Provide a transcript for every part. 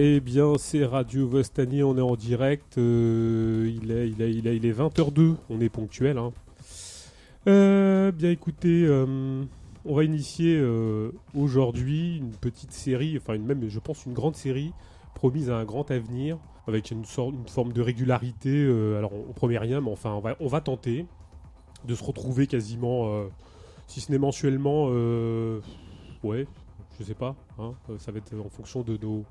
Eh bien, c'est Radio Vostani, on est en direct. euh, il, est, il, il, il est 20h02, on est ponctuel. Hein. Euh, bien écoutez, euh, on va initier aujourd'hui une petite série, enfin une, même je pense une grande série promise à un grand avenir, avec une, sorte, une forme de régularité. alors on, on promet rien, mais enfin on va, tenter de se retrouver quasiment, si ce n'est mensuellement, ouais, je sais pas, hein, ça va être en fonction de nos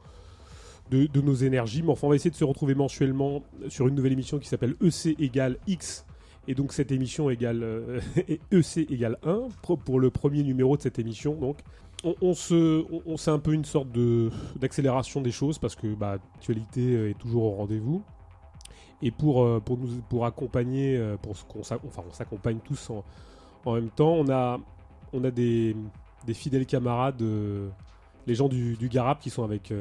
de, nos énergies. Mais enfin, on va essayer de se retrouver mensuellement sur une nouvelle émission qui s'appelle EC égale X. Et donc cette émission égale euh, EC égale 1 pour, le premier numéro de cette émission. Donc on, se, on, c'est un peu une sorte de d'accélération des choses parce que bah, l'actualité euh, est toujours au rendez-vous. Et pour, euh, pour nous pour accompagner, pour qu'on on s'accompagne tous en, en même temps, on a, on a des, des fidèles camarades, les gens du, du Garab qui sont avec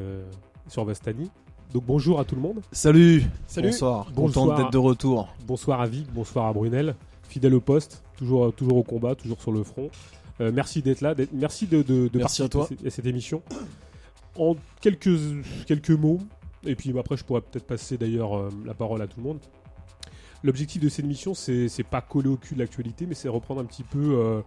sur Vastani. Donc bonjour à tout le monde. Salut, Salut. Bonsoir, Bonsoir. content d'être de retour. Bonsoir à Vic, bonsoir à Brunel, fidèle au poste, toujours, toujours au combat, toujours sur le front. Euh, merci d'être là, d'être- merci de, de, de Merci participer à toi. cette- à cette émission. En quelques, quelques mots, et puis après je pourrais peut-être passer d'ailleurs euh, la parole à tout le monde. L'objectif de cette émission, c'est c'est pas coller au cul de l'actualité, mais c'est reprendre un petit peu euh,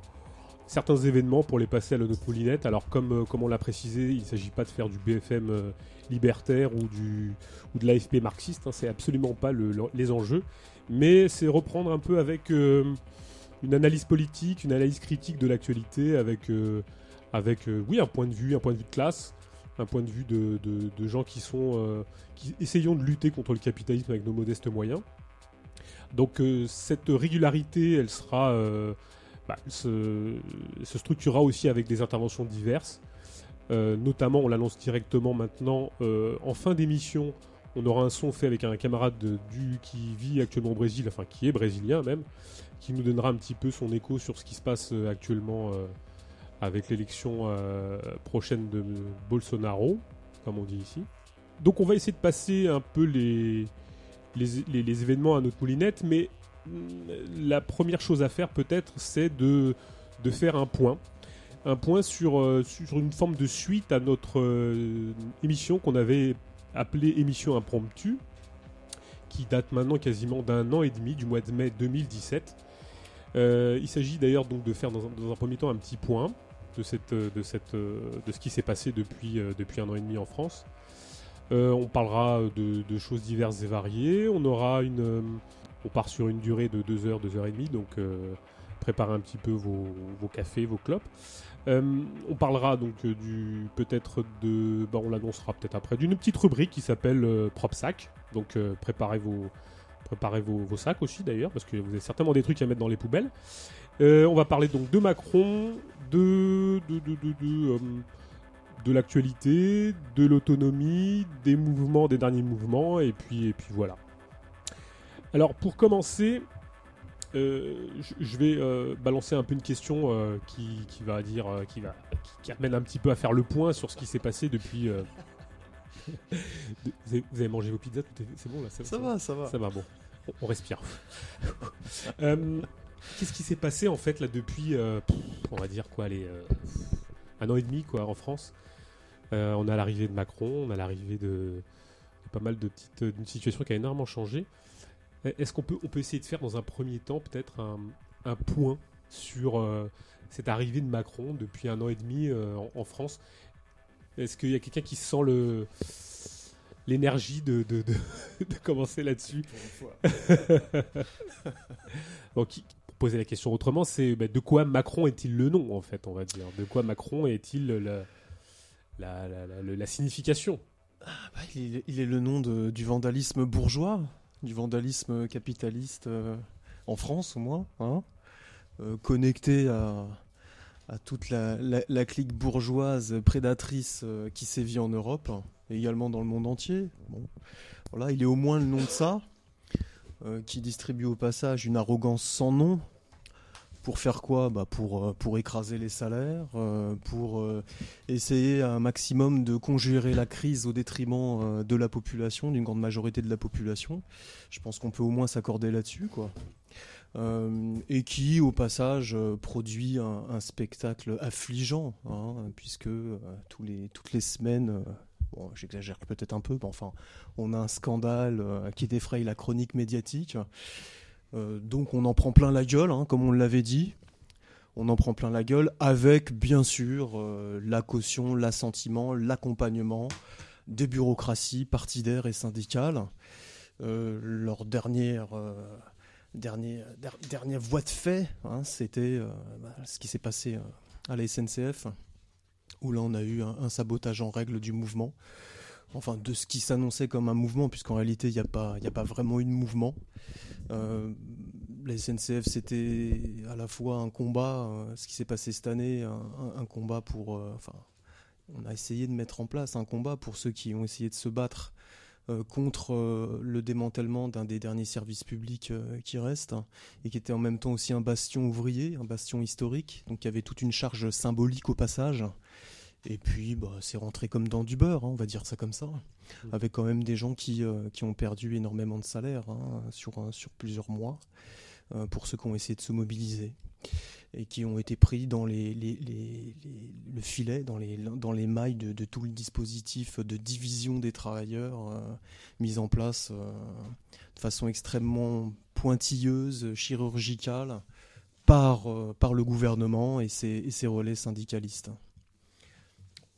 certains événements pour les passer à moulinette. Alors comme, euh, comme on l'a précisé, il ne s'agit pas de faire du BFM euh, libertaire ou, du, ou de l'AFP marxiste, hein, c'est absolument pas le- le- les enjeux mais c'est reprendre un peu avec euh, une analyse politique, une analyse critique de l'actualité, avec, avec oui, un point de vue, un point de vue de classe, un point de vue de, de- de gens qui sont, qui essayons de lutter contre le capitalisme avec nos modestes moyens. Donc cette régularité, elle sera, bah, se, structurera aussi avec des interventions diverses. Euh, notamment, on l'annonce directement maintenant, euh, en fin d'émission, on aura un son fait avec un camarade de- du, qui vit actuellement au Brésil, enfin qui est brésilien même, qui nous donnera un petit peu son écho sur ce qui se passe euh, actuellement avec l'élection prochaine de Bolsonaro, comme on dit ici. Donc on va essayer de passer un peu les, les, événements à notre moulinette, mais la première chose à faire peut-être, c'est de, de faire un point. Un point sur, euh, sur une forme de suite à notre euh, émission qu'on avait appelée émission impromptue, qui date maintenant quasiment d'un an et demi, du mois de mai 2017. Euh, il s'agit d'ailleurs donc de faire dans un, dans un premier temps un petit point de, cette, de, cette, de ce qui s'est passé depuis, depuis un an et demi en France. On parlera de, de choses diverses et variées. On aura une, on part sur une durée de 2 heures, 2 heures et demie, donc euh, préparez un petit peu vos, cafés, vos clopes. Euh, on parlera donc euh, du peut-être de, bah, on l'annoncera peut-être après, d'une petite rubrique qui s'appelle euh, Prop Sac. Donc préparez vos, préparez vos, sacs aussi d'ailleurs, parce que vous avez certainement des trucs à mettre dans les poubelles. On va parler donc de Macron, de de, de, de, de l'actualité, de l'autonomie, des mouvements, des derniers mouvements, et puis, et puis voilà. Alors pour commencer, euh, je, vais euh, balancer un peu une question euh, qui, qui va dire, qui va, qui, qui amène un petit peu à faire le point sur ce qui s'est passé depuis. vous, avez, vous avez mangé vos pizzas, tout est- c'est bon là, c'est- Ça c'est- va, ça va. ça va, bon. On, respire. Qu'est-ce qui s'est passé en fait là depuis, on va dire quoi, les un an et demi quoi en France? On a l'arrivée de Macron, on a l'arrivée de, de pas mal de petites, d'une situation qui a énormément changé. Euh, Est-ce qu'on peut, on peut essayer de faire dans un premier temps peut-être un, un point sur euh, cette arrivée de Macron depuis un an et demi euh, en, en France? Est-ce qu'il y a quelqu'un qui sent le l'énergie de, de, de, de commencer là-dessus? Bon, qui- pour poser la question autrement, c'est bah, de quoi Macron est-il le nom, en fait, on va dire? De quoi Macron est-il la, la, la, la- la- la signification? Ah bah, il, est, il est le nom de- du vandalisme bourgeois, du vandalisme capitaliste euh, en France au moins, hein, euh, connecté à, toute la, clique bourgeoise prédatrice euh, qui sévit en Europe et également dans le monde entier. Voilà, il est au moins le nom de ça, qui distribue au passage une arrogance sans nom. Pour faire quoi bah pour, euh, pour écraser les salaires, euh, pour euh, essayer un maximum de conjurer la crise au détriment de la population, d'une grande majorité de la population. Je pense qu'on peut au moins s'accorder là-dessus, quoi. Et qui, au passage, produit un, spectacle affligeant, hein, puisque tous les, toutes les semaines, Bon, j'exagère peut-être un peu, mais enfin, on a un scandale qui défraye la chronique médiatique. Donc on en prend plein la gueule, hein, comme on l'avait dit on en prend plein la gueule, avec bien sûr euh, la caution, l'assentiment, l'accompagnement des bureaucraties partidaires et syndicales. Euh, leur euh, dernière voie de fait, hein, c'était bah, ce qui s'est passé à la SNCF, où là on a eu un, sabotage en règle du mouvement. Enfin, de ce qui s'annonçait comme un mouvement, puisqu'en réalité, il n'y a, pas, a pas vraiment eu de mouvement la SNCF, c'était à la fois un combat, euh, ce qui s'est passé cette année, un, combat pour. Euh, enfin, on a essayé de mettre en place un combat pour ceux qui ont essayé de se battre euh, contre le démantèlement d'un des derniers services publics qui restent et qui était en même temps aussi un bastion ouvrier, un bastion historique. Donc il avait toute une charge symbolique au passage. Et puis, bah, c'est rentré comme dans du beurre, hein, on va dire ça comme ça, mmh. avec quand même des gens qui, qui ont perdu énormément de salaire hein, sur, sur plusieurs mois. Euh, pour ceux qui ont essayé de se mobiliser et qui ont été pris dans les, le filet, dans les, dans les mailles de, tout le dispositif de division des travailleurs euh, mis en place euh, de façon extrêmement pointilleuse, chirurgicale, par, par le gouvernement et ses, et ses relais syndicalistes.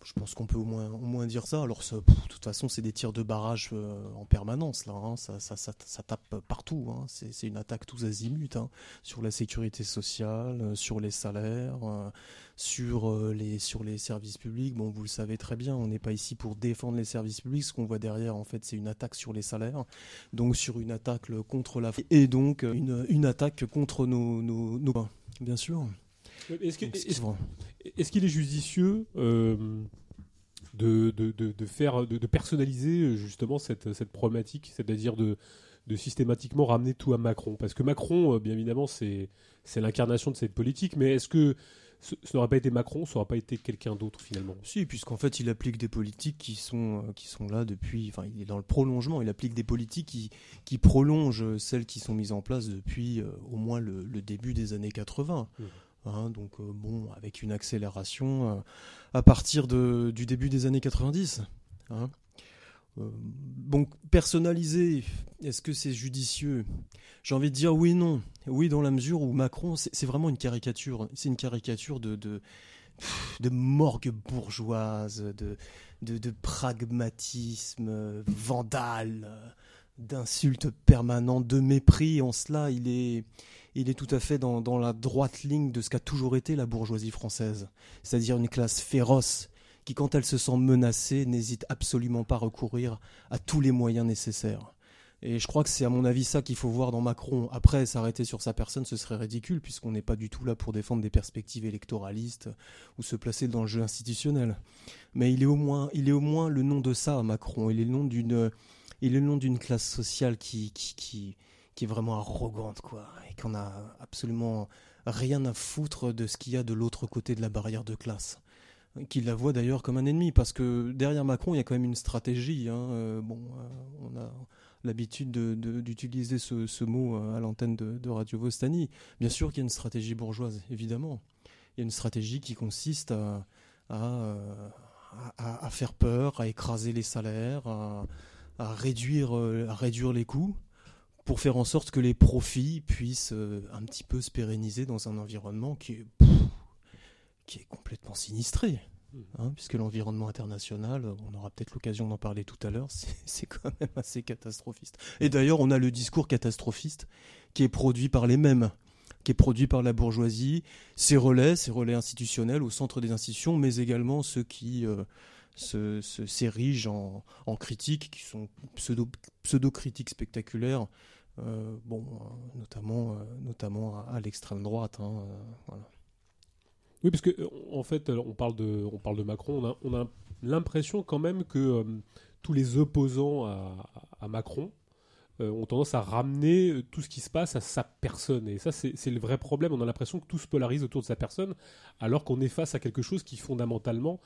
Je pense qu'on peut au moins, dire ça. Alors, de toute façon, c'est des tirs de barrage euh, en permanence, là. Hein. Ça, tape partout. Hein. C'est une attaque tous azimuts hein. sur la sécurité sociale, euh, sur les salaires, euh, sur, les, services publics. Bon, vous le savez très bien, on n'est pas ici pour défendre les services publics. Ce qu'on voit derrière, en fait, c'est une attaque sur les salaires. Donc, sur une attaque contre la. Et donc, une, attaque contre nos, nos... Bien sûr. Est-ce qu'il est, judicieux euh, de, faire, de, personnaliser euh, justement cette, cette problématique, c'est-à-dire de, systématiquement ramener tout à Macron? Parce que Macron, euh, bien évidemment, c'est l'incarnation de cette politique, mais est-ce que ce, n'aurait pas été Macron, ça n'aurait pas été quelqu'un d'autre finalement? Si, puisqu'en fait il applique des politiques qui sont, qui sont là depuis, enfin il est dans le prolongement, il applique des politiques qui, qui prolongent celles qui sont mises en place depuis au moins le, début des années 80. Hein, donc euh, bon, avec une accélération euh, à partir de, du début des années 90. Hein. Euh, donc personnaliser, est-ce que c'est judicieux? J'ai envie de dire oui non. Oui dans la mesure où Macron, c'est vraiment une caricature. C'est une caricature de, de, de morgue bourgeoise, de, de, de pragmatisme vandale, d'insultes permanentes, de mépris. En cela, il est il est tout à fait dans, la droite ligne de ce qu'a toujours été la bourgeoisie française, c'est-à-dire une classe féroce qui, quand elle se sent menacée, n'hésite absolument pas à recourir à tous les moyens nécessaires. Et je crois que c'est à mon avis ça qu'il faut voir dans Macron. Après, s'arrêter sur sa personne, ce serait ridicule, puisqu'on n'est pas du tout là pour défendre des perspectives électoralistes ou se placer dans le jeu institutionnel. Mais il est au moins, il est au moins le nom de ça, Macron. Il est le nom d'une, d'une classe sociale qui, qui, qui, qui est vraiment arrogante, quoi, et qu'on a absolument rien à foutre de ce qu'il y a de l'autre côté de la barrière de classe. Qui la voit d'ailleurs comme un ennemi, parce que derrière Macron, il y a quand même une stratégie. Hein. Euh, bon, euh, on a l'habitude d'utiliser ce, mot euh, à l'antenne de, Radio Vostani. Bien sûr qu'il y a une stratégie bourgeoise, évidemment. Il y a une stratégie qui consiste à, faire peur, à écraser les salaires, à réduire les coûts pour faire en sorte que les profits puissent euh, un petit peu se pérenniser dans un environnement qui est, qui est complètement sinistré. Hein, puisque l'environnement international, on aura peut-être l'occasion d'en parler tout à l'heure, c'est quand même assez catastrophiste. Et d'ailleurs, on a le discours catastrophiste qui est produit par les mêmes, qui est produit par la bourgeoisie, ses relais, ses relais institutionnels au centre des institutions, mais également ceux qui euh, s'érigent en, en critiques, qui sont pseudo-critiques spectaculaires euh, bon, euh, notamment, euh, notamment à, l'extrême droite. Hein, oui, parce que en fait, on parle de, on parle de Macron. On a, l'impression quand même que tous les opposants à, Macron ont tendance à ramener tout ce qui se passe à sa personne. Et ça, c'est le vrai problème. On a l'impression que tout se polarise autour de sa personne, alors qu'on est face à quelque chose qui fondamentalement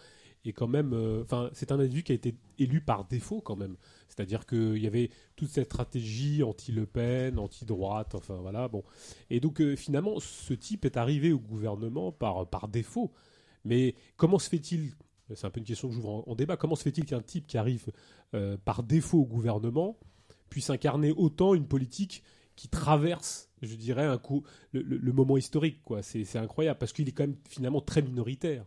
et quand même, euh, c'est un individu qui a été élu par défaut quand même. C'est-à-dire qu'il y avait toute cette stratégie anti-Le Pen, anti-droite, enfin voilà, bon. Et donc euh, finalement, ce type est arrivé au gouvernement par, par défaut. Mais comment se fait-il c'est un peu une question que j'ouvre en, débat. Comment se fait-il qu'un type qui arrive par défaut au gouvernement puisse incarner autant une politique qui traverse, je dirais, un le, moment historique. C'est incroyable parce qu'il est quand même finalement très minoritaire.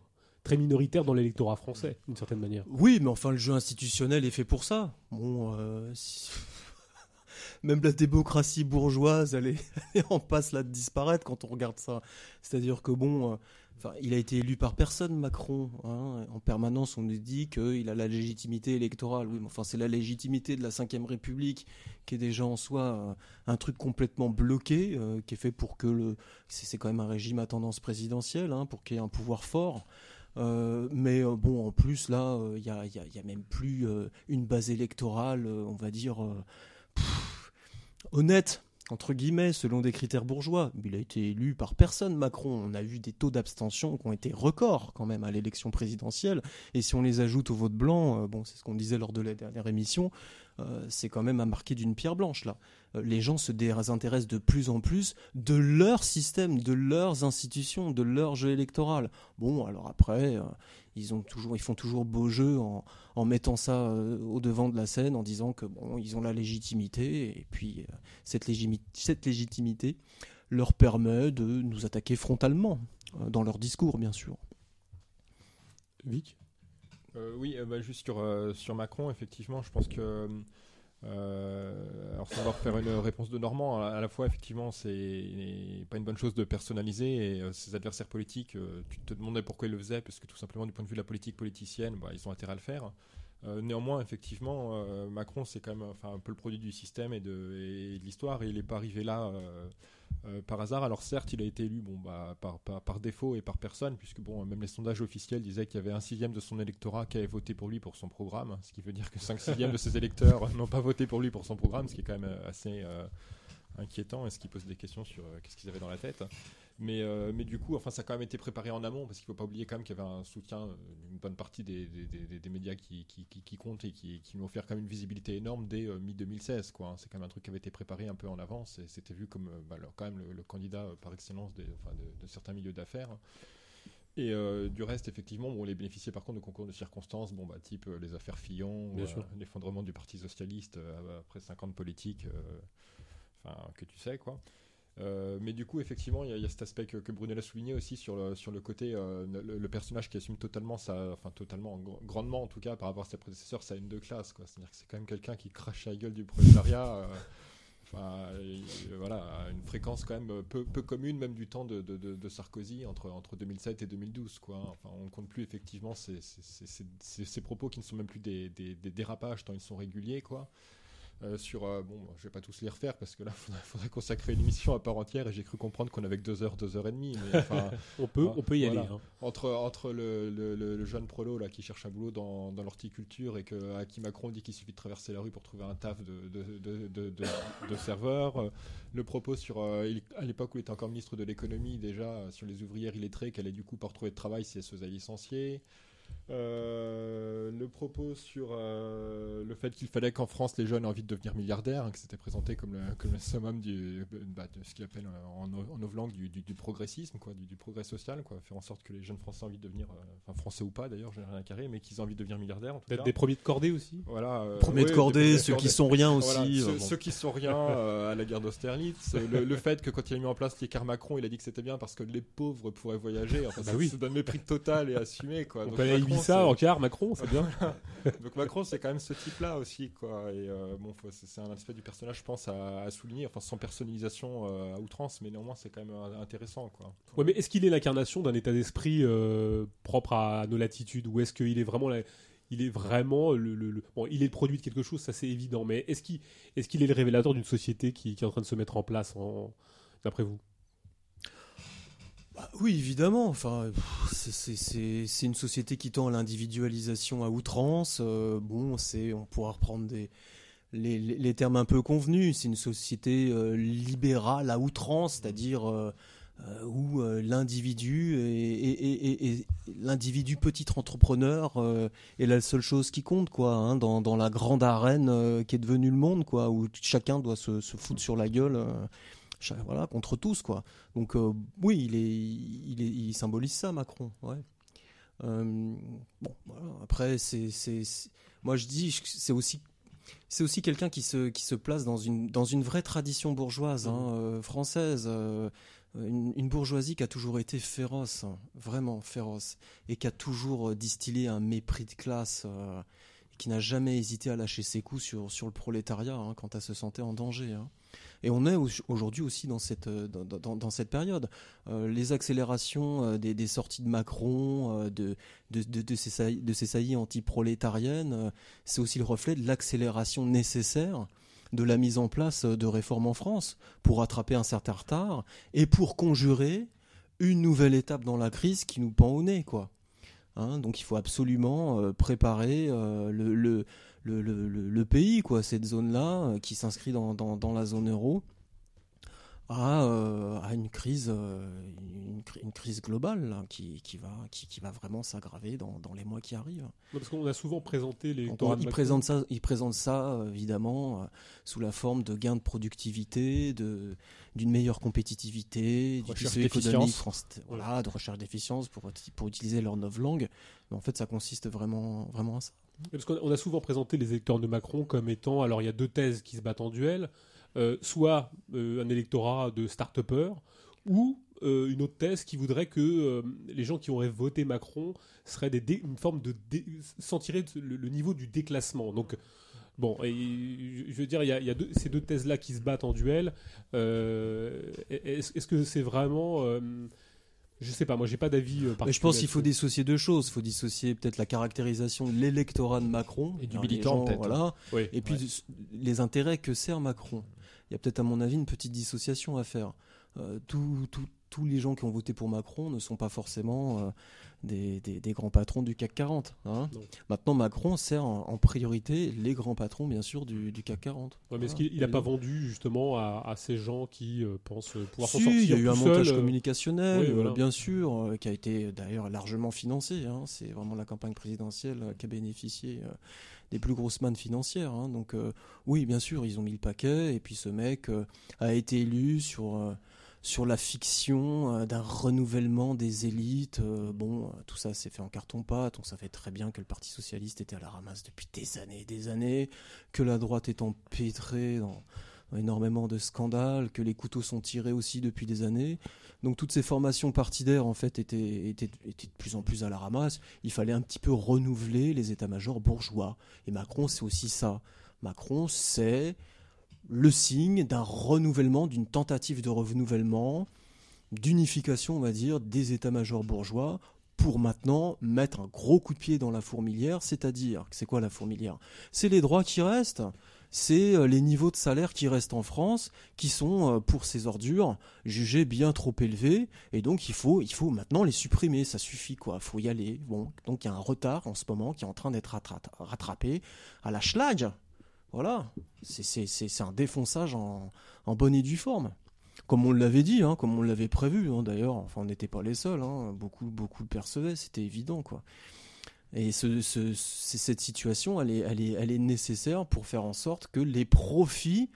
Très minoritaire dans l'électorat français, d'une certaine manière. Oui, mais enfin, le jeu institutionnel est fait pour ça. Bon, euh, même la démocratie bourgeoise, elle est, en passe là de disparaître quand on regarde ça. C'est-à-dire que bon, euh, il a été élu par personne, Macron. Hein. En permanence, on nous dit qu'il a la légitimité électorale. Oui, mais enfin, c'est la légitimité de la Ve République qui est déjà en soi euh, un truc complètement bloqué, qui est fait pour que le. C'est quand même un régime à tendance présidentielle, hein, pour qu'il y ait un pouvoir fort. Euh, mais bon, en plus, là, il n'y a, a, même plus une base électorale, on va dire, honnête entre guillemets, selon des critères bourgeois. Il a été élu par personne, Macron. On a vu des taux d'abstention qui ont été records quand même à l'élection présidentielle. Et si on les ajoute au vote blanc, euh, bon, c'est ce qu'on disait lors de la dernière émission, euh, c'est quand même à marquer d'une pierre blanche là. Euh, les gens se désintéressent de plus en plus de leur système, de leurs institutions, de leur jeu électoral. Bon, alors après, euh, ils font toujours beau jeu en, mettant ça au devant de la scène, en disant que bon, ils ont la légitimité et puis cette, cette légitimité leur permet de nous attaquer frontalement dans leur discours, bien sûr. Vic? Oui, euh, bah, juste sur, euh, sur Macron, effectivement, je pense que. alors, ça va refaire une réponse de Normand. À, la fois, effectivement, c'est pas une bonne chose de personnaliser et ses adversaires politiques, tu te demandais pourquoi ils le faisaient, parce que tout simplement, du point de vue de la politique politicienne, bah, ils ont intérêt à le faire. néanmoins, effectivement, Macron, c'est quand même enfin, un peu le produit du système et de, et de l'histoire, et il n'est pas arrivé là euh, par hasard. Alors certes, il a été élu bon, bah, par, défaut et par personne, puisque bon, même les sondages officiels disaient qu'il y avait un sixième de son électorat qui avait voté pour lui pour son programme, ce qui veut dire que cinq sixièmes de ses électeurs n'ont pas voté pour lui pour son programme, ce qui est quand même euh, assez euh, inquiétant et ce qui pose des questions sur qu'est-ce qu'ils avaient dans la tête. Mais, euh, mais du coup, enfin, ça a quand même été préparé en amont, parce qu'il ne faut pas oublier quand même qu'il y avait un soutien d'une bonne partie des, des, des, médias qui, qui, qui, comptent et qui, qui ont offert quand même une visibilité énorme dès euh, mi-2016. Quoi. C'est quand même un truc qui avait été préparé un peu en avance et c'était vu comme euh, bah, quand même le, candidat par excellence des, enfin, de, certains milieux d'affaires. Et du reste, effectivement, on les bénéficiait par contre de concours de circonstances, bon, bah, type les affaires Fillon, l'effondrement du Parti Socialiste après 50 politiques, enfin, que tu sais, quoi. Euh, mais du coup, effectivement, il y, a cet aspect que, Brunel a souligné aussi sur le, sur le côté, euh, le, personnage qui assume totalement, sa, enfin totalement, grandement en tout cas, par rapport à ses prédécesseurs, sa haine de classe. C'est-à-dire que c'est quand même quelqu'un qui crache la gueule du prolétariat. Euh, enfin, voilà, une fréquence quand même peu, commune, même du temps de, de, de, Sarkozy entre, entre 2007 et 2012. Quoi. Enfin, on ne compte plus effectivement ces, ces, ces, ces, propos qui ne sont même plus des, des, des dérapages tant ils sont réguliers. Quoi. Euh, sur euh, bon, je vais pas tous les refaire parce que là, il faudrait, consacrer une émission à part entière et j'ai cru comprendre qu'on avait que deux heures, deux heures et demie. Mais, on peut, hein, on peut y aller. Hein. Entre entre le, le, jeune prolo là qui cherche un boulot dans, dans l'horticulture et que à qui Macron dit qu'il suffit de traverser la rue pour trouver un taf de de, de, de, serveur, euh, le propos sur à l'époque où il était encore ministre de l'économie déjà sur les ouvrières illettrées qu'elle allait du coup pas retrouver de travail si elle se faisait licencier. Euh, le propos sur euh, le fait qu'il fallait qu'en France les jeunes aient envie de devenir milliardaires, hein, que c'était présenté comme le, comme le summum du, bah, de ce qu'il appelle euh, en, en novlangue du, du, progressisme, quoi, du, progrès social, quoi, faire en sorte que les jeunes Français aient envie de devenir, enfin français ou pas d'ailleurs, je n'ai rien carré, mais qu'ils aient envie de devenir milliardaires. Peut-être des premiers de cordée aussi. Voilà. premiers de cordée, ceux qui sont rien aussi. ceux, qui sont rien à la guerre d'Austerlitz. le, fait que quand il a mis en place l'écart Macron, il a dit que c'était bien parce que les pauvres pourraient voyager. Enfin, bah oui. c'est mépris total et assumé, quoi. Donc, ça en quart, Macron, c'est bien. Donc Macron, c'est quand même ce type-là aussi, quoi. Et euh, bon, c'est un aspect du personnage, je pense, à, souligner. Enfin, sans personnalisation euh, à outrance, mais néanmoins, c'est quand même euh, intéressant, quoi. Ouais, mais est-ce qu'il est l'incarnation d'un état d'esprit propre à nos latitudes, ou est-ce qu'il est vraiment il est vraiment le, bon, il est le produit de quelque chose, ça c'est évident. Mais est-ce qu'il est, le révélateur d'une société qui, qui, est en train de se mettre en place, d'après vous? Bah oui, évidemment. Enfin, c'est une société qui tend à l'individualisation à outrance. Euh, bon, c'est, on pourra reprendre des, les, termes un peu convenus. C'est une société euh, libérale à outrance, c'est-à-dire euh, où l'individu et, l'individu petit entrepreneur est la seule chose qui compte, quoi, hein, dans, dans, la grande arène qui est devenue le monde, quoi, où chacun doit se, se foutre sur la gueule voilà, contre tous, quoi. Donc euh, oui, il, est, il, est, il, symbolise ça, Macron. Ouais. bon, après, c'est, moi je dis, c'est aussi c'est aussi quelqu'un qui se, qui se place dans une, dans une vraie tradition bourgeoise, hein, mmh. française. une, bourgeoisie qui a toujours été féroce, hein, vraiment féroce, et qui a toujours distillé un mépris de classe qui n'a jamais hésité à lâcher ses coups sur, sur le prolétariat hein, quand elle se sentait en danger. Hein. Et on est aujourd'hui aussi dans cette, euh, dans, dans, cette période. Euh, les accélérations euh, des, sorties de Macron, de, de, de, ces saillies, de ces saillies anti-prolétariennes, c'est aussi le reflet de l'accélération nécessaire de la mise en place de réformes en France pour rattraper un certain retard et pour conjurer une nouvelle étape dans la crise qui nous pend au nez, quoi. Hein, donc il faut absolument euh, préparer euh, le, le, le, le, pays, quoi, cette zone-là, euh, qui s'inscrit dans, la zone euro, à, euh, à une crise, euh, une, une, crise globale là, qui, qui, va, qui, qui va vraiment s'aggraver dans, dans, les mois qui arrivent. parce qu'on a souvent présenté les. il présente ça, il présente ça évidemment sous la forme de gains de productivité, de d'une meilleure compétitivité, du tissu économique, voilà, de recherche d'efficience pour pour utiliser leur nouvelle langue. Mais en fait, ça consiste vraiment vraiment à ça. Parce qu'on a souvent présenté les électeurs de Macron comme étant, alors il y a deux thèses qui se battent en duel. Euh, soit euh, un électorat de start-upers, ou euh, une autre thèse qui voudrait que les gens qui auraient voté Macron seraient des une forme de sentiraient le, niveau du déclassement. Donc Bon, et, je veux dire, il y a, ces deux thèses-là qui se battent en duel. Est-ce que c'est vraiment je sais pas, moi j'ai pas d'avis particulier. Je pense qu'il faut dissocier deux choses. Il faut dissocier peut-être la caractérisation de l'électorat de Macron et du militant, peut-être. Voilà. et puis les intérêts que sert Macron il y a peut-être à mon avis une petite dissociation à faire. Euh, tous les gens qui ont voté pour Macron ne sont pas forcément euh, des, grands patrons du CAC 40. Hein. Maintenant, Macron sert en, priorité les grands patrons, bien sûr, du, CAC 40. mais est-ce qu'il n'a pas vendu justement à, ces gens qui euh, pensent pouvoir s'en sortir Il y a eu un montage communicationnel, bien sûr, qui a été d'ailleurs largement financé. Hein. C'est vraiment la campagne présidentielle qui a bénéficié des plus grosses mannes financières. Hein. Donc euh, oui, bien sûr, ils ont mis le paquet. Et puis ce mec euh, a été élu sur euh, sur la fiction d'un renouvellement des élites. bon, tout ça s'est fait en carton-pâte. On savait très bien que le Parti socialiste était à la ramasse depuis des années et des années, que la droite est empêtrée dans énormément de scandales, que les couteaux sont tirés aussi depuis des années. Donc toutes ces formations partidaires en fait étaient, étaient, étaient, de plus en plus à la ramasse. Il fallait un petit peu renouveler les états-majors bourgeois. Et Macron, c'est aussi ça. Macron, c'est le signe d'un renouvellement, d'une tentative de renouvellement, d'unification, on va dire, des états-majors bourgeois pour maintenant mettre un gros coup de pied dans la fourmilière, c'est-à-dire, c'est quoi la fourmilière? C'est les droits qui restent c'est euh, les niveaux de salaire qui restent en France, qui sont, euh, pour ces ordures, jugés bien trop élevés, et donc il faut, il faut maintenant les supprimer, ça suffit quoi, faut y aller. Bon, donc il y a un retard en ce moment qui est en train d'être rattrapé à la schlag. Voilà, c'est un défonçage en, bonne et due forme. Comme on l'avait dit, hein, comme on l'avait prévu hein, d'ailleurs, enfin on n'était pas les seuls, hein. beaucoup, beaucoup le percevaient, c'était évident quoi. Et ce, ce, cette situation, elle est, nécessaire pour faire en sorte que les profits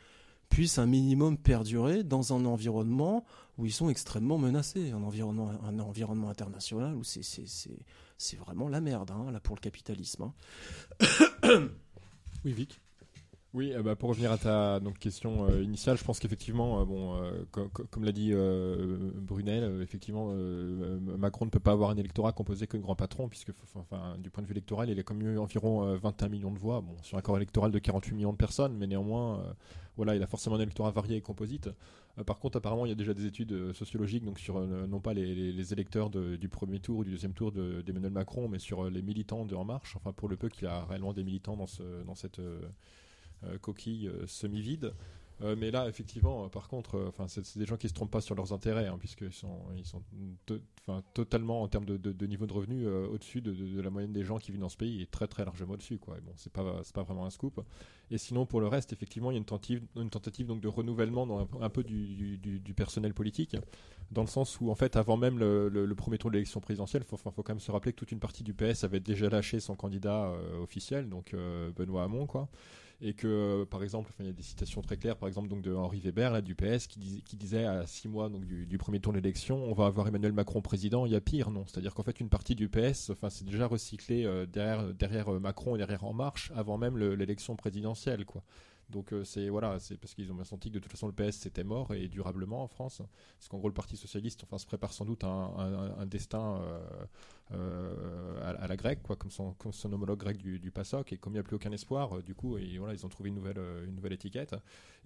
puissent un minimum perdurer dans un environnement où ils sont extrêmement menacés, un environnement, un environnement international où c'est vraiment la merde hein, là pour le capitalisme. Hein. oui, Vic. Oui, euh, bah, pour revenir à ta question euh, initiale, je pense qu'effectivement, euh, comme l'a dit Brunel, effectivement, Macron ne peut pas avoir un électorat composé que de grands patrons, puisque du point de vue électoral, il a comme environ 21 millions de voix, bon, sur un corps électoral de 48 millions de personnes, mais néanmoins, voilà, il a forcément un électorat varié et composite. par contre, apparemment, il y a déjà des études sociologiques, donc sur non pas les, électeurs du premier tour ou du deuxième tour d'Emmanuel Macron, mais sur les militants de En Marche, enfin pour le peu qu'il a réellement des militants dans, ce, dans cette coquille euh, semi-vide. Euh, mais là, effectivement, par contre, c'est des gens qui se trompent pas sur leurs intérêts, hein, puisqu'ils sont, ils sont totalement en termes de, niveau de revenu au-dessus de, la moyenne des gens qui vivent dans ce pays, et très très largement au-dessus. Quoi. bon, c'est pas, pas vraiment un scoop. Et sinon, pour le reste, effectivement, il y a une tentative, donc de renouvellement dans un, peu du, personnel politique, dans le sens où, en fait, avant même le, premier tour de l'élection présidentielle, faut, faut, quand même se rappeler que toute une partie du PS avait déjà lâché son candidat officiel, donc Benoît Hamon, quoi et que par exemple, il y a des citations très claires, par exemple donc de Henri Weber là, du PS qui, disait à six mois donc du, premier tour d'élection, on va avoir Emmanuel Macron président. Il y a pire, non C'est-à-dire qu'en fait une partie du PS, enfin c'est déjà recyclé derrière derrière Macron et derrière En Marche avant même l'élection présidentielle, quoi. Donc euh, c'est voilà, c'est parce qu'ils ont bien senti que de toute façon le PS c'était mort et durablement en France, parce qu'en gros le Parti socialiste, enfin se prépare sans doute un, un, destin euh, euh, à, la grecque, quoi, comme son, son homologue grec du, du PASOK, et comme il n'y a plus aucun espoir, du coup, et voilà, ils ont trouvé une nouvelle, une nouvelle étiquette.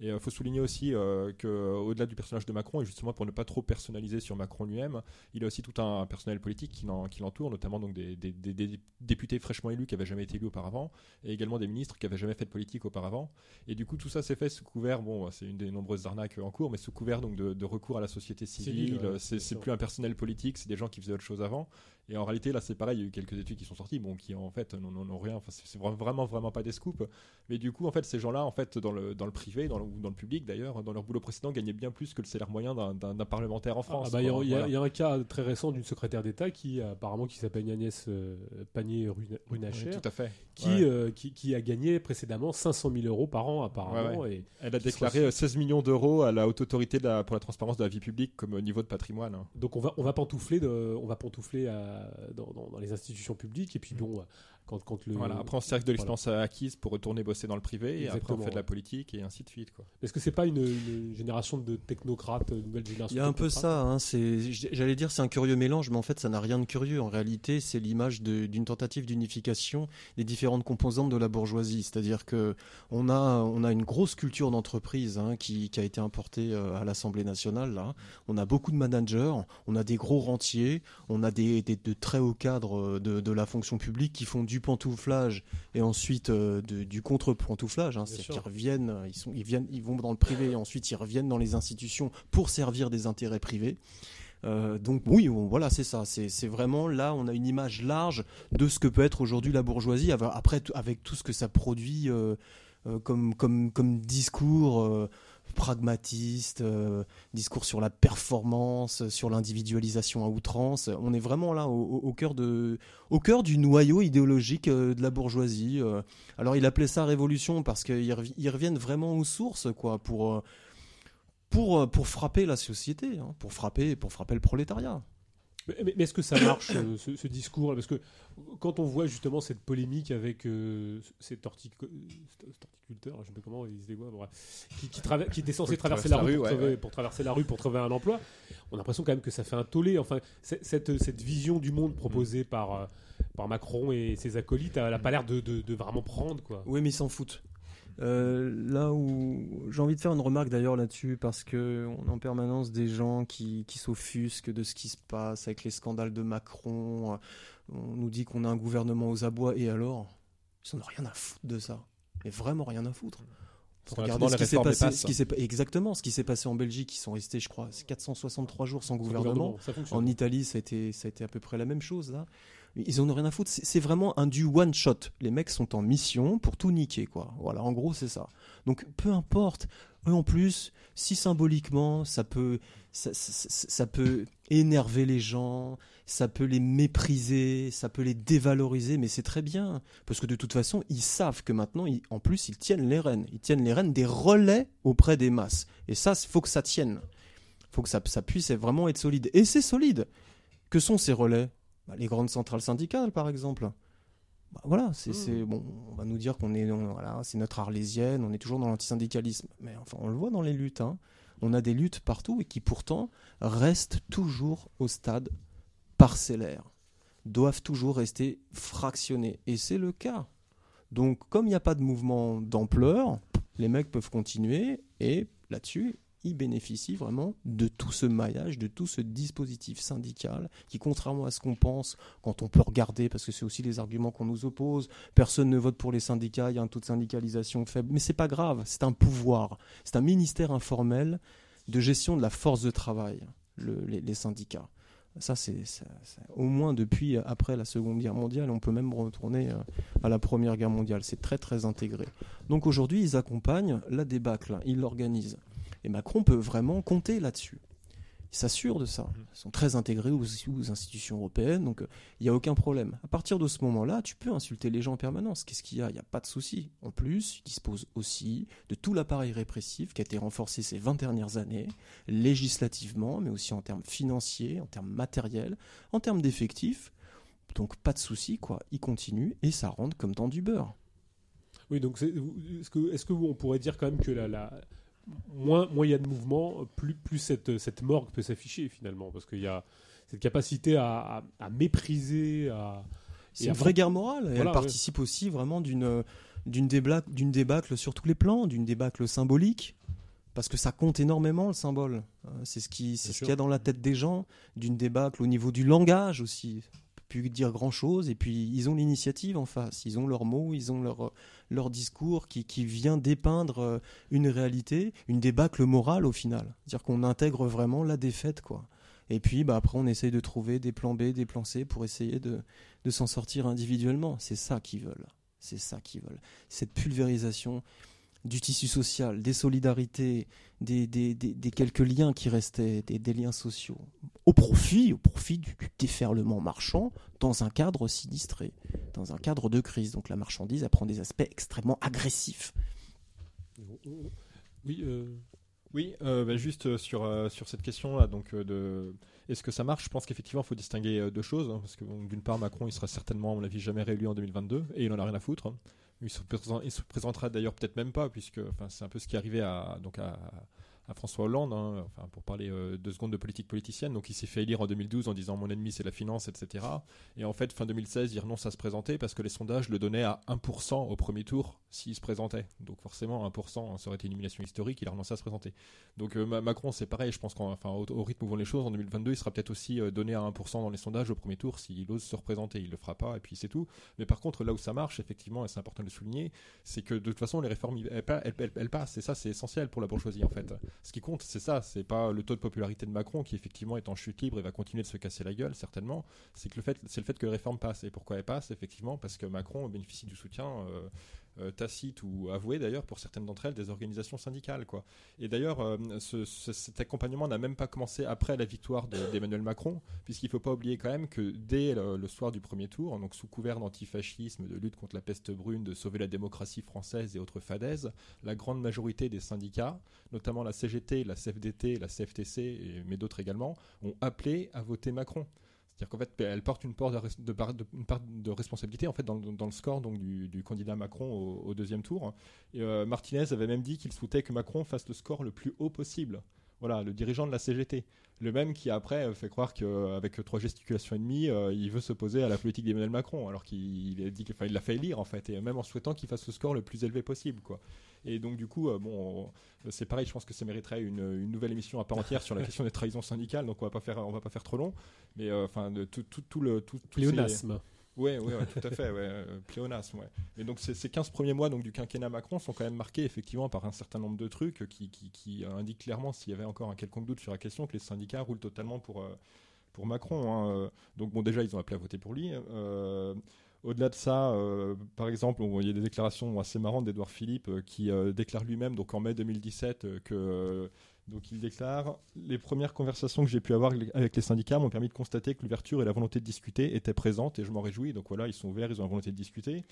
Et il faut souligner aussi que au-delà du personnage de Macron, et justement pour ne pas trop personnaliser sur Macron lui-même, il a aussi tout un personnel politique qui l'entoure, notamment donc des, des, des, députés fraîchement élus qui n'avaient jamais été élus auparavant, et également des ministres qui n'avaient jamais fait de politique auparavant. Et du coup, tout ça s'est fait sous couvert, bon, c'est une des nombreuses arnaques en cours, mais sous couvert donc de, recours à la société civile. c'est plus un personnel politique, c'est des gens qui faisaient autre chose avant. Et en réalité, là, c'est pareil, il y a eu quelques études qui sont sorties, bon, qui en fait n'ont rien, enfin, c'est vraiment, vraiment pas des scoops. Mais du coup, en fait, ces gens-là, en fait, dans le, dans le privé, dans le, ou dans le public d'ailleurs, dans leur boulot précédent, gagnaient bien plus que le salaire moyen d'un parlementaire en France. Ah, bah, il y, a un cas très récent d'une secrétaire d'État qui, apparemment, qui s'appelle Agnès euh, Pannier-Runacher. tout à fait. Qui, euh, qui, qui, a gagné précédemment 500 000 euros par an, apparemment. Et Elle a déclaré 16 euh, millions d'euros à la haute autorité pour la transparence de la vie publique comme niveau de patrimoine. Hein. Donc on va, on va pantoufler, de, on va pantoufler à, dans les institutions publiques. Et puis bon, quand, quand le. Voilà, après on se de l'expérience acquise pour retourner bosser dans le privé, et après on fait de la politique et ainsi de suite. Est-ce que c'est pas une, génération de technocrates, une nouvelle génération Il y a un peu ça, hein, j'allais dire c'est un curieux mélange, mais en fait ça n'a rien de curieux. En réalité, c'est l'image d'une tentative d'unification des différentes composantes de la bourgeoisie. C'est-à-dire que on a, on a une grosse culture d'entreprise hein, qui, qui, a été importée euh, à l'Assemblée nationale. Là. On a beaucoup de managers, on a des gros rentiers, on a des, des de très hauts cadres euh, de, de la fonction publique qui font du pantouflage et ensuite euh, du contre-pantouflage. Hein, c'est qu'ils reviennent, ils, sont, ils, viennent, ils vont dans le privé et ensuite ils reviennent dans les institutions pour servir des intérêts privés. Euh, donc oui, voilà, c'est ça. C'est vraiment là, on a une image large de ce que peut être aujourd'hui la bourgeoisie. Après, avec tout ce que ça produit euh, comme, comme, comme discours pragmatiste, euh, discours sur la performance, sur l'individualisation à outrance. On est vraiment là au, cœur, au cœur du noyau idéologique euh, de la bourgeoisie. Euh. alors il appelait ça révolution parce qu'ils reviennent vraiment aux sources quoi, pour, pour, pour frapper la société, hein, pour, frapper, pour frapper le prolétariat. Mais, est-ce que ça marche, euh, ce, discours Parce que quand on voit justement cette polémique avec euh, cet, horticulteur, je ne sais pas comment il se dévoile, qui, qui, était censé traverser la, rue, pour, traverser la rue pour trouver un emploi, on a l'impression quand même que ça fait un tollé. Enfin, cette, cette vision du monde proposée mm. par, euh, par Macron et ses acolytes, elle n'a pas l'air de, de, vraiment prendre. Quoi. Oui, mais ils s'en foutent. Euh, là où j'ai envie de faire une remarque d'ailleurs là-dessus parce que on a en permanence des gens qui, qui s'offusquent de ce qui se passe avec les scandales de Macron. On nous dit qu'on a un gouvernement aux abois et alors? Ils n'en ont rien à foutre de ça. Mais vraiment rien à foutre. Regardez ce qui s'est passé, ce qui exactement ce qui s'est passé en Belgique. Ils sont restés, je crois, 463 jours sans gouvernement. en Italie, ça a, été, ça a été à peu près la même chose là. Ils en ont rien à foutre. C'est vraiment un du one shot. Les mecs sont en mission pour tout niquer, quoi. Voilà, en gros, c'est ça. Donc, peu importe. Eux, en plus, si symboliquement, ça peut, ça, peut énerver les gens, ça peut les mépriser, ça peut les dévaloriser, mais c'est très bien. Parce que de toute façon, ils savent que maintenant, en plus, ils tiennent les rênes. Ils tiennent les rênes des relais auprès des masses. Et ça, faut que ça tienne. Faut que ça, ça puisse vraiment être solide. Et c'est solide. Que sont ces relais? Bah, les grandes centrales syndicales, par exemple. Bah, voilà, c'est mmh. bon. On va nous dire qu'on est, voilà, c'est notre arlésienne, on est toujours dans l'antisyndicalisme. Mais enfin, on le voit dans les luttes. Hein. On a des luttes partout et qui pourtant restent toujours au stade parcellaire, doivent toujours rester fractionnés. Et c'est le cas. Donc, comme il n'y a pas de mouvement d'ampleur, les mecs peuvent continuer et là-dessus, il bénéficie vraiment de tout ce maillage, de tout ce dispositif syndical qui, contrairement à ce qu'on pense, quand on peut regarder, parce que c'est aussi les arguments qu'on nous oppose, personne ne vote pour les syndicats, il y a un taux de syndicalisation faible, mais c'est pas grave, c'est un pouvoir, c'est un ministère informel de gestion de la force de travail, les, syndicats. Ça, c'est au moins depuis après la Seconde Guerre mondiale, on peut même retourner euh, à la Première Guerre mondiale. C'est très très intégré. Donc aujourd'hui, ils accompagnent la débâcle, ils l'organisent. Et Macron peut vraiment compter là-dessus. Ils s'assurent de ça. Mhm. Ils sont très intégrés aux, institutions européennes, donc euh, il n'y a aucun problème. À partir de ce moment-là, tu peux insulter les gens en permanence. Qu'est-ce qu'il y a? Il n'y a pas de souci. En plus, ils disposent aussi de tout l'appareil répressif qui a été renforcé ces 20 dernières années, législativement, mais aussi en termes financiers, en termes matériels, en termes d'effectifs. Donc pas de souci, quoi. Ils continuent et ça rentre comme dans du beurre. Oui, donc est-ce que, est que on pourrait dire quand même que la moins il y a de mouvement, plus, plus cette, cette morgue peut s'afficher finalement, parce qu'il y a cette capacité à, à, mépriser, à... C'est une vraie guerre morale. elle participe aussi vraiment d'une d'une débâcle sur tous les plans, d'une débâcle symbolique, parce que ça compte énormément le symbole. Euh, c'est ce qui c'est ce qu'il y a dans la tête des gens, d'une débâcle au niveau du langage aussi pu dire grand chose. Et puis, ils ont l'initiative en face. Ils ont leurs mots, ils ont leur, leur discours qui, qui vient dépeindre euh, une réalité, une débâcle morale au final. C'est-à-dire qu'on intègre vraiment la défaite, quoi. Et puis, bah, après, on essaye de trouver des plans B, des plans C pour essayer de, de s'en sortir individuellement. C'est ça qu'ils veulent. C'est ça qu'ils veulent. Cette pulvérisation du tissu social, des solidarités, des, quelques liens qui restaient, des, liens sociaux, au profit, au profit du, déferlement marchand dans un cadre sinistré, dans un cadre de crise. Donc la marchandise apprend des aspects extrêmement agressifs. Oui, euh, oui euh, bah, juste euh, sur, sur cette question-là, donc est-ce que ça marche? Je pense qu'effectivement, il faut distinguer deux choses, hein, parce que d'une part, Macron, il sera certainement, à mon avis, jamais réélu en 2022, et il en a rien à foutre. Hein. Il se, présentera d'ailleurs peut-être même pas, puisque c'est un peu ce qui arrivé à, donc à, à François Hollande, hein, enfin, pour parler euh, deux secondes de politique politicienne. Donc il s'est fait élire en 2012 en disant mon ennemi c'est la finance, etc. Et en fait, fin 2016, il renonce à se présenter parce que les sondages le donnaient à 1% au premier tour s'il se présentait. Donc forcément, 1%, ça aurait été une élimination historique, il a renoncé à se présenter. Donc euh, Macron, c'est pareil, je pense qu'au au, rythme où vont les choses, en 2022, il sera peut-être aussi euh, donné à 1% dans les sondages au premier tour s'il ose se représenter. Il le fera pas, et puis c'est tout. Mais par contre, là où ça marche, effectivement, et c'est important de le souligner, c'est que de toute façon, les réformes, elles passent. Et ça, c'est essentiel pour la bourgeoisie, en fait ce qui compte, c'est ça, c'est pas le taux de popularité de Macron qui effectivement est en chute libre et va continuer de se casser la gueule, certainement. C'est que le fait, c'est le fait que les réformes passent. Et pourquoi elles passent? Effectivement, parce que Macron bénéficie du soutien euh, euh, tacite ou avoué d'ailleurs pour certaines d'entre elles des organisations syndicales quoi. Et d'ailleurs euh, cet accompagnement n'a même pas commencé après la victoire d'Emmanuel Macron puisqu'il ne faut pas oublier quand même que dès le, soir du premier tour, donc sous couvert d'antifascisme, de lutte contre la peste brune, de sauver la démocratie française et autres fadaises, la grande majorité des syndicats, notamment la CGT, la CFDT, la CFTC et, mais d'autres également, ont appelé à voter Macron. C'est-à-dire qu'en fait, elle porte une part de, responsabilité en fait dans, le score du, candidat Macron au, deuxième tour. Et, euh, Martinez avait même dit qu'il souhaitait que Macron fasse le score le plus haut possible. Voilà, le dirigeant de la CGT. Le même qui après euh, fait croire qu'avec trois gesticulations et demie, euh, il veut s'opposer à la politique d'Emmanuel Macron, alors qu'il a dit qu'il l'a fait élire en fait, et même en souhaitant qu'il fasse le score le plus élevé possible, quoi. Et donc du coup, euh, bon, c'est pareil, je pense que ça mériterait une, nouvelle émission à part entière sur la question des trahisons syndicales, donc on va pas faire, on va pas faire trop long, mais enfin, tout, tout, le tout, Pléonasme. Oui, ouais, tout à fait, ouais, pléonasme. Ouais. Et donc ces, 15 premiers mois donc, du quinquennat Macron sont quand même marqués effectivement par un certain nombre de trucs qui, qui, qui indiquent clairement, s'il y avait encore un quelconque doute sur la question, que les syndicats roulent totalement pour, pour Macron. Hein. Donc bon, déjà, ils ont appelé à voter pour lui. Euh, au-delà de ça, euh, par exemple, il y a des déclarations assez marrantes d'Edouard Philippe euh, qui euh, déclare lui-même, donc en mai 2017, que donc il déclare les premières conversations que j'ai pu avoir avec les syndicats m'ont permis de constater que l'ouverture et la volonté de discuter étaient présentes et je m'en réjouis. Donc voilà, ils sont ouverts, ils ont la volonté de discuter.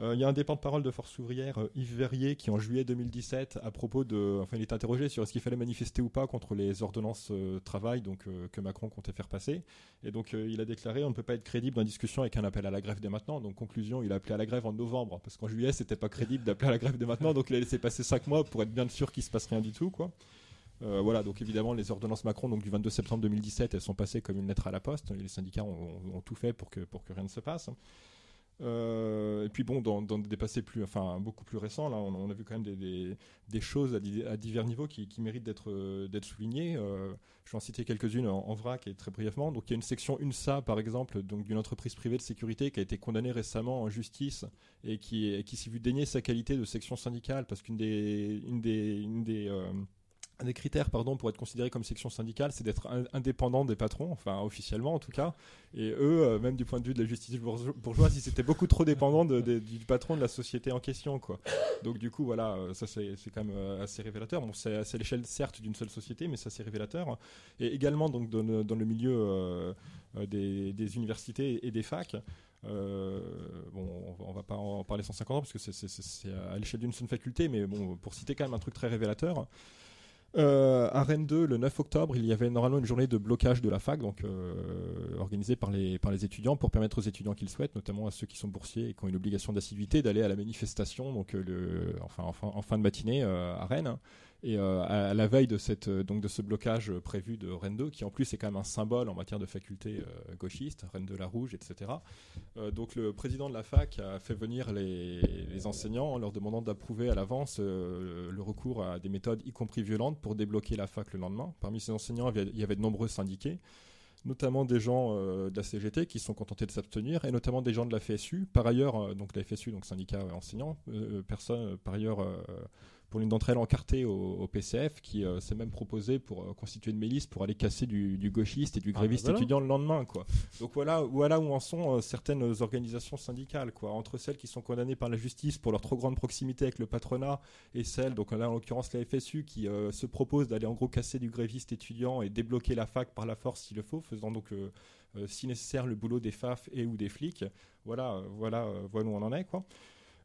Euh, il y a un dépend de parole de Force ouvrière, euh, Yves Verrier, qui en juillet 2017, à propos de, enfin, il est interrogé sur est-ce qu'il fallait manifester ou pas contre les ordonnances euh, travail, donc que Macron comptait faire passer. Et donc il a déclaré on ne peut pas être crédible dans une discussion avec un appel à la grève dès maintenant. Donc conclusion, il a appelé à la grève en novembre, parce qu'en juillet c'était pas crédible d'appeler à la grève dès maintenant. Donc il a laissé passer 5 mois pour être bien sûr qu'il se passe rien du tout, quoi. Voilà, donc évidemment, les ordonnances Macron donc du 22 septembre 2017, elles sont passées comme une lettre à la poste. Les syndicats ont, tout fait pour que, pour que rien ne se passe. Euh, et puis bon, dans, des passés plus, enfin beaucoup plus récents, là, on, a vu quand même des, choses à, divers niveaux qui, méritent d'être euh, d'être soulignées. Euh, je vais en citer quelques-unes en, vrac et très brièvement. Donc il y a une section UNSA par exemple, donc d'une entreprise privée de sécurité qui a été condamnée récemment en justice et qui, qui s'est vu dénier sa qualité de section syndicale parce qu'une des, une des, une des un des critères pardon, pour être considéré comme section syndicale, c'est d'être indépendant des patrons, enfin officiellement en tout cas. Et eux, euh, même du point de vue de la justice bourgeoise, ils étaient beaucoup trop dépendants du patron de la société en question. Quoi. Donc du coup, voilà, euh, ça c'est quand même euh, assez révélateur. Bon, c'est à l'échelle certes d'une seule société, mais ça c'est révélateur. Et également donc dans le, milieu des, universités et des facs. bon, on va pas en parler 150 ans parce que c'est à l'échelle d'une seule faculté, mais bon, pour citer quand même un truc très révélateur, euh, à Rennes 2, le 9 octobre, il y avait normalement une journée de blocage de la fac, donc euh, organisée par les, par les étudiants pour permettre aux étudiants qui le souhaitent, notamment à ceux qui sont boursiers et qui ont une obligation d'assiduité, d'aller à la manifestation, donc euh, enfin, en fin de matinée à Rennes. Et euh, à, la veille de, euh, ce blocage prévu de Rennes 2, qui en plus est quand même un symbole en matière de faculté euh, gauchiste, Rennes 2 la Rouge, etc. donc le président de la fac a fait venir les, les enseignants en leur demandant d'approuver à l'avance le recours à des méthodes, y compris violentes, pour débloquer la fac le lendemain. Parmi ces enseignants, il y avait de nombreux syndiqués notamment des gens de la CGT qui sont contentés de s'abstenir, et notamment des gens de la FSU. Par ailleurs, donc la FSU, donc syndicat enseignant, personne, par ailleurs, pour l'une d'entre elles encartée au, PCF, qui euh, s'est même proposé pour euh, constituer une milice pour aller casser du, gauchiste et du ah, gréviste bah étudiant le lendemain. Quoi. Donc voilà, voilà où en sont euh, certaines organisations syndicales, quoi, entre celles qui sont condamnées par la justice pour leur trop grande proximité avec le patronat et celles, donc là en l'occurrence la FSU, qui se propose d'aller en gros casser du gréviste étudiant et débloquer la fac par la force s'il le faut, faisant donc si nécessaire le boulot des FAF et ou des flics. Voilà, voilà, voilà où on en est, quoi.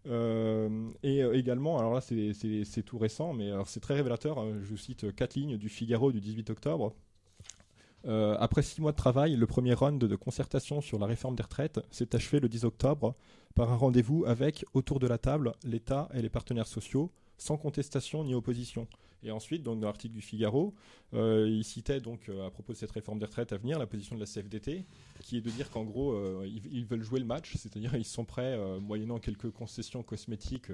Euh, et euh, également, alors là c'est tout récent, mais c'est très révélateur. Hein. je cite quatre lignes du Figaro du 18 octobre. Euh, après six mois de travail, le premier round de concertation sur la réforme des retraites s'est achevé le 10 octobre par un rendez-vous avec, autour de la table, l'État et les partenaires sociaux, sans contestation ni opposition. Et ensuite, donc, dans l'article du Figaro, euh, il citait donc euh, à propos de cette réforme des retraites à venir la position de la CFDT, qui est de dire qu'en gros, euh, ils, veulent jouer le match, c'est-à-dire ils sont prêts, moyennant quelques concessions cosmétiques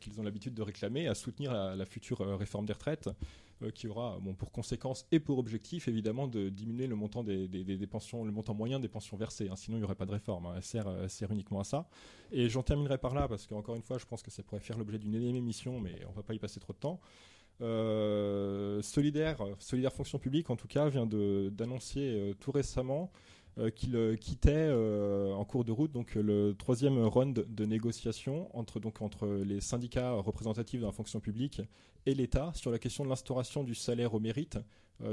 qu'ils ont l'habitude de réclamer, à soutenir la, future réforme des retraites, qui aura bon, pour conséquence et pour objectif évidemment de diminuer le montant des, pensions, le montant moyen des pensions versées. Hein. sinon, il n'y aurait pas de réforme. Hein. elle, sert, elle, sert, uniquement à ça. Et j'en terminerai par là parce qu'encore une fois, je pense que ça pourrait faire l'objet d'une énième émission, mais on ne va pas y passer trop de temps. Euh, solidaire, Solidaire Fonction Publique, en tout cas, vient d'annoncer euh, tout récemment euh, qu'il quittait en cours de route donc le troisième round de négociation entre donc entre les syndicats représentatifs de la fonction publique et l'État sur la question de l'instauration du salaire au mérite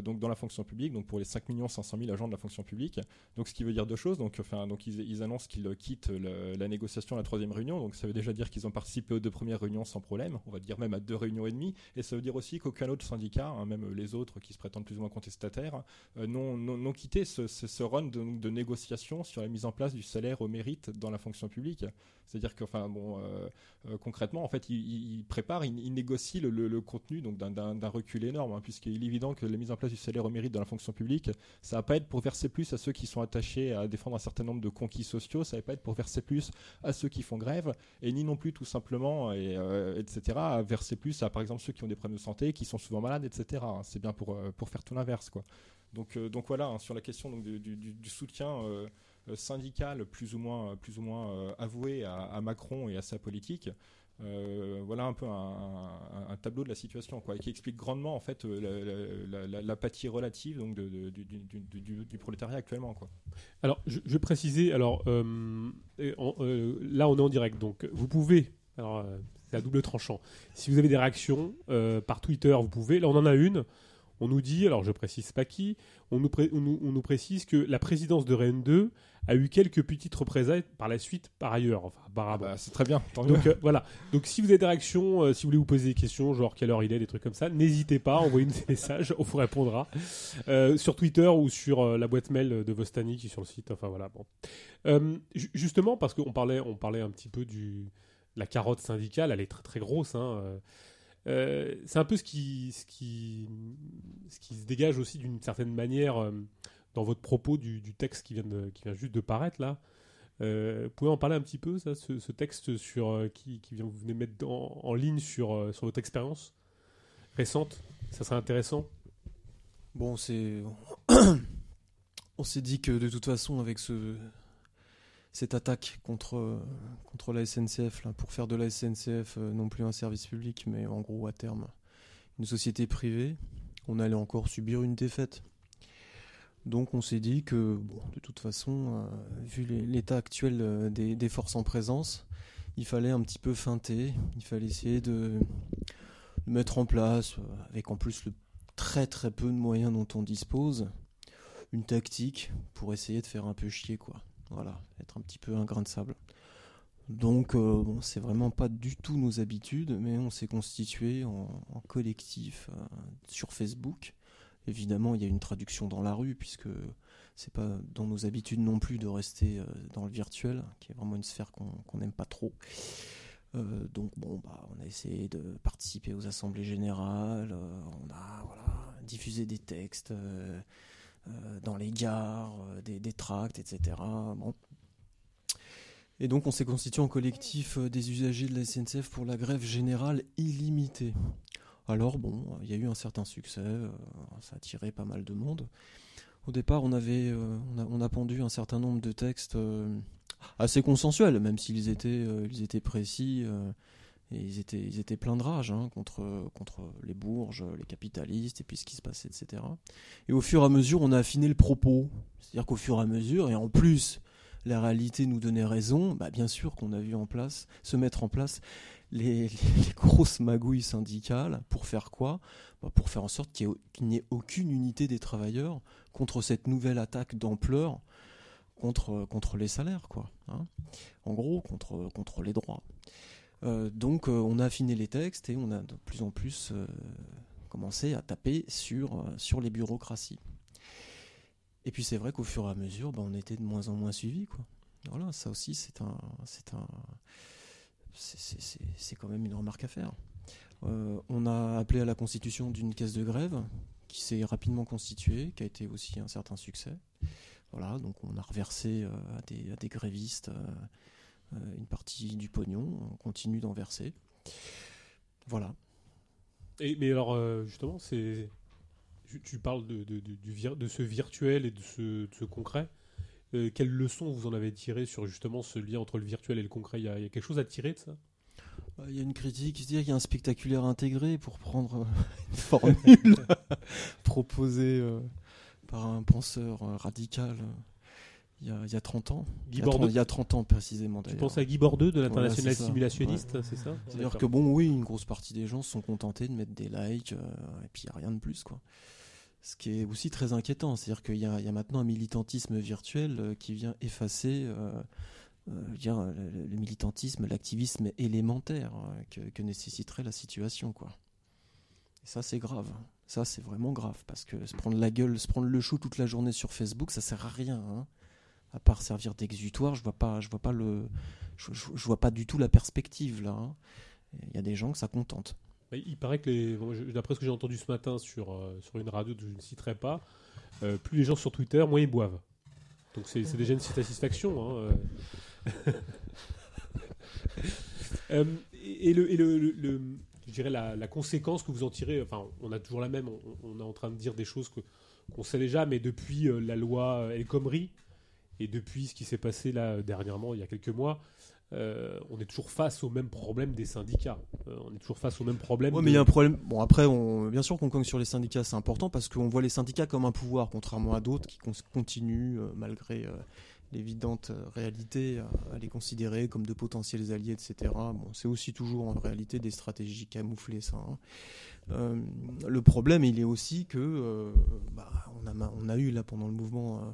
donc dans la fonction publique, donc pour les 5 500 000 agents de la fonction publique. Donc ce qui veut dire deux choses. Donc, enfin, donc ils, annoncent qu'ils quittent la négociation à la troisième réunion. Donc ça veut déjà dire qu'ils ont participé aux deux premières réunions sans problème. On va dire même à deux réunions et demie. Et ça veut dire aussi qu'aucun autre syndicat, hein, même les autres qui se prétendent plus ou moins contestataires, euh, n'ont quitté ce, run de, négociation sur la mise en place du salaire au mérite dans la fonction publique. C'est-à-dire que, enfin, bon, euh, concrètement, en fait, ils, préparent, ils, négocient le, contenu donc d'un recul énorme, hein, puisqu'il est évident que la mise en place du salaire au mérite dans la fonction publique, ça va pas être pour verser plus à ceux qui sont attachés à défendre un certain nombre de conquis sociaux, ça va pas être pour verser plus à ceux qui font grève, et ni non plus tout simplement, et, euh, etc., à verser plus à par exemple ceux qui ont des problèmes de santé, qui sont souvent malades, etc. Hein. C'est bien pour, euh, pour faire tout l'inverse, quoi. Donc, euh, donc voilà, hein, sur la question donc, du, du, soutien syndical plus ou moins, plus ou moins avoué à, à, Macron et à sa politique, euh, voilà un peu un, tableau de la situation, quoi, qui explique grandement en fait euh, l'apathie relative donc du, prolétariat actuellement, quoi. Alors, je, vais préciser. Alors, euh, là, on est en direct, donc vous pouvez. Alors, c'est à double tranchant. Si vous avez des réactions par Twitter, vous pouvez. Là, on en a une. On nous dit, alors je précise pas qui, on nous, on nous, précise que la présidence de Rennes 2 a eu quelques petites représailles par la suite, par ailleurs. Enfin, ah bah, c'est très bien. Donc euh, voilà. Donc si vous avez des réactions, euh, si vous voulez vous poser des questions, genre quelle heure il est, des trucs comme ça, n'hésitez pas, envoyez-nous des messages, on vous répondra euh, sur Twitter ou sur la boîte mail de Vostani qui est sur le site. Enfin voilà. Bon. justement parce qu'on parlait, on parlait un petit peu du la carotte syndicale, elle est très très grosse. Hein, c'est un peu ce qui, se dégage aussi d'une certaine manière dans votre propos du, texte qui vient, juste de paraître là. Euh, vous pouvez en parler un petit peu, ça, ce, texte sur, euh, qui, vient, vous venez mettre en, ligne sur, euh, sur votre expérience récente? Ça serait intéressant Bon, c'est. On s'est dit que de toute façon, avec ce, cette attaque contre, contre la SNCF, pour faire de la SNCF non plus un service public, mais en gros, à terme, une société privée, on allait encore subir une défaite. Donc on s'est dit que, bon, de toute façon, vu l'état actuel des, forces en présence, il fallait un petit peu feinter, il fallait essayer de mettre en place, avec en plus le très très peu de moyens dont on dispose, une tactique pour essayer de faire un peu chier, quoi. Voilà, être un petit peu un grain de sable. Donc, euh, c'est vraiment pas du tout nos habitudes, mais on s'est constitué en, collectif euh, sur Facebook. Évidemment, il y a une traduction dans la rue, puisque c'est pas dans nos habitudes non plus de rester euh, dans le virtuel, qui est vraiment une sphère qu'on n'aime pas trop. donc bon, bah, on a essayé de participer aux assemblées générales, on a voilà, diffusé des textes dans les gares, des, des tracts, etc. Bon, et donc on s'est constitué en collectif euh, des usagers de la SNCF pour la grève générale illimitée. Alors bon, il y a eu un certain succès, euh, ça a attiré pas mal de monde. Au départ, on avait, euh, on, a, pendu un certain nombre de textes assez consensuels, même s'ils étaient, ils étaient précis et ils étaient, ils étaient pleins de rage hein, contre, contre les bourges, les capitalistes et puis ce qui se passait, etc. Et au fur et à mesure, on a affiné le propos, c'est-à-dire qu'au fur et à mesure, et en plus la réalité nous donnait raison, bah bien sûr qu'on a vu en place, se mettre en place les, grosses magouilles syndicales pour faire quoi? Bah Pour faire en sorte qu'il n'y ait, aucune unité des travailleurs contre cette nouvelle attaque d'ampleur contre, contre les salaires, quoi. Hein. en gros, contre, contre les droits. Euh, donc, euh, on a affiné les textes et on a de plus en plus euh, commencé à taper sur, sur les bureaucraties. Et puis c'est vrai qu'au fur et à mesure, bah, on était de moins en moins suivis. Quoi. Voilà, ça aussi, c'est un, c'est un, c'est quand même une remarque à faire. On a appelé à la constitution d'une caisse de grève qui s'est rapidement constituée, qui a été aussi un certain succès. Voilà, donc on a reversé à, des, grévistes une partie du pognon, on continue d'en verser. Voilà. Et, mais alors, justement, c'est tu, parles de, de, du, de, ce virtuel et de ce, ce concret. Euh, quelles leçons vous en avez tirées sur justement ce lien entre le virtuel et le concret? Il y, a, quelque chose à tirer de ça? Bah, il y a une critique qui dit qu'il y a un spectaculaire intégré pour prendre euh, une formule proposée euh, par un penseur radical il y, a, il y, a, 30 ans. il, y a 30, il y a 30 ans précisément. Tu penses à Guy Bordeux de l'international simulationniste, c'est ça? C'est-à-dire que bon, oui, une grosse partie des gens sont contentés de mettre des likes et puis il n'y a rien de plus. quoi. Ce qui est aussi très inquiétant, c'est-à-dire qu'il y, a maintenant un militantisme virtuel euh, qui vient effacer euh, euh, le, militantisme, l'activisme élémentaire que, nécessiterait la situation. Quoi. Et ça, c'est grave. Ça, c'est vraiment grave, parce que se prendre la gueule, se prendre le chou toute la journée sur Facebook, ça sert à rien. Hein. À part servir d'exutoire, je vois pas, je vois pas le, je, vois pas du tout la perspective là. Hein. Il y a des gens que ça contente. Il paraît que, d'après ce que j'ai entendu ce matin sur, euh, sur une radio que je ne citerai pas, euh, plus les gens sur Twitter, moins ils boivent. Donc c'est déjà une satisfaction. Hein, euh. et, le, et le, je dirais la, conséquence que vous en tirez, enfin, on a toujours la même. On, est en train de dire des choses qu'on sait déjà, mais depuis la loi El Khomri et depuis ce qui s'est passé là dernièrement, il y a quelques mois, euh, on est toujours face au même problème des syndicats. Euh, on est toujours face au même problème. Oui, mais il y a un problème. Bon, après, on... bien sûr qu'on cogne sur les syndicats, c'est important parce qu'on voit les syndicats comme un pouvoir, contrairement à d'autres qui continuent, euh, malgré l'évidente réalité, à, les considérer comme de potentiels alliés, etc. Bon, c'est aussi toujours en réalité des stratégies camouflées, ça. Hein. le problème, il est aussi que bah, on, a, on, a, eu là pendant le mouvement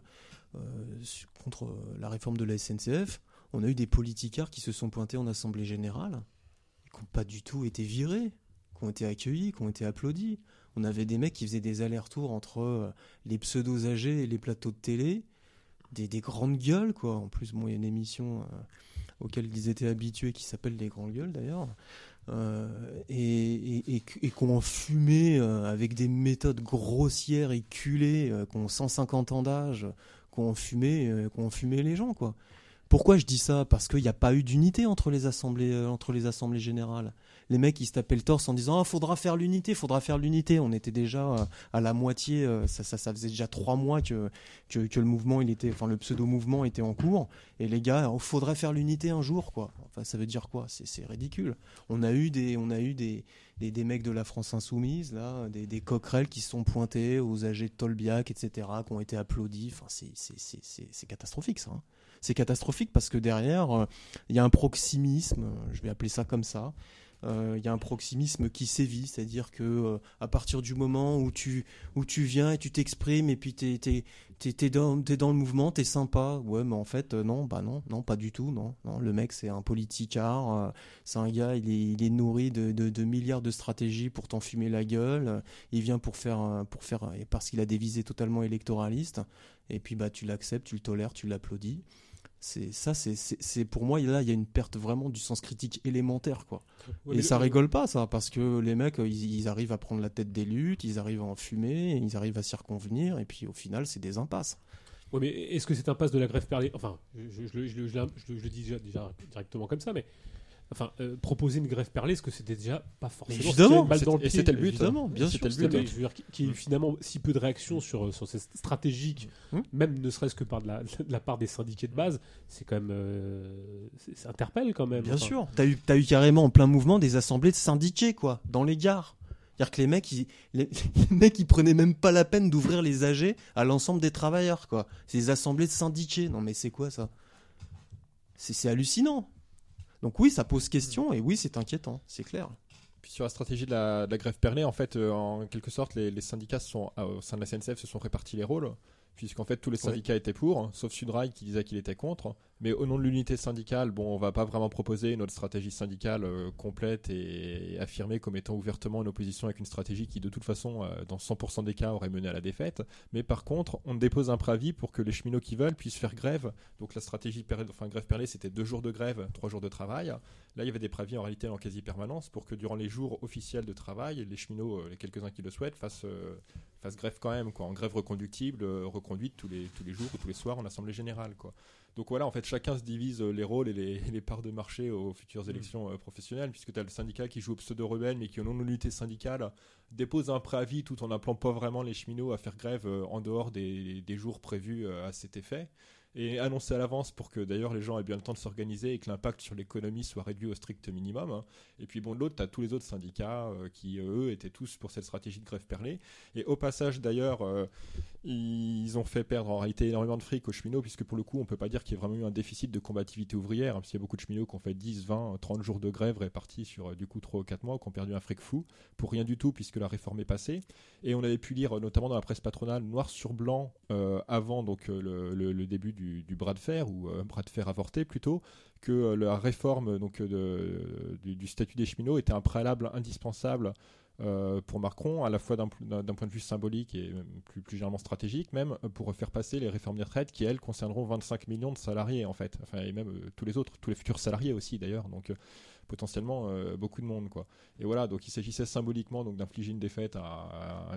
contre la réforme de la SNCF on a eu des politicards qui se sont pointés en assemblée générale, qui n'ont pas du tout été virés, qui ont été accueillis, qui ont été applaudis. On avait des mecs qui faisaient des allers-retours entre euh, les pseudos âgés et les plateaux de télé, des, grandes gueules, quoi. En plus, bon, il y a une émission euh, auquel ils étaient habitués qui s'appelle Les Grandes Gueules, d'ailleurs. Euh, et, et, qu'on fumait avec des méthodes grossières et culées, qu'on 150 ans d'âge, qu'on fumait, qu'on fumait les gens, quoi Pourquoi je dis ça? Parce qu'il n'y a pas eu d'unité entre les euh, entre les assemblées générales. Les mecs, ils se tapaient le torse en disant, ah, faudra faire l'unité, faudra faire l'unité. On était déjà euh, à la moitié. euh, ça, ça, ça faisait déjà trois mois que, que, le mouvement, il était, enfin le pseudo mouvement était en cours. Et les gars, il faudrait faire l'unité un jour, quoi. Enfin, ça veut dire quoi? C'est ridicule. On a eu des, on a eu des, des, des mecs de la France insoumise, là, des, des coquerelles qui se sont pointés aux âgés de Tolbiac, etc., qui ont été applaudis. Enfin, c'est- catastrophique, ça. hein. C'est catastrophique parce que derrière, euh, il y a un proximisme, je vais appeler ça comme ça. Euh, Il y a un proximisme qui sévit, c'est-à-dire que euh, à partir du moment où tu où tu viens et tu t'exprimes et puis t'es t'es t'es t'es dans dans le mouvement, t'es sympa. Ouais, mais en fait euh, non, bah non, non, pas du tout, non, non. Le mec c'est un politicard, c'est un gars, il est nourri de, de, milliards de stratégies pour t'enfumer la gueule. Il vient pour faire pour faire parce qu'il a des visées totalement électoralistes. Et puis bah tu l'acceptes, tu le tolères, tu l'applaudis. C'est ça, c'est pour moi là il y a une perte vraiment du sens critique élémentaire quoi. Ouais, Et ça le- rigole pas, ça, parce que les mecs, ils, ils arrivent à prendre la tête des luttes, ils arrivent à en fumer, ils arrivent à s'y reconvenir, et puis au final, c'est des impasses. Ouais, mais est-ce que c'est un passe de la grève perlée Enfin, je, je- je le- je dis déjà, déjà directement comme ça, mais enfin, euh, proposer une grève perlée, est-ce que c'était déjà pas forcément évidemment, une balle dans le pied c'était le but. évidemment, hein. bien C'était sûr, le but. Mais je veux dire, qui- qui ait finalement si peu de réactions sur, sur ces stratégiques, Mm. même ne serait-ce que par de la, de la part des syndiqués de base, c'est quand même. euh, ça interpelle quand même. Bien Enfin, sûr. T'as eu, t'as eu carrément en plein mouvement des assemblées de syndiqués, quoi, dans les gares. C'est-à-dire que les mecs, ils, les, les mecs, ils prenaient même pas la peine d'ouvrir les AG à l'ensemble des travailleurs, quoi. C'est des assemblées de syndiqués. Non, mais c'est quoi ça? C'est c'est hallucinant. Donc oui, ça pose question, et oui, c'est inquiétant, c'est clair. Puis sur la stratégie de la, de la grève perlée, en fait, euh, en quelque sorte, les, les syndicats sont, euh, au sein de la SNCF se sont répartis les rôles, puisqu'en fait tous les syndicats étaient pour, sauf Sudrail qui disait qu'il était contre. Mais au nom de l'unité syndicale, bon, on va pas vraiment proposer notre stratégie syndicale euh, complète et, et affirmer comme étant ouvertement une opposition avec une stratégie qui, de toute façon, euh, dans 100% des cas, aurait mené à la défaite. Mais par contre, on dépose un préavis pour que les cheminots qui veulent puissent faire grève. Donc la stratégie enfin, grève perlée, c'était deux jours de grève, trois jours de travail. Là, il y avait des préavis en réalité en quasi-permanence pour que durant les jours officiels de travail, les cheminots, euh, les quelques-uns qui le souhaitent, fassent, fassent grève quand même, quoi, en grève reconductible, reconduite tous les, tous les jours ou tous les soirs en assemblée générale. Quoi. Donc voilà, en fait, chacun se divise euh, les rôles et les, parts de marché aux futures élections euh, professionnelles, puisque tu as le syndicat qui joue au pseudo-rebelle, mais qui, au nom de l'unité syndicale, dépose un préavis tout en appelant pas vraiment les cheminots à faire grève euh, en dehors des, des jours prévus à cet effet et annoncé à l'avance pour que d'ailleurs les gens aient bien le temps de s'organiser et que l'impact sur l'économie soit réduit au strict minimum. hein. Et puis bon, de l'autre, tu as tous les autres syndicats euh, qui, eux, étaient tous pour cette stratégie de grève perlée. Et au passage, d'ailleurs, euh, ils ont fait perdre en réalité énormément de fric aux cheminots, puisque pour le coup, on peut pas dire qu'il y ait vraiment eu un déficit de combativité ouvrière, hein, parce qu'il y a beaucoup de cheminots qui ont fait 10, 20, 30 jours de grève répartis sur euh, du coup 3 ou 4 mois, qui ont perdu un fric fou, pour rien du tout, puisque la réforme est passée. Et on avait pu lire, notamment dans la presse patronale, noir sur blanc, avant donc le, le- le début du, du bras de fer, ou euh, bras de fer avorté plutôt, que euh, la réforme donc, euh, de- du, statut des cheminots était un préalable indispensable euh, pour Macron, à la fois d'un point de vue symbolique et plus, plus généralement stratégique, même pour faire passer les réformes des retraites qui, elles, concerneront 25 millions de salariés, en fait. Enfin, et même tous les autres, tous les futurs salariés aussi, d'ailleurs. Donc, potentiellement euh, beaucoup de monde, quoi. Et voilà, donc il s'agissait symboliquement donc d'infliger une défaite à,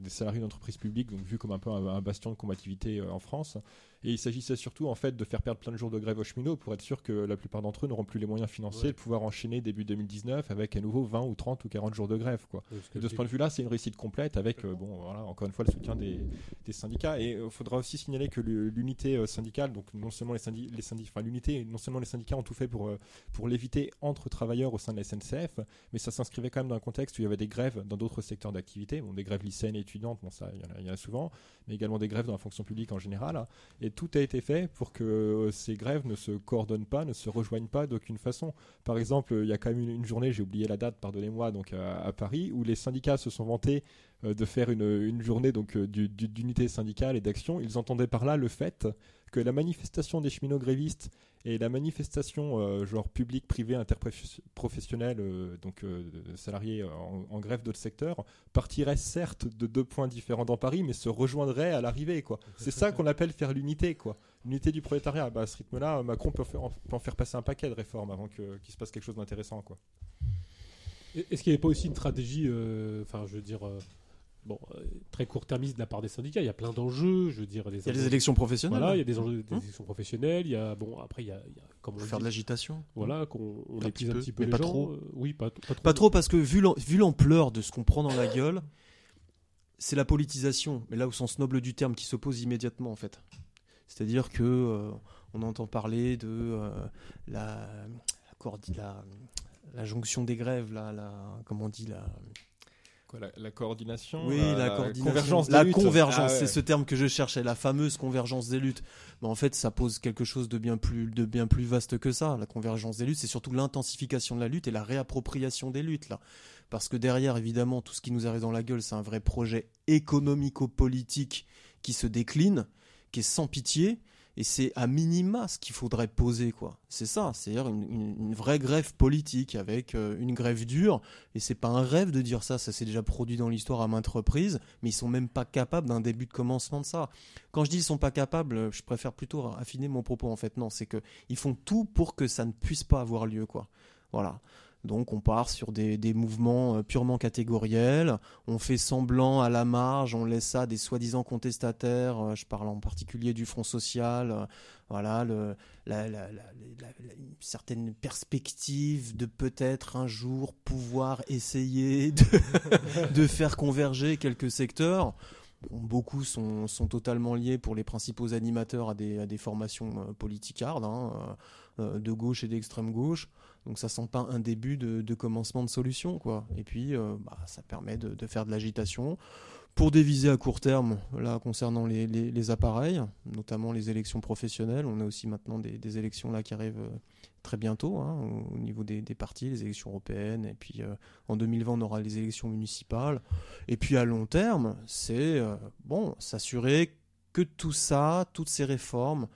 des salariés d'entreprises publiques, donc vu comme un peu un, un bastion de combativité euh, en France. Et il s'agissait surtout en fait de faire perdre plein de jours de grève aux cheminots pour être sûr que la plupart d'entre eux n'auront plus les moyens financiers Ouais. de pouvoir enchaîner début 2019 avec à nouveau 20 ou 30 ou 40 jours de grève, quoi. Et de ce point de vue-là, c'est une réussite complète avec, euh, bon, voilà, encore une fois, le soutien des, des syndicats. Et il faudra aussi signaler que l'unité euh, syndicale, donc non seulement les syndicats, les syndicats, enfin l'unité, non seulement les syndicats ont tout fait pour, euh, pour l'éviter entre travailleurs au sein de la SNCF, mais ça s'inscrivait quand même dans un contexte où il y avait des grèves dans d'autres secteurs d'activité, bon, des grèves lycéennes et étudiantes, bon, ça, il y en a- il y, en a souvent, mais également des grèves dans la fonction publique en général. Et tout a été fait pour que euh, ces grèves ne se coordonnent pas, ne se rejoignent pas d'aucune façon. Par exemple, il y a quand même une, journée, j'ai oublié la date, pardonnez-moi, donc à, Paris, où les syndicats se sont vantés euh, de faire une, journée euh, du- du- d'unité syndicale et d'action. Ils entendaient par là le fait que la manifestation des cheminots grévistes et la manifestation euh, genre public, privé, interprofessionnelle, euh, donc euh, salariés en, grève d'autres secteurs, partiraient certes de deux points différents dans Paris, mais se rejoindraient à l'arrivée. C'est ça qu'on appelle faire l'unité. L'unité du prolétariat. Bah, à ce rythme-là, Macron peut, en faire passer un paquet de réformes avant qu'il se passe quelque chose d'intéressant. Est-ce qu'il n'y avait pas aussi une stratégie, euh, enfin, je veux dire, euh, bon, euh, très court-termiste de la part des syndicats. Il y a plein d'enjeux, je veux dire. Il y a les élections professionnelles. Voilà, il y a des enjeux des élections professionnelles. Il y a bon, après il y a, il y a comme on Faut faire de l'agitation. voilà, qu'on on Un épuise petit un peu, petit peu mais les pas gens. trop. Euh, oui, pas, pas trop. Pas trop parce que vu l'am- vu l'ampleur de ce qu'on prend dans la gueule, c'est la politisation, mais là au sens noble du terme, qui s'oppose immédiatement en fait. C'est-à-dire que euh, on entend parler de euh, la, la, la, la jonction des grèves, la, comment on dit la, Quoi, la, la coordination oui, la coordination, convergence des la luttes. convergence, Ah ouais. c'est ce terme que je cherchais, la fameuse convergence des luttes. Mais en fait, ça pose quelque chose de bien plus, de bien plus vaste que ça. La convergence des luttes, c'est surtout l'intensification de la lutte et la réappropriation des luttes là. Parce que derrière, évidemment, tout ce qui nous arrive dans la gueule, c'est un vrai projet économico-politique qui se décline, qui est sans pitié. Et c'est à minima ce qu'il faudrait poser, quoi. C'est ça, c'est-à-dire une, vraie grève politique avec euh, une grève dure. Et c'est pas un rêve de dire ça, ça s'est déjà produit dans l'histoire à maintes reprises, mais ils sont même pas capables d'un début de commencement de ça. Quand je dis ils sont pas capables, euh, je préfère plutôt affiner mon propos en fait. Non, c'est que ils font tout pour que ça ne puisse pas avoir lieu, quoi. Voilà. Donc on part sur des, des mouvements euh, purement catégoriels, on fait semblant à la marge, on laisse ça à des soi-disant contestataires, euh, je parle en particulier du Front Social, euh, voilà, la, une certaine perspective de peut-être un jour pouvoir essayer de, de faire converger quelques secteurs. Beaucoup sont, sont totalement liés pour les principaux animateurs à des, à des formations politicardes, hein, de gauche et d'extrême gauche. Donc ça sent pas un début de, commencement de solution, quoi. Et puis, euh, bah, ça permet de, faire de l'agitation. Pour des visées à court terme, là, concernant les, appareils, notamment les élections professionnelles, on a aussi maintenant des, élections là qui arrivent euh, très bientôt, hein, au, au niveau des, partis, les élections européennes, et puis euh, en 2020, on aura les élections municipales. Et puis à long terme, c'est, bon, s'assurer que tout ça, toutes ces réformes,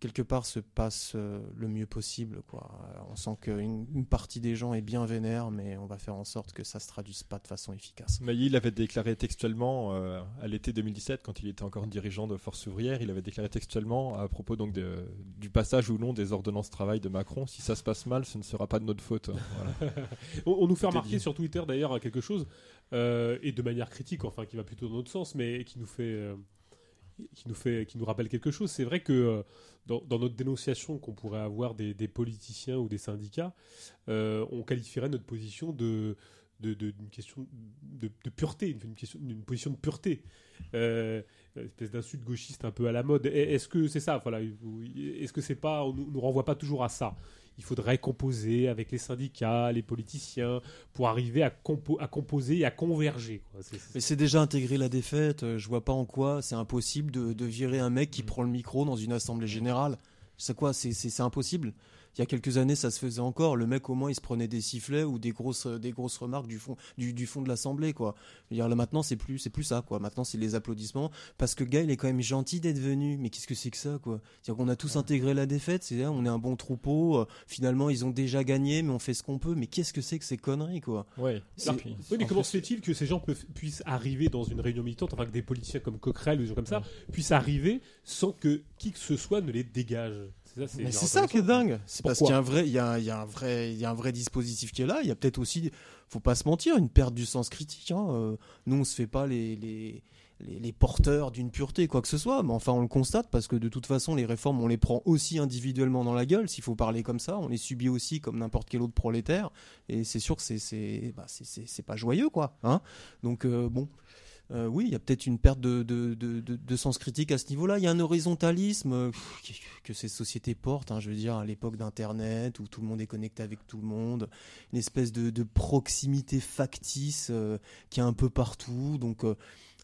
quelque part se passent euh, le mieux possible. Quoi. Euh, On sent qu'une une partie des gens est bien vénère, mais on va faire en sorte que ça se traduise pas de façon efficace. Mailly, il avait déclaré textuellement euh, à l'été 2017, quand il était encore dirigeant de Force ouvrière, il avait déclaré textuellement à propos donc de- du passage ou non des ordonnances travail de Macron, si ça se passe mal, ce ne sera pas de notre faute. Voilà. On, on nous fait remarquer dit. sur Twitter d'ailleurs à quelque chose, euh, et de manière critique, enfin qui va plutôt dans notre sens, mais qui nous fait, euh, qui nous fait, qui nous rappelle quelque chose. C'est vrai que euh, dans, notre dénonciation qu'on pourrait avoir des, politiciens ou des syndicats, euh, on qualifierait notre position de de- de- d'une question de, pureté, une, position de pureté, euh, une espèce d'insulte gauchiste un peu à la mode. Est-ce que c'est ça? Voilà, est-ce que c'est pas, on nous, nous renvoie pas toujours à ça? Il faudrait composer avec les syndicats, les politiciens, pour arriver à, compo- à composer et à converger. quoi. Mais c'est déjà intégré la défaite. euh, Je vois pas en quoi c'est impossible de, de virer un mec qui prend le micro dans une assemblée générale. C'est quoi? C'est impossible? Il y a quelques années, ça se faisait encore. Le mec, au moins, il se prenait des sifflets ou des grosses, des grosses remarques du fond, du, du fond de l'assemblée, quoi. Je veux dire, là, maintenant, c'est plus, c'est plus ça, quoi. Maintenant, c'est les applaudissements parce que le gars, il est quand même gentil d'être venu. Mais qu'est-ce que c'est que ça, quoi? C'est-à-dire qu'on a tous intégré la défaite. C'est on est un bon troupeau. euh, finalement, ils ont déjà gagné, mais on fait ce qu'on peut. Mais qu'est-ce que c'est que ces conneries, quoi? Ouais. Alors, oui, mais en comment se fait-il que ces gens peuvent- puissent arriver dans une réunion militante, enfin que des politiciens comme Coquerel ou des gens comme ça, puissent arriver sans que qui que ce soit ne les dégage? Ça, Mais c'est ça qui est dingue. C'est parce qu'il y a un vrai, il y a, il y a un vrai, il y a un vrai dispositif qui est là. Il y a peut-être aussi, faut pas se mentir, une perte du sens critique. hein. Euh, Nous, on se fait pas les, les, les, les porteurs d'une pureté, quoi que ce soit. Mais enfin, on le constate parce que de toute façon, les réformes, on les prend aussi individuellement dans la gueule. S'il faut parler comme ça, on les subit aussi comme n'importe quel autre prolétaire. Et c'est sûr que c'est, c'est, bah, pas joyeux, quoi. Hein Donc euh, bon. Euh, oui, il y a peut-être une perte de, de, de, de- sens critique à ce niveau-là. Il y a un horizontalisme euh, que ces sociétés portent. hein, je veux dire, à l'époque d'Internet, où tout le monde est connecté avec tout le monde, une espèce de, de proximité factice euh, qui est un peu partout. Donc, euh,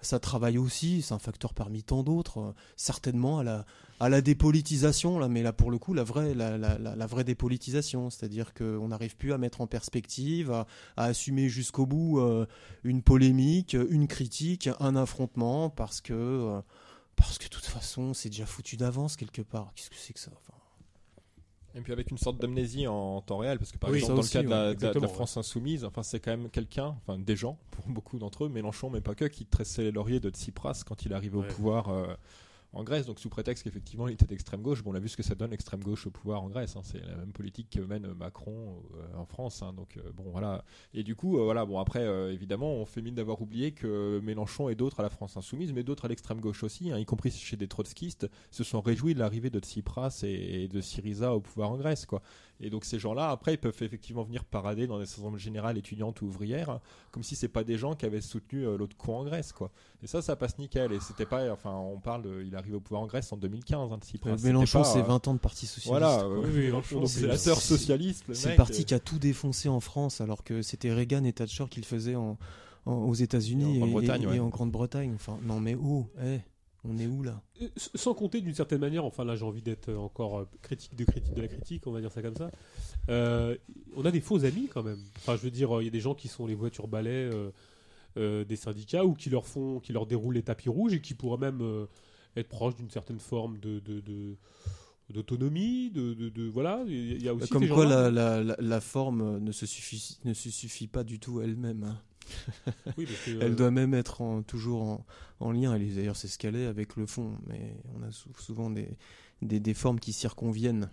ça travaille aussi. C'est un facteur parmi tant d'autres. euh, certainement à la, à la dépolitisation, là, mais là, pour le coup, la vraie, la, la, vraie dépolitisation. C'est-à-dire qu'on n'arrive plus à mettre en perspective, à, assumer jusqu'au bout. euh, une polémique, une critique, un affrontement, parce que, euh, parce que de toute façon, c'est déjà foutu d'avance quelque part. Qu'est-ce que c'est que ça Et puis avec une sorte d'amnésie en temps réel, parce que par Oui, exemple, dans le cas de la, ouais, de la- de la exactement, France insoumise, enfin c'est quand même quelqu'un, enfin des gens, pour beaucoup d'entre eux, Mélenchon, mais pas que, qui tressait les lauriers de Tsipras quand il Ouais. au pouvoir euh, en Grèce, donc sous prétexte qu'effectivement il était d'extrême gauche. Bon, on a vu ce que ça donne l'extrême gauche au pouvoir en Grèce. Hein. c'est la même politique que mène Macron euh, en France. Hein. donc euh, bon, voilà. Et du coup, euh, voilà. Bon, après, évidemment, on fait mine d'avoir oublié que Mélenchon et d'autres à la France insoumise, mais d'autres à l'extrême gauche aussi, hein, y compris chez des trotskistes, se sont réjouis de l'arrivée de Tsipras et, de Syriza au pouvoir en Grèce, quoi. Et donc ces gens-là, après, ils peuvent effectivement venir parader dans des assemblées générales étudiantes ou ouvrières, comme si c'est pas des gens qui avaient soutenu l'autre con en Grèce, quoi. Et ça, ça passe nickel. Et c'était pas, enfin, on parle, il arrive au pouvoir en Grèce en 2015, hein, Tsipras. Mélenchon, c'est 20 ans de parti socialiste. Voilà, oui, c'est la sœur socialiste. C'est le parti qui a tout défoncé en France, alors que c'était Reagan et Thatcher qui le faisaient en, aux États-Unis et, en Grande-Bretagne. Enfin, non, mais où? Eh, On est où là? Euh, Sans compter d'une certaine manière, enfin là j'ai envie d'être encore euh, critique de critique de la critique, on va dire ça comme ça. Euh, on a des faux amis quand même. Enfin, je veux dire, il y a des gens qui sont les voitures balais des syndicats ou qui leur font, qui leur déroulent les tapis rouges et qui pourraient même être proches d'une certaine forme de, de, de d'autonomie, de, de, voilà, il y a aussi comme quoi la, la, la, forme ne se suffit ne se suffit pas du tout elle-même. Hein. Elle euh, doit même être en, toujours en, en, lien. D'ailleurs, c'est ce qu'elle est avec le fond, mais on a souvent des, des, des formes qui circonviennent.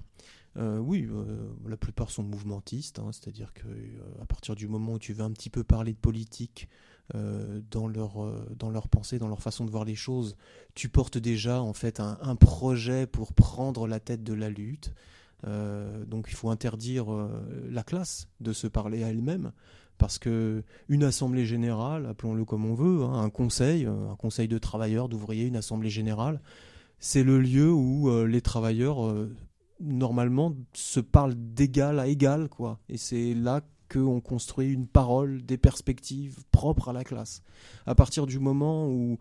Euh, oui, euh, la plupart sont mouvementistes, hein, c'est-à-dire que à partir du moment où tu veux un petit peu parler de politique, dans, leur, dans leur pensée, dans leur façon de voir les choses. Tu portes déjà en fait un, projet pour prendre la tête de la lutte. Donc il faut interdire la classe de se parler à elle-même parce que une assemblée générale, appelons-le comme on veut, hein, un conseil, un conseil de travailleurs, d'ouvriers, une assemblée générale, c'est le lieu où les travailleurs normalement se parlent d'égal à égal, quoi. Et c'est là qu'on construit une parole, des perspectives propres à la classe. À partir du moment où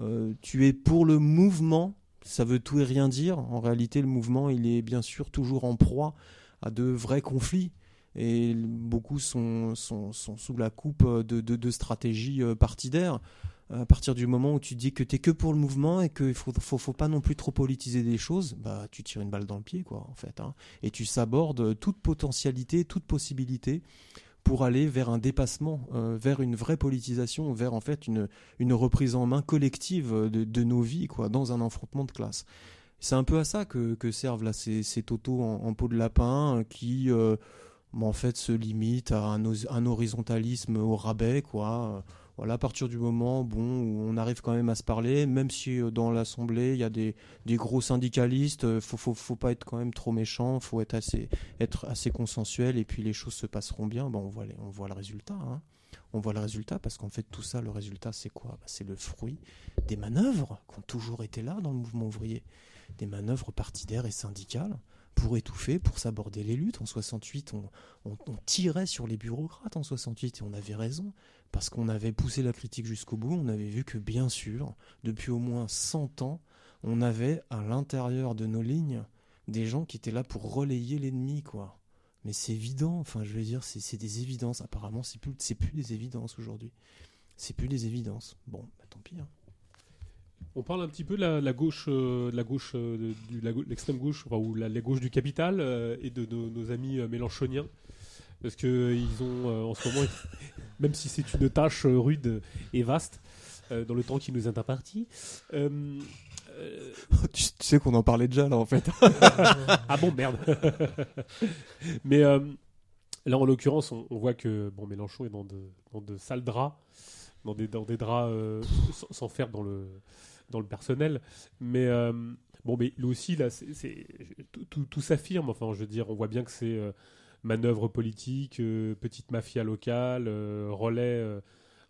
euh, tu es pour le mouvement, ça veut tout et rien dire. En réalité, le mouvement, il est bien sûr toujours en proie à de vrais conflits. Et beaucoup sont, sont, sous la coupe de, de stratégies euh, partidaires à partir du moment où tu dis que tu es que pour le mouvement et qu'il faut, faut, pas non plus trop politiser des choses, bah tu tires une balle dans le pied quoi en fait. Hein. Et tu sabordes toute potentialité, toute possibilité pour aller vers un dépassement, euh, vers une vraie politisation, vers en fait une, une reprise en main collective de, nos vies quoi, dans un affrontement de classe. C'est un peu à ça que, servent là ces, ces totaux en, peau de lapin qui euh, en fait se limitent à un, horizontalisme au rabais quoi voilà, à partir du moment bon, où on arrive quand même à se parler, même si euh, dans l'Assemblée il y a des, gros syndicalistes, il euh, faut, faut, pas être quand même trop méchant, faut être assez, être assez consensuel et puis les choses se passeront bien. Bon, on, voit on voit le résultat. Hein. On voit le résultat parce qu'en fait tout ça, le résultat c'est quoi? Bah, C'est le fruit des manœuvres qui ont toujours été là dans le mouvement ouvrier, des manœuvres partidaires et syndicales pour étouffer, pour s'aborder les luttes. En 68, on, tirait sur les bureaucrates en 68 et on avait raison parce qu'on avait poussé la critique jusqu'au bout, on avait vu que bien sûr, depuis au moins 100 ans, on avait à l'intérieur de nos lignes des gens qui étaient là pour relayer l'ennemi, quoi. Mais c'est évident, enfin je veux dire, c'est des évidences. Apparemment, c'est plus, plus des évidences aujourd'hui. C'est plus des évidences. Bon, bah, tant pis. Hein. On parle un petit peu de la, gauche, euh, de la gauche, euh, l'extrême gauche, enfin, ou la, gauche du capital euh, et de nos, nos amis mélanchoniens parce que ils ont en ce moment même si c'est une tâche euh, rude et vaste euh, dans le temps qui nous est imparti. Euh, tu, sais qu'on en parlait déjà là en fait. ah bon merde. Mais là en l'occurrence on, voit que bon Mélenchon est dans de, dans de sales draps, dans des, draps sans, faire dans le personnel. Mais bon mais lui aussi là c'est tout, tout, tout s'affirme. Enfin je veux dire on voit bien que c'est manœuvre politique, euh, petite mafia locale, euh, relais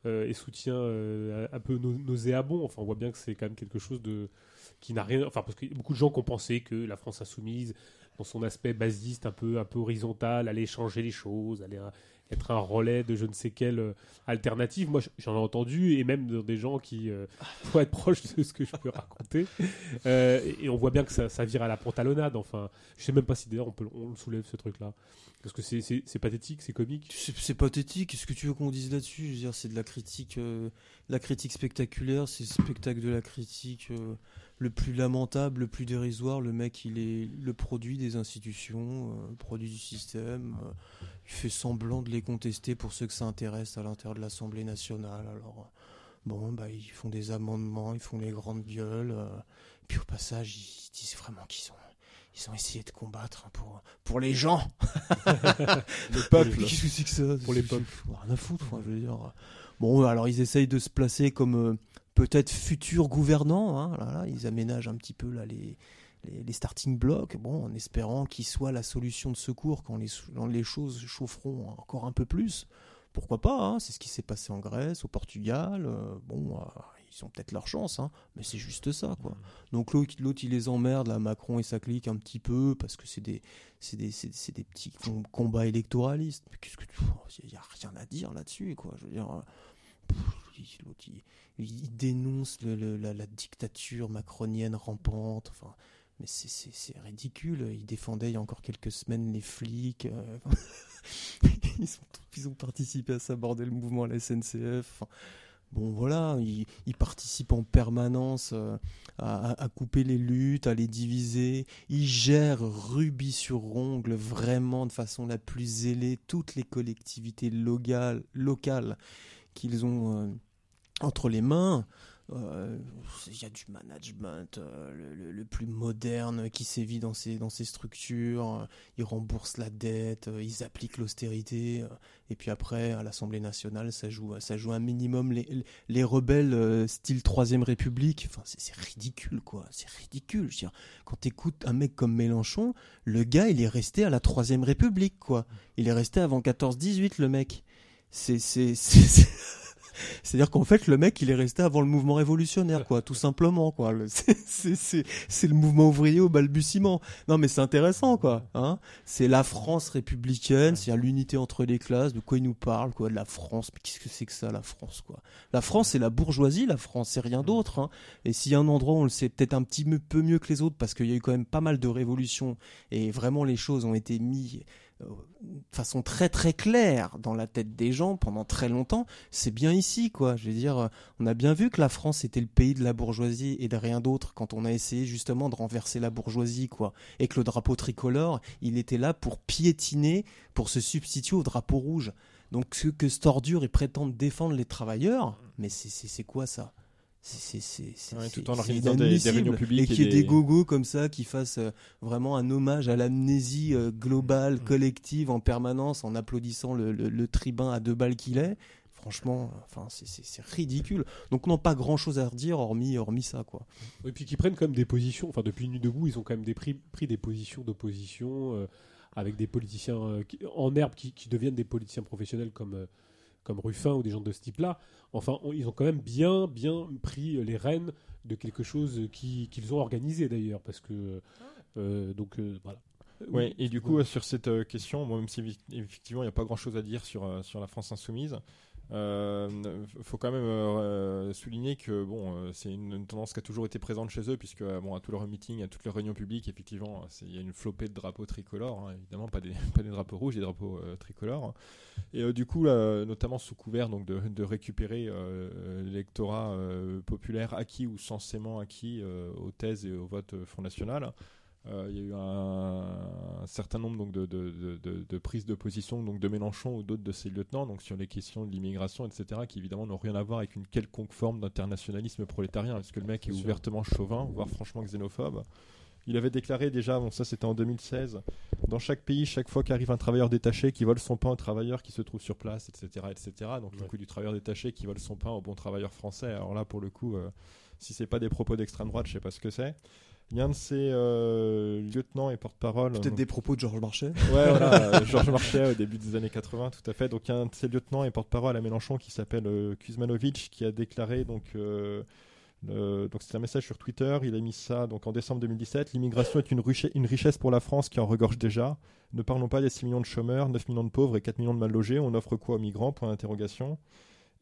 euh, et soutien un peu nauséabond. Enfin, on voit bien que c'est quand même quelque chose de qui n'a rien. Enfin, parce que beaucoup de gens qui ont pensé que la France insoumise, dans son aspect basiste, un peu, un peu horizontal, allait changer les choses, être un relais de je ne sais quelle euh, alternative. Moi, j'en ai entendu, et même des gens qui euh, être proches de ce que je peux raconter. Euh, et, on voit bien que ça, ça, vire à la pantalonnade. Enfin, je sais même pas si d'ailleurs on, on le soulève ce truc-là. Parce que c'est pathétique, c'est comique. C'est pathétique. Qu'est-ce que tu veux qu'on dise là-dessus? C'est de la critique, la critique spectaculaire, c'est le spectacle de la critique le plus lamentable, le plus dérisoire. Le mec, il est le produit des institutions, le produit du système il fait semblant de les contester pour ceux que ça intéresse à l'intérieur de l'Assemblée nationale. Alors, Bon, bah, ils font des amendements, ils font les grandes gueules. euh, puis au passage, ils disent vraiment qu'ils ont, ils ont essayé de combattre hein, pour, pour les gens. Le peuple. Qu'est-ce que c'est que ça? Pour les peuples. Rien à foutre, je veux dire. Bon, alors ils essayent de se placer comme euh, peut-être futurs gouvernants. Hein, là, là, ils aménagent un petit peu là, les, les, les starting blocks, bon, en espérant qu'ils soient la solution de secours quand les, quand les choses chaufferont encore un peu plus. Pourquoi pas hein, C'est ce qui s'est passé en Grèce, au Portugal. euh, bon, euh, ils ont peut-être leur chance, hein, mais c'est juste ça, quoi. Donc l'autre, il les emmerde, là, Macron et sa clique un petit peu, parce que c'est des, c'est des, des petits com- combats électoralistes. Mais qu'est-ce que tu, il y a rien à dire là-dessus, quoi. Je veux dire, euh, pff, il, dénonce la, dictature macronienne rampante. Enfin, mais c'est, ridicule. Il défendait il y a encore quelques semaines les flics. euh, ils, ont, ils participé à saborder le mouvement à la SNCF. Bon voilà, il, il participe en permanence euh, à, couper les luttes, à les diviser. Il gère rubis sur ongle vraiment de façon la plus zélée toutes les collectivités locales, locales qu'ils ont euh, entre les mains. Euh, Il y a du management euh, le, le- le plus moderne qui sévit dans ces, dans ces structures. Ils remboursent la dette, euh, ils appliquent l'austérité. euh, et puis après, à l'Assemblée nationale, ça joue, ça joue un minimum les, les rebelles euh, style Troisième République. Enfin, c'est ridicule, quoi. C'est ridicule. Je veux dire, quand t'écoutes un mec comme Mélenchon, le gars, il est resté à la Troisième République, quoi. Il est resté avant 14-18, le mec. C'est, c'est- C'est-à-dire qu'en fait, le mec, il est resté avant le mouvement révolutionnaire, quoi, tout simplement, quoi. C'est- le mouvement ouvrier au balbutiement. Non, mais c'est intéressant, quoi. Hein c'est la France républicaine, c'est l'unité entre les classes. De quoi il nous parle, quoi De la France. Mais qu'est-ce que c'est que ça, la France, quoi? La France, c'est la bourgeoisie, la France, c'est rien d'autre. Hein. Et s'il y a un endroit où on le sait peut-être un petit peu mieux que les autres, parce qu'il y a eu quand même pas mal de révolutions, et vraiment les choses ont été mises de façon très très claire dans la tête des gens pendant très longtemps, c'est bien ici, quoi. Je veux dire, euh, on a bien vu que la France était le pays de la bourgeoisie et de rien d'autre quand on a essayé justement de renverser la bourgeoisie, quoi. Et que le drapeau tricolore, il était là pour piétiner, pour se substituer au drapeau rouge. Donc ce que cette ordure, ils prétendent défendre les travailleurs, mais c'est quoi ça? C'est Ouais, tout en organisant des- des réunions publiques et qu'il y ait des... des- gogos comme ça qui fassent euh, vraiment un hommage à l'amnésie euh, globale, collective en permanence en applaudissant le, le- le tribun à deux balles qu'il est. Franchement, enfin, c'est- ridicule. Donc non, pas grand chose à redire hormis, hormis ça, quoi. Et puis qui prennent quand même des positions, enfin depuis Nuit debout, ils ont quand même des pris, pris des positions d'opposition euh, avec des politiciens euh, qui- en herbe qui, qui deviennent des politiciens professionnels comme, euh, comme Ruffin ou des gens de ce type-là. Enfin, on- ils ont quand même bien, bien pris les rênes de quelque chose qui- qu'ils ont organisé d'ailleurs, parce que euh, donc euh, voilà. Ouais, et du coup, sur cette euh, question, bon, même si eff- effectivement il n'y a pas grand chose à dire sur, sur la France insoumise, euh, faut quand même euh, souligner que bon, euh, c'est une, tendance qui a toujours été présente chez eux, puisque euh, bon, à tous leurs meetings, à toutes les réunions publiques, effectivement, il y a une flopée de drapeaux tricolores, hein, évidemment, pas des, pas des drapeaux rouges, des drapeaux tricolores. Et du coup, notamment sous couvert donc, de, récupérer l'électorat populaire acquis ou censément acquis aux thèses et au vote Front National. Euh, il y a eu un, un certain nombre donc, de, de, de- de- de prises de position donc, de Mélenchon ou d'autres de ses lieutenants donc, sur les questions de l'immigration, etc., qui évidemment n'ont rien à voir avec une quelconque forme d'internationalisme prolétarien, parce que le mec est ouvertement chauvin, voire franchement xénophobe. Il avait déclaré déjà, bon ça c'était en 2016, dans chaque pays, chaque fois qu'arrive un travailleur détaché qui vole son pain au travailleur qui se trouve sur place, etc. etc. donc le Ouais. coup du travailleur détaché qui vole son pain au bon travailleur français, alors là pour le coup, euh, si c'est pas des propos d'extrême droite, je sais pas ce que c'est. Il y a un de ses euh, lieutenants et porte-parole. Peut-être des propos de Georges Marchais. Ouais, voilà, euh, Georges Marchais au début des années 80, tout à fait. Donc, il y a un de ses lieutenants et porte-parole à Mélenchon qui s'appelle euh, Kuzmanovic qui a déclaré donc. euh, donc c'est un message sur Twitter, il a mis ça donc en décembre 2017. L'immigration est une, une richesse pour la France qui en regorge déjà. Ne parlons pas des 6 millions de chômeurs, 9 millions de pauvres et 4 millions de mal logés. On offre quoi aux migrants? Point d'interrogation.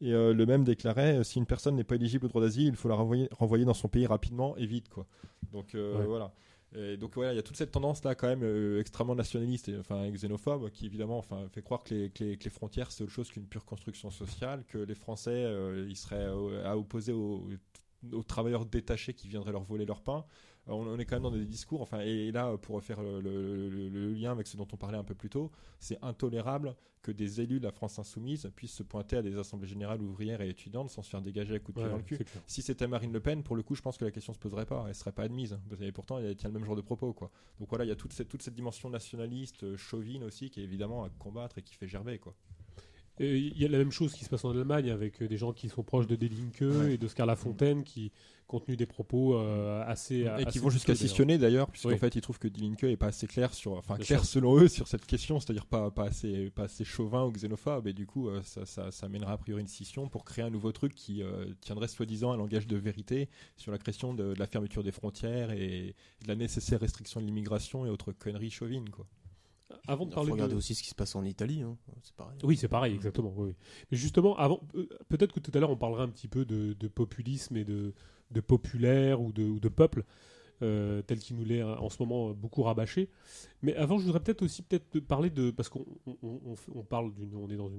Et euh, le même déclarait euh, si une personne n'est pas éligible au droit d'asile, il faut la renvoyer, renvoyer dans son pays rapidement et vite quoi. Donc euh, Ouais. voilà. Et donc voilà, il y a toute cette tendance là quand même euh, extrêmement nationaliste et enfin xénophobe qui évidemment enfin fait croire que les, que les, que les frontières c'est autre chose qu'une pure construction sociale, que les Français euh, ils seraient euh, à opposer aux, aux travailleurs détachés qui viendraient leur voler leur pain. On, est quand même dans des discours. Enfin, et, là, pour faire le, lien avec ce dont on parlait un peu plus tôt, c'est intolérable que des élus de la France insoumise puissent se pointer à des assemblées générales ouvrières et étudiantes sans se faire dégager à coups de pied dans le cul. Si c'était Marine Le Pen, pour le coup, je pense que la question se poserait pas, elle serait pas admise. Et pourtant, il tient le même genre de propos, quoi. Donc voilà, il y a toute cette, toute cette dimension nationaliste, euh, chauvine aussi, qui est évidemment à combattre et qui fait gerber, quoi. Il y a la même chose qui se passe en Allemagne avec euh, des gens qui sont proches de Delinque et de Scarla Fontaine qui ont tenu des propos euh, assez. Et qui vont jusqu'à scissionner d'ailleurs, puisqu'en fait ils trouvent que Delinque est pas assez clair sur. Enfin, clair selon eux sur cette question, c'est-à-dire pas, pas, assez, pas assez chauvin ou xénophobe. Et du coup, euh, ça, ça, ça, mènera a priori une scission pour créer un nouveau truc qui tiendrait soi-disant un langage de vérité sur la question de, de, la fermeture des frontières et de la nécessaire restriction de l'immigration et autres conneries chauvines, quoi. Avant de parler regarder aussi ce qui se passe en Italie, hein. c'est pareil. Oui, c'est pareil, exactement. Oui. Mais justement, avant, euh, peut-être que tout à l'heure on parlera un petit peu de, populisme et de, de populaire ou de, de peuple, euh, tel qu'il nous l'est hein, en ce moment beaucoup rabâché. Mais avant, je voudrais peut-être aussi peut-être parler de, parce qu'on on, parle d'une, on est dans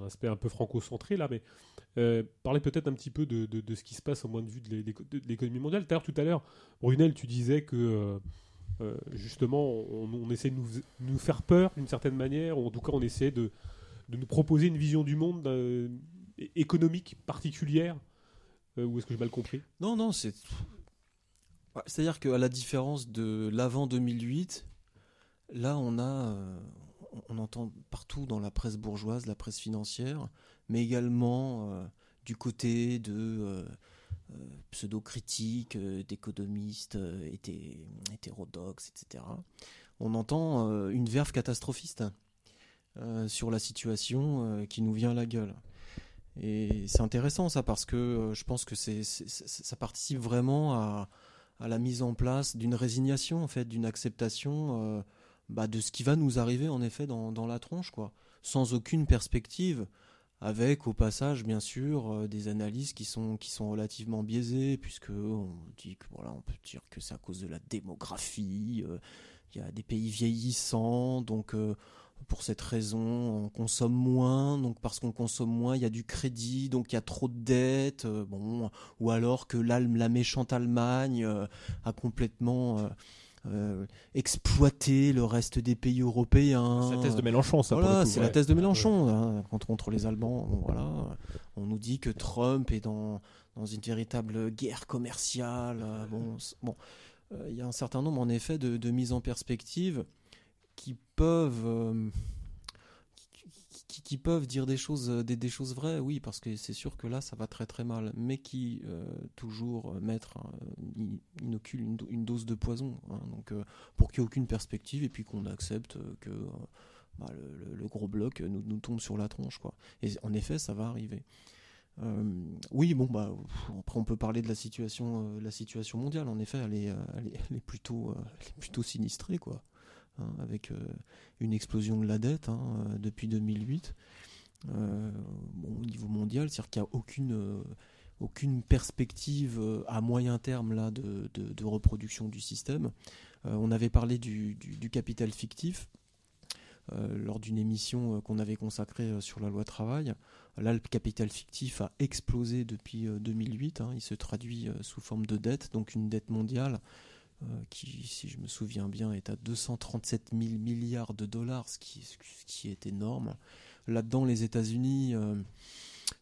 un aspect un peu franco-centré là, mais euh, parler peut-être un petit peu de, de, ce qui se passe au moins de vue de l'économie mondiale. D'ailleurs, tout à l'heure, Brunel, tu disais que euh, justement, on, essaie de nous, faire peur d'une certaine manière, ou en tout cas, on essaie de, nous proposer une vision du monde euh, économique particulière. Euh, ou est-ce que j'ai mal compris? Non, non, c'est. C'est-à-dire qu'à la différence de l'avant 2008, là, on a. on entend partout dans la presse bourgeoise, la presse financière, mais également du côté de euh, pseudo-critiques euh, d'économistes euh, hétérodoxes, etc. On entend une verve catastrophiste sur la situation qui nous vient à la gueule. Et c'est intéressant ça parce que je pense que ça participe vraiment à, la mise en place d'une résignation, en fait, d'une acceptation bah, de ce qui va nous arriver en effet dans, la tronche, quoi, sans aucune perspective avec au passage bien sûr euh, des analyses qui sont qui sont relativement biaisées puisque on dit que voilà on peut dire que c'est à cause de la démographie euh, il y a des pays vieillissants donc euh, pour cette raison on consomme moins donc parce qu'on consomme moins il y a du crédit donc il y a trop de dettes bon ou alors que la méchante Allemagne a complètement euh, exploiter le reste des pays européens. C'est la thèse de Mélenchon, ça. Voilà, c'est la thèse de Mélenchon hein, contre, contre, les Allemands. voilà, on nous dit que Trump est dans, dans une véritable guerre commerciale. Euh, bon, bon, euh, il y a un certain nombre en effet de, de mises en perspective qui peuvent qui, peuvent dire des choses, euh, des, des, choses vraies, oui, parce que c'est sûr que là, ça va très très mal, mais qui euh, toujours euh, mettre, inocule une, dose de poison, hein, donc pour qu'il n'y ait aucune perspective et puis qu'on accepte que bah, le, gros bloc nous, nous, tombe sur la tronche, quoi. Et en effet, ça va arriver. oui, bon, bah, après on peut parler de la situation, la situation mondiale. En effet, elle est, elle est, plutôt, elle est plutôt sinistrée, quoi. Hein, avec euh, une explosion de la dette hein, euh, depuis 2008. Euh, au niveau mondial, c'est-à-dire qu'il n'y a aucune aucune perspective à moyen terme là de, reproduction du système. on avait parlé du, capital fictif lors d'une émission qu'on avait consacrée sur la loi travail. Là, le capital fictif a explosé depuis 2008. Hein. il se traduit sous forme de dette, donc une dette mondiale qui, si je me souviens bien, est à 237 000 milliards de dollars, ce qui, qui est énorme. Là-dedans, les États-Unis euh,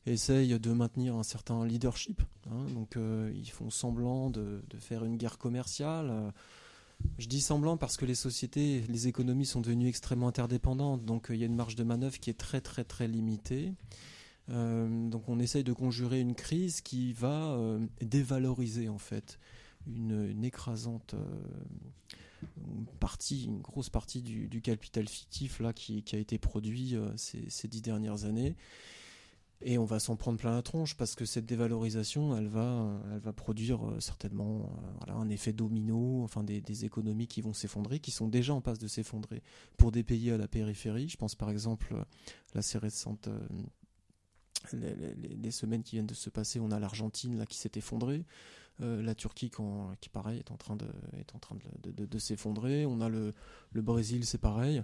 essayent de maintenir un certain leadership. Hein. donc, euh, ils font semblant de, faire une guerre commerciale. Je dis semblant parce que les sociétés, les économies sont devenues extrêmement interdépendantes, donc il y a une marge de manœuvre qui est très très très limitée. donc on essaye de conjurer une crise qui va dévaloriser en fait une, écrasante euh, partie, une grosse partie du, capital fictif là qui, a été produit euh, ces, dix dernières années. Et on va s'en prendre plein la tronche parce que cette dévalorisation, elle va, elle va produire euh, certainement un effet domino, enfin des, économies qui vont s'effondrer, qui sont déjà en passe de s'effondrer pour des pays à la périphérie. Je pense par exemple la assez récente, les, semaines qui viennent de se passer, on a l'Argentine là qui s'est effondrée. Euh, la Turquie qui pareil est en train de, s'effondrer. On a le, le Brésil, c'est pareil.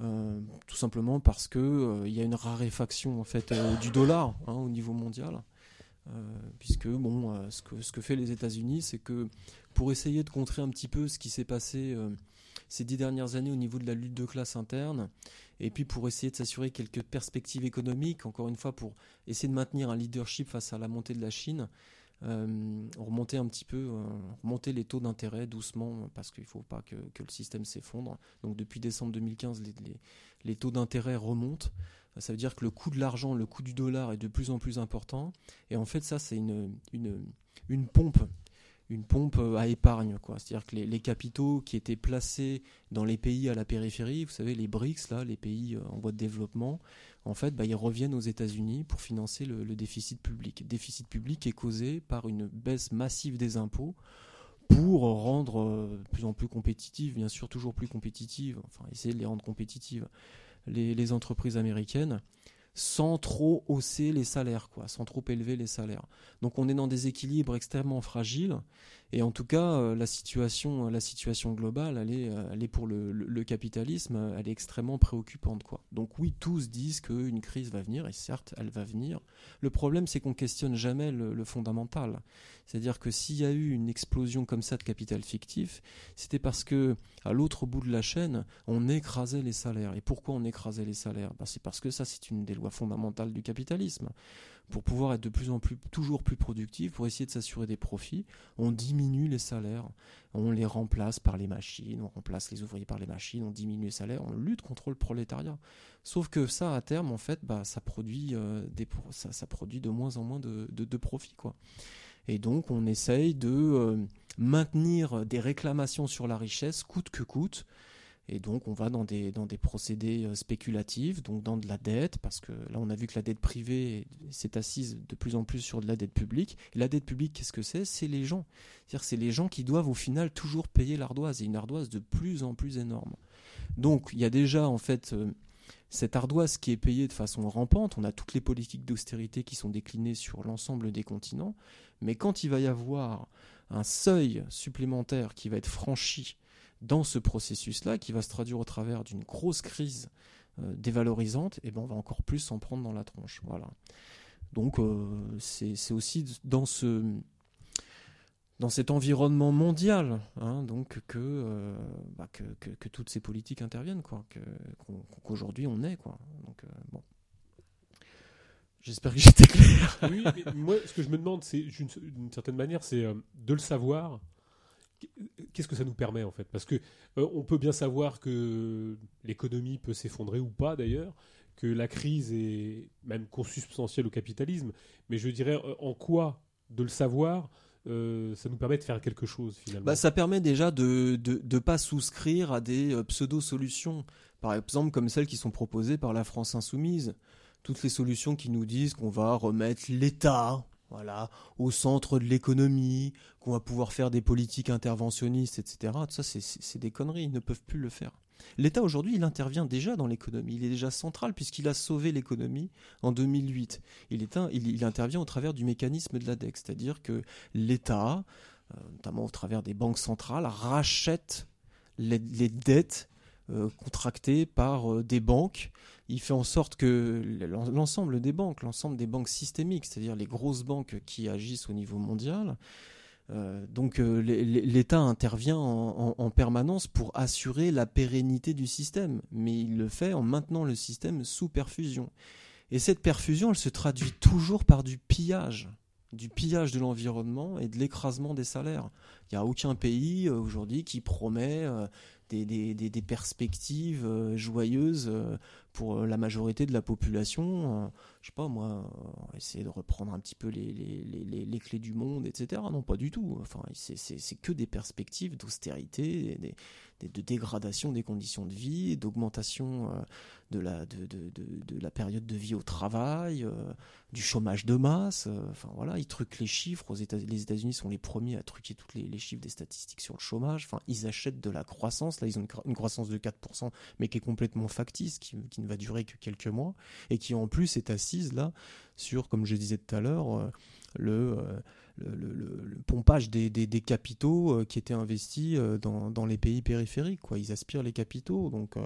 Euh, tout simplement parce que euh, il y a une raréfaction en fait du dollar hein, au niveau mondial. puisque bon, ce, que, ce que fait les États-Unis, c'est que pour essayer de contrer un petit peu ce qui s'est passé ces dix dernières années au niveau de la lutte de classe interne, et puis pour essayer de s'assurer quelques perspectives économiques, encore une fois pour essayer de maintenir un leadership face à la montée de la Chine, euh, remonter un petit peu, euh, remonter les taux d'intérêt doucement, parce qu'il ne faut pas que, le système s'effondre. Donc depuis décembre 2015, les, taux d'intérêt remontent. Ça veut dire que le coût de l'argent, le coût du dollar est de plus en plus important. Et en fait, ça, c'est une, pompe une pompe euh, à épargne. C'est-à-dire que les, capitaux qui étaient placés dans les pays à la périphérie, vous savez, les BRICS, là, les pays euh, en voie de développement, en fait, bah, ils reviennent aux États-Unis pour financer le, déficit public. déficit public est causé par une baisse massive des impôts pour rendre euh, de plus en plus compétitives, bien sûr toujours plus compétitives, enfin essayer de les rendre compétitives, les entreprises américaines sans trop hausser les salaires, quoi, sans trop élever les salaires. Donc on est dans des équilibres extrêmement fragiles et en tout cas, euh, la situation, euh, la situation globale, elle est, euh, elle est pour le, capitalisme, elle est extrêmement préoccupante. Donc oui, tous disent qu'une crise va venir, et certes, elle va venir. Le problème, c'est qu'on questionne jamais le, fondamental. C'est-à-dire que s'il y a eu une explosion comme ça de capital fictif, c'était parce que à l'autre bout de la chaîne, on écrasait les salaires. Et pourquoi on écrasait les salaires? Ben, C'est parce que ça, c'est une des lois fondamentales du capitalisme pour pouvoir être de plus en plus toujours plus productif, pour essayer de s'assurer des profits, on diminue les salaires, on les remplace par les machines, on remplace les ouvriers par les machines, on diminue les salaires, on lutte contre le prolétariat. Sauf que ça, à terme, en fait, bah, ça produit euh, ça, produit de moins en moins de, de, profits, quoi. Et donc, on essaye de euh, maintenir des réclamations sur la richesse coûte que coûte, et donc, on va dans des, dans des procédés euh, spéculatifs, donc dans de la dette, parce que là, on a vu que la dette privée s'est assise de plus en plus sur de la dette publique. Et la dette publique, qu'est-ce que c'est? C'est les gens. C'est-à-dire, c'est les gens qui doivent au final toujours payer l'ardoise, et une ardoise de plus en plus énorme. Donc, il y a déjà, en fait, euh, cette ardoise qui est payée de façon rampante. On a toutes les politiques d'austérité qui sont déclinées sur l'ensemble des continents. Mais quand il va y avoir un seuil supplémentaire qui va être franchi dans ce processus-là, qui va se traduire au travers d'une grosse crise euh, dévalorisante, et eh ben on va encore plus s'en prendre dans la tronche. Voilà. Donc euh, c'est aussi dans ce dans cet environnement mondial, hein, donc euh, bah, que, que, toutes ces politiques interviennent, quoi, qu'aujourd'hui on est, quoi. Donc bon. J'espère que j'étais clair. oui, mais moi, ce que je me demande, c'est d'une certaine manière, c'est de le savoir qu'est-ce que ça nous permet en fait? Parce que euh, on peut bien savoir que l'économie peut s'effondrer ou pas d'ailleurs, que la crise est même consubstantielle au capitalisme, mais je dirais euh, en quoi de le savoir euh, ça nous permet de faire quelque chose finalement? Bah, ça permet déjà de ne pas souscrire à des pseudo-solutions, par exemple comme celles qui sont proposées par la France insoumise. Toutes les solutions qui nous disent qu'on va remettre l'État voilà, au centre de l'économie, qu'on va pouvoir faire des politiques interventionnistes, etc. Tout ça, c'est des conneries, ils ne peuvent plus le faire. L'État aujourd'hui, il intervient déjà dans l'économie, il est déjà central puisqu'il a sauvé l'économie en 2008. Il, intervient au travers du mécanisme de la DEC, c'est-à-dire que l'État, euh, notamment au travers des banques centrales, rachète les, dettes euh, contractées par euh, des banques il fait en sorte que l'ensemble des banques, l'ensemble des banques systémiques, c'est-à-dire les grosses banques qui agissent au niveau mondial, euh, donc euh, l'État intervient en, permanence pour assurer la pérennité du système, mais il le fait en maintenant le système sous perfusion. Et cette perfusion, elle se traduit toujours par du pillage, du pillage de l'environnement et de l'écrasement des salaires. Il n'y a aucun pays euh, aujourd'hui qui promet des, perspectives joyeuses pour euh, la majorité de la population. je sais pas, moi, essayer de reprendre un petit peu les, les, clés du monde, etc. Non, pas du tout. Enfin, c'est que des perspectives d'austérité, de dégradation des conditions de vie, d'augmentation de la, de, la période de vie au travail, euh, du chômage de masse. Euh, enfin voilà, ils truquent les chiffres. Aux États les États-Unis sont les premiers à truquer tous les, les, chiffres des statistiques sur le chômage. Enfin, ils achètent de la croissance. Là, ils ont une, croissance de 4%, mais qui est complètement factice, qui, qui, ne va durer que quelques mois, et qui en plus est assise là sur, comme je disais tout à l'heure, le, le, pompage des, capitaux qui étaient investis dans, dans, les pays périphériques. Quoi. Ils aspirent les capitaux, donc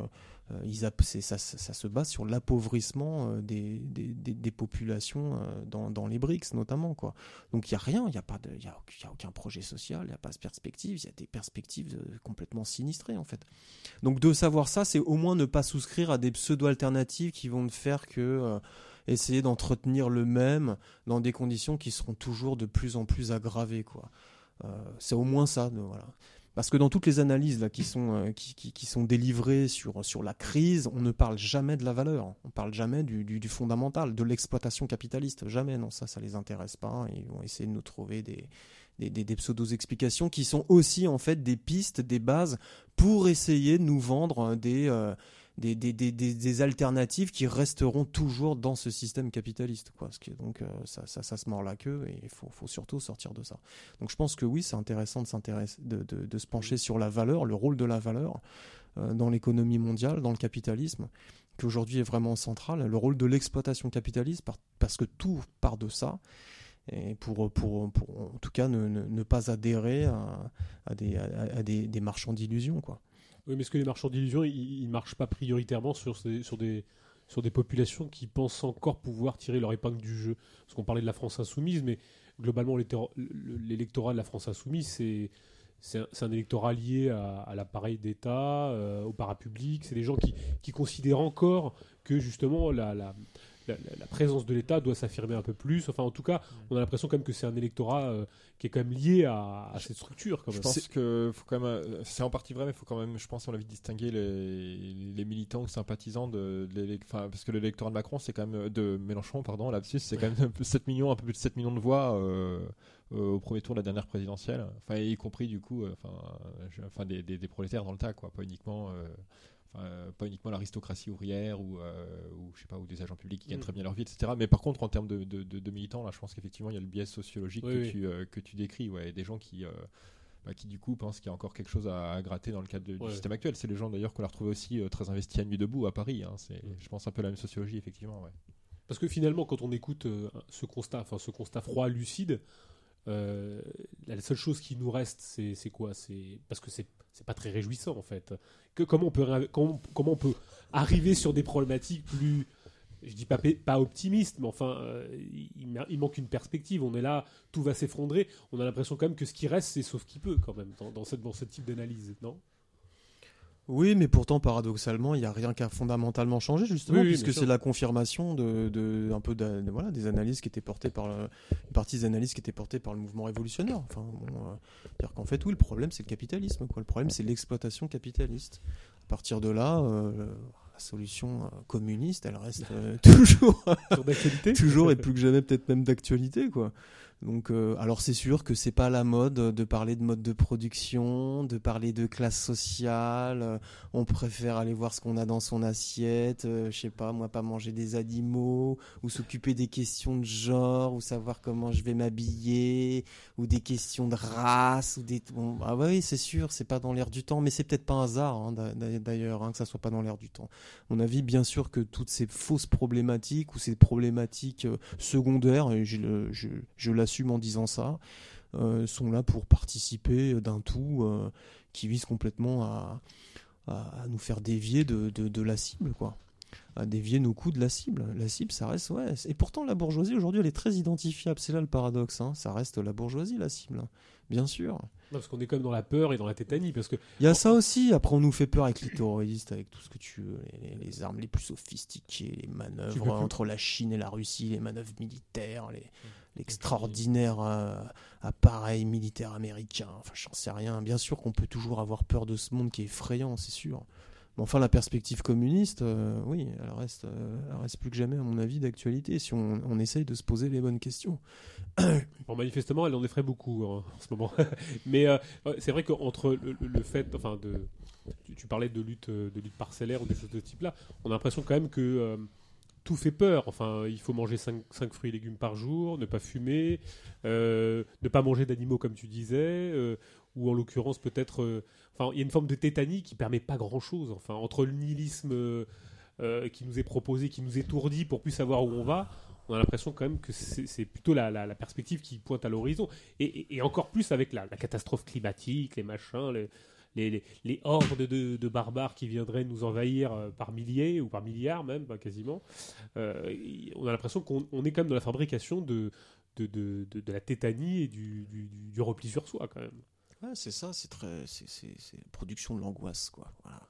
euh, ils ça, se base sur l'appauvrissement euh, des, populations euh, dans, les BRICS notamment. Quoi. Donc il n'y a rien, il n'y a, a aucun projet social, il n'y a pas de perspective, il y a des perspectives complètement sinistrées en fait. Donc de savoir ça, c'est au moins ne pas souscrire à des pseudo-alternatives qui vont ne faire que essayer d'entretenir le même dans des conditions qui seront toujours de plus en plus aggravées. Quoi. c'est au moins ça. voilà. Parce que dans toutes les analyses là, qui, sont, euh, qui, qui, sont délivrées sur, sur la crise, on ne parle jamais de la valeur. On parle jamais du, du, fondamental, de l'exploitation capitaliste. Jamais, non, ça, ça les intéresse pas. Ils vont essayer de nous trouver des, des, des, des pseudo-explications qui sont aussi en fait des pistes, des bases pour essayer de nous vendre des, euh, des, des, des, des, alternatives qui resteront toujours dans ce système capitaliste. Quoi. donc euh, ça, ça, ça, se mord la queue et il faut, faut, surtout sortir de ça. Donc je pense que oui, c'est intéressant de, s'intéresser, de, de, se pencher sur la valeur, le rôle de la valeur euh, dans l'économie mondiale, dans le capitalisme, qui aujourd'hui est vraiment central, le rôle de l'exploitation capitaliste, parce que tout part de ça et pour, pour, pour, en tout cas ne, ne, pas adhérer à, à, des, à, des, des marchands d'illusions quoi. Oui, mais est-ce que les marchands d'illusions, ils ne marchent pas prioritairement sur, sur, des, sur des populations qui pensent encore pouvoir tirer leur épingle du jeu? Parce qu'on parlait de la France insoumise, mais globalement, l'électorat de la France insoumise, c'est c'est un, électorat lié à, l'appareil d'État, euh, au parapublic. C'est des gens qui, qui, considèrent encore que justement la, la, la, présence de l'État doit s'affirmer un peu plus. Enfin, en tout cas, mm. on a l'impression quand même que c'est un électorat euh, qui est quand même lié à, cette structure. Quand même. Je pense que faut quand même, euh, c'est en partie vrai, mais il faut quand même, je pense, on l'a vu distinguer les, les, militants ou sympathisants de, enfin, parce que l'électorat de Macron, c'est quand même de Mélenchon, pardon, là-dessus, c'est quand même 7 millions, un peu plus de 7 millions de voix. Euh, au premier tour de la dernière présidentielle, enfin y compris du coup, enfin, enfin des, des, prolétaires dans le tas, quoi, pas uniquement euh, pas uniquement l'aristocratie ouvrière ou, euh, ou, je sais pas ou des agents publics qui gagnent mm. très bien leur vie etc mais par contre en termes de, de, militants là je pense qu'effectivement il y a le biais sociologique que, Tu, euh, que tu décris ouais des gens qui bah, qui du coup pensent qu'il y a encore quelque chose à, gratter dans le cadre du système actuel c'est les gens d'ailleurs qu'on a retrouvé aussi très investis à nuit debout à Paris hein. c'est mm. je pense un peu la même sociologie effectivement ouais. parce que finalement quand on écoute ce constat enfin ce constat froid lucide la seule chose qui nous reste c'est quoi? C'est parce que c'est c'est pas très réjouissant en fait. Comment, on peut, on arriver sur des problématiques plus, je dis pas, pas optimistes, mais enfin, euh, il, manque une perspective. On est là, tout va s'effondrer. On a l'impression quand même que ce qui reste, c'est sauf qui peut quand même dans, cette, dans ce type d'analyse, non? Oui, mais pourtant, paradoxalement, il n'y a rien qui a fondamentalement changé, justement, puisque c'est la confirmation de, un peu de, voilà, des analyses qui étaient portées par le, une partie des analyses qui étaient portées par le mouvement révolutionnaire. Enfin, bon, euh, dire qu'en fait, oui, le problème, c'est le capitalisme. Quoi. Le problème, c'est l'exploitation capitaliste. À partir de là, euh, la solution euh, communiste, elle reste toujours, toujours et plus que jamais peut-être même d'actualité, quoi. Donc, euh, alors c'est sûr que c'est pas la mode de parler de mode de production, de parler de classe sociale. Euh, on préfère aller voir ce qu'on a dans son assiette. Euh, je sais pas, moi, pas manger des animaux ou s'occuper des questions de genre ou savoir comment je vais m'habiller ou des questions de race ou des. ah oui, c'est sûr, c'est pas dans l'air du temps, mais c'est peut-être pas un hasard hein, d'ailleurs hein, que ça soit pas dans l'air du temps. On a vu bien sûr que toutes ces fausses problématiques ou ces problématiques secondaires, et je, en disant ça, euh, sont là pour participer d'un tout euh, qui vise complètement à, à, nous faire dévier de, de, la cible, quoi. À dévier nos coups de la cible. La cible, ça reste, ouais. Et pourtant, la bourgeoisie, aujourd'hui, elle est très identifiable. C'est là le paradoxe, hein. Ça reste la bourgeoisie, la cible. Hein. Bien sûr. parce qu'on est comme dans la peur et dans la tétanie. Parce que... Il y a ça aussi. Après, on nous fait peur avec les terroristes, avec tout ce que tu veux. Les, armes les plus sophistiquées, les manœuvres entre la Chine et la Russie, les manœuvres militaires, les l'extraordinaire euh, appareil militaire américain. Enfin, j'en sais rien. Bien sûr qu'on peut toujours avoir peur de ce monde qui est effrayant, c'est sûr. Mais enfin, la perspective communiste, euh, oui, elle reste, euh, elle reste plus que jamais, à mon avis, d'actualité, si on, on, essaye de se poser les bonnes questions. bon, manifestement, elle en effraie beaucoup hein, en ce moment. Mais c'est vrai qu'entre le, fait, enfin, de, tu, parlais de lutte, de lutte parcellaire ou des choses de ce type-là, on a l'impression quand même que tout fait peur. Enfin, il faut manger 5, fruits et légumes par jour, ne pas fumer, euh, ne pas manger d'animaux comme tu disais, euh, ou en l'occurrence peut-être... Euh, enfin, il y a une forme de tétanie qui permet pas grand-chose. Enfin, entre le nihilisme qui nous est proposé, qui nous étourdit pour plus savoir où on va, on a l'impression quand même que c'est plutôt la, la, perspective qui pointe à l'horizon. Et, encore plus avec la, catastrophe climatique, les machins, les, les, hordes de, barbares qui viendraient nous envahir euh, par milliers ou par milliards même, quasiment. Euh, on a l'impression qu'on est quand même dans la fabrication de, de, de, de la tétanie et du, du, repli sur soi quand même. C'est ça, c'est très, c'est production de l'angoisse, quoi. Voilà.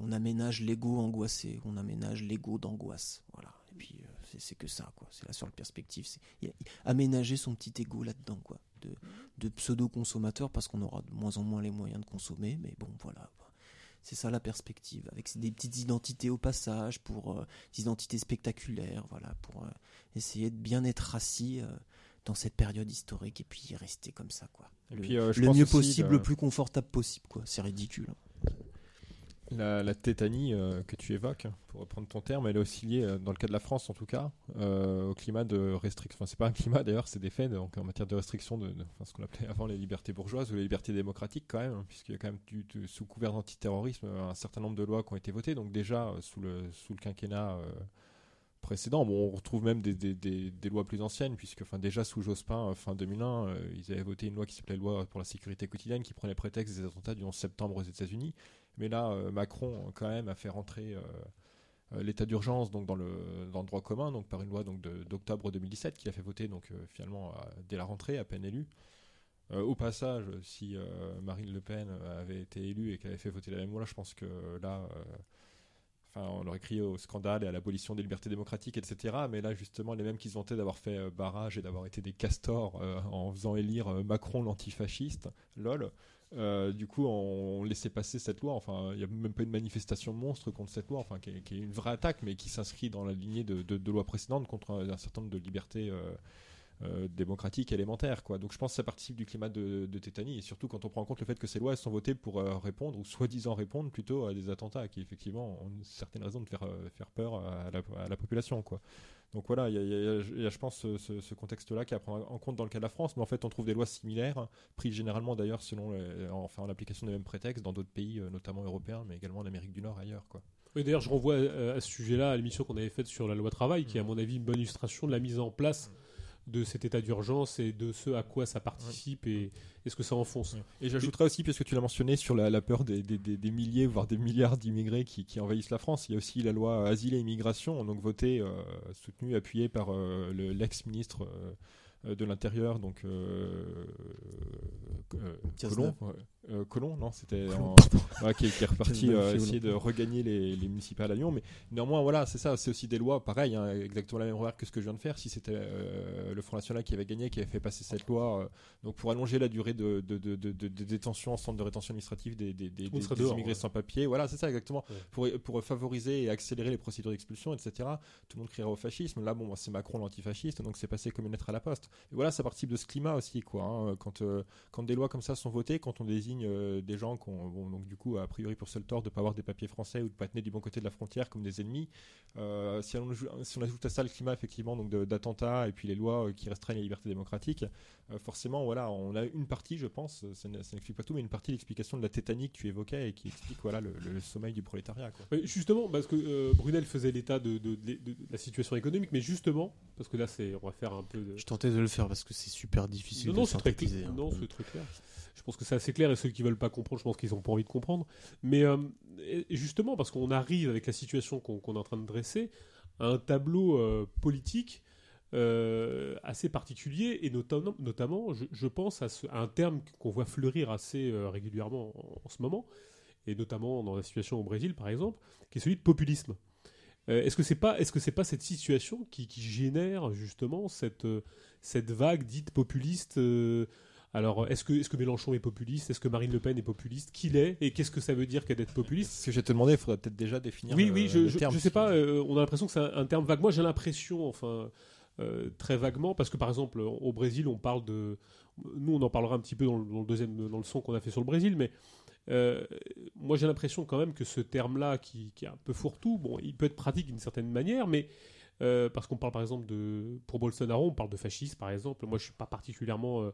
On aménage l'ego angoissé, on aménage l'ego d'angoisse, voilà. Euh, c'est que ça, quoi. C'est la seule perspective, c'est aménager son petit ego là-dedans, quoi. De, de pseudo-consommateur parce qu'on aura de moins en moins les moyens de consommer, mais bon, voilà. C'est ça la perspective, avec des petites identités au passage, pour euh, des identités spectaculaires, voilà, pour euh, essayer de bien être assis euh, dans cette période historique et puis rester comme ça, quoi. Le, mieux possible, le plus confortable possible, quoi. C'est ridicule. Hein. La, tétanie euh, que tu évoques, pour reprendre ton terme, elle est aussi liée, euh, dans le cas de la France en tout cas, euh, au climat de restriction. Enfin, c'est pas un climat d'ailleurs, c'est des faits donc, en matière de restriction de, ce qu'on appelait avant les libertés bourgeoises ou les libertés démocratiques quand même, hein, puisqu'il y a quand même sous couvert d'antiterrorisme un certain nombre de lois qui ont été votées. Donc déjà sous le sous le quinquennat précédent, bon, on retrouve même des, des, des, lois plus anciennes, puisque enfin déjà sous Jospin fin 2001, ils avaient voté une loi qui s'appelait loi pour la sécurité quotidienne, qui prenait prétexte des attentats du 11 septembre aux États-Unis mais là, euh, Macron, quand même, a fait rentrer euh, euh, l'état d'urgence donc dans le, dans le droit commun, donc par une loi donc d'octobre 2017 qui a fait voter donc finalement dès la rentrée, à peine élu. au passage, si Marine Le Pen avait été élue et qu'elle avait fait voter la même loi, je pense que là, enfin, on aurait crié au scandale et à l'abolition des libertés démocratiques, etc. Mais là, justement, les mêmes qui se vantaient d'avoir fait barrage et d'avoir été des castors en faisant élire Macron l'antifasciste, lol, euh, du coup, on, laissait passer cette loi. Enfin, il n'y a même pas une manifestation monstre contre cette loi, enfin, qui est, une vraie attaque, mais qui s'inscrit dans la lignée de, lois précédentes contre un, certain nombre de libertés euh, euh, démocratiques élémentaires. Donc, je pense que ça participe du climat de, tétanie, et surtout quand on prend en compte le fait que ces lois sont votées pour répondre, ou soi-disant répondre plutôt à des attentats qui, effectivement, ont certaines raisons de faire, faire peur à la, population. Donc voilà, il y, a, je pense, ce, contexte-là qui à prendre en compte dans le cas de la France, mais en fait, on trouve des lois similaires, prises généralement d'ailleurs selon, enfin, en application des mêmes prétextes dans d'autres pays, euh, notamment européens, mais également en Amérique du Nord, ailleurs, quoi. Oui, d'ailleurs, je renvoie à, ce sujet-là à l'émission qu'on avait faite sur la loi travail, qui est à mon avis une bonne illustration de la mise en place de cet état d'urgence et de ce à quoi ça participe et, ce que ça enfonce. Et j'ajouterais aussi, puisque tu l'as mentionné, sur la, peur des, milliers, voire des milliards d'immigrés qui, envahissent la France, il y a aussi la loi Asile et Immigration, donc votée, euh, soutenue, appuyée par euh, l'ex-ministre euh, de l'Intérieur, donc Colomb, euh, Colomb, non, c'était qui, est reparti euh, essayer de regagner les, municipales à Lyon. Mais néanmoins, voilà, c'est ça, c'est aussi des lois, pareil, hein, exactement la même remarque que ce que je viens de faire. Si c'était euh, le Front National qui avait gagné, qui avait fait passer cette loi, donc pour allonger la durée de, de, détention en centre de rétention administrative des, des, immigrés sans papier, voilà, c'est ça exactement, pour, pour favoriser et accélérer les procédures d'expulsion, etc. Tout le monde criera au fascisme. Là, bon, c'est Macron l'antifasciste, donc c'est passé comme une lettre à la poste. Et voilà, ça participe de ce climat aussi, quoi. Hein, quand, quand des lois comme ça sont votées, quand on désigne euh, des gens qui ont, donc du coup, a priori pour seul tort de ne pas avoir des papiers français ou de pas être nés du bon côté de la frontière comme des ennemis. Euh, si, on, si, on, ajoute à ça le climat effectivement donc d'attentats et puis les lois euh, qui restreignent les libertés démocratiques, forcément, voilà, on a une partie, je pense, ça n'explique pas tout, mais une partie de l'explication de la tétanie que tu évoquais et qui explique voilà le, sommeil du prolétariat. Quoi. justement, parce que Brunel faisait l'état de, de, la situation économique, mais justement, parce que là, c'est, on va faire un peu. De... Je tentais de le faire parce que c'est super difficile. Non, non c'est très, clair. Hein. Non, c'est très clair. Je pense que c'est assez clair et ceux qui veulent pas comprendre, je pense qu'ils n'ont pas envie de comprendre. Mais euh, justement, parce qu'on arrive avec la situation qu'on est en train de dresser à un tableau euh, politique euh, assez particulier et notamment, notamment je, pense à, un terme qu'on voit fleurir assez régulièrement en, ce moment et notamment dans la situation au Brésil par exemple, qui est celui de populisme. Est-ce que c'est pas, est-ce que c'est pas cette situation qui, qui, génère justement cette cette vague dite populiste alors, est-ce que, est que Mélenchon est populiste Est-ce que Marine Le Pen est populiste Qui l'est Et qu'est-ce que ça veut dire qu'elle d'être populiste? Ce que j'ai te demandé, il faudrait peut-être déjà définir. Oui, oui, je, je, sais pas. Euh, on a l'impression que c'est un, terme vague. Moi, j'ai l'impression, enfin, euh, très vaguement, parce que par exemple, au Brésil, on parle de. Nous, on en parlera un petit peu dans le, deuxième, dans le son qu'on a fait sur le Brésil, mais euh, moi, j'ai l'impression quand même que ce terme-là, qui, est un peu fourre-tout, bon, il peut être pratique d'une certaine manière, mais parce qu'on parle par exemple de. Pour Bolsonaro, on parle de fascisme, par exemple. Moi, je suis pas particulièrement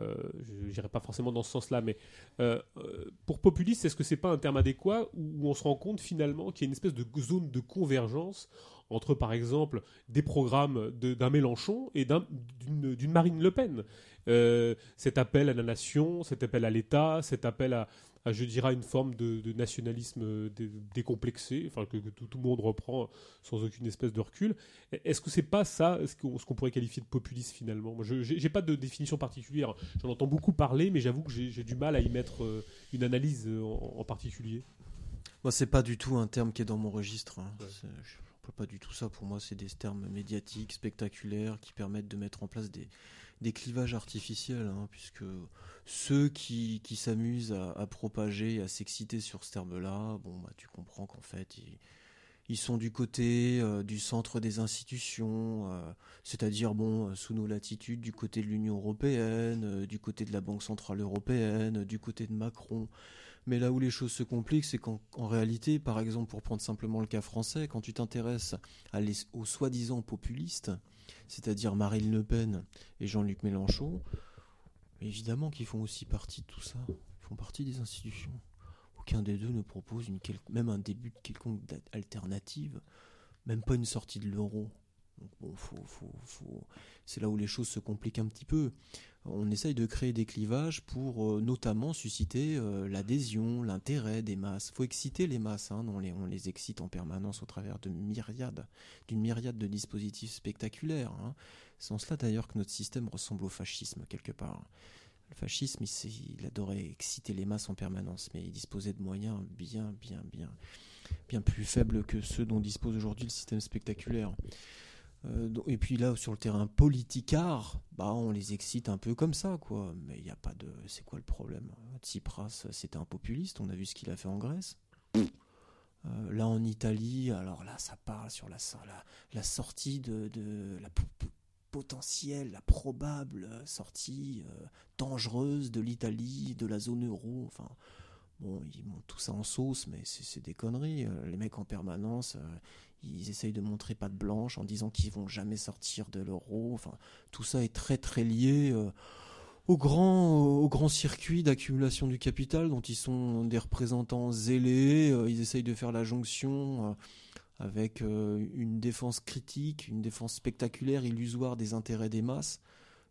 euh, je n'irai pas forcément dans ce sens-là, mais euh, euh, pour populiste, est-ce que c'est pas un terme adéquat où on se rend compte finalement qu'il y a une espèce de zone de convergence entre, par exemple, des programmes d'un Mélenchon et d'une Marine Le Pen? Euh, cet appel à la nation, cet appel à l'État, cet appel à, je dirais, une forme de, nationalisme euh, décomplexé, enfin, que, tout, le monde reprend sans aucune espèce de recul. Est-ce que c'est pas ça ce qu'on pourrait qualifier de populisme finalement? Je n'ai pas de définition particulière. J'en entends beaucoup parler, mais j'avoue que j'ai du mal à y mettre euh, une analyse en, particulier. Moi, c'est pas du tout un terme qui est dans mon registre. Hein. Je pas du tout ça. Pour moi, c'est des termes médiatiques, spectaculaires, qui permettent de mettre en place des, des clivages artificiels, hein, puisque ceux qui, s'amusent à, propager, à s'exciter sur ce terme-là, bon, bah, tu comprends qu'en fait, ils, sont du côté euh, du centre des institutions, euh, c'est-à-dire bon, sous nos latitudes, du côté de l'Union européenne, euh, du côté de la Banque centrale européenne, du côté de Macron. Mais là où les choses se compliquent, c'est qu'en réalité, par exemple, pour prendre simplement le cas français, quand tu t'intéresses aux soi-disant populistes, c'est-à-dire Marine Le Pen et Jean-Luc Mélenchon, évidemment qu'ils font aussi partie de tout ça. Ils font partie des institutions. Aucun des deux ne propose même un début de quelconque alternative, même pas une sortie de l'euro. bon, c'est là où les choses se compliquent un petit peu. On essaye de créer des clivages pour euh, notamment susciter euh, l'adhésion, l'intérêt des masses. Il faut exciter les masses, hein, on, les, excite en permanence au travers d'une myriade de dispositifs spectaculaires. Hein. C'est en cela d'ailleurs que notre système ressemble au fascisme quelque part. Le fascisme, il, adorait exciter les masses en permanence, mais il disposait de moyens bien, bien, bien, bien plus faibles que ceux dont dispose aujourd'hui le système spectaculaire. Euh, et puis là, sur le terrain politicard, bah, on les excite un peu comme ça, quoi. Mais il n'y a pas de. C'est quoi le problème? Tsipras, c'était un populiste, on a vu ce qu'il a fait en Grèce. Euh, là, en Italie, alors là, ça parle sur la, sortie de, la potentielle, la probable sortie euh, dangereuse de l'Italie, de la zone euro. Enfin, bon, ils montent tout ça en sauce, mais c'est des conneries. Les mecs en permanence, ils essayent de montrer pas de blanche en disant qu'ils vont jamais sortir de l'euro. Enfin, tout ça est très très lié au grand, au grand circuit d'accumulation du capital dont ils sont des représentants zélés. ils essayent de faire la jonction avec euh, une défense critique, une défense spectaculaire, illusoire des intérêts des masses,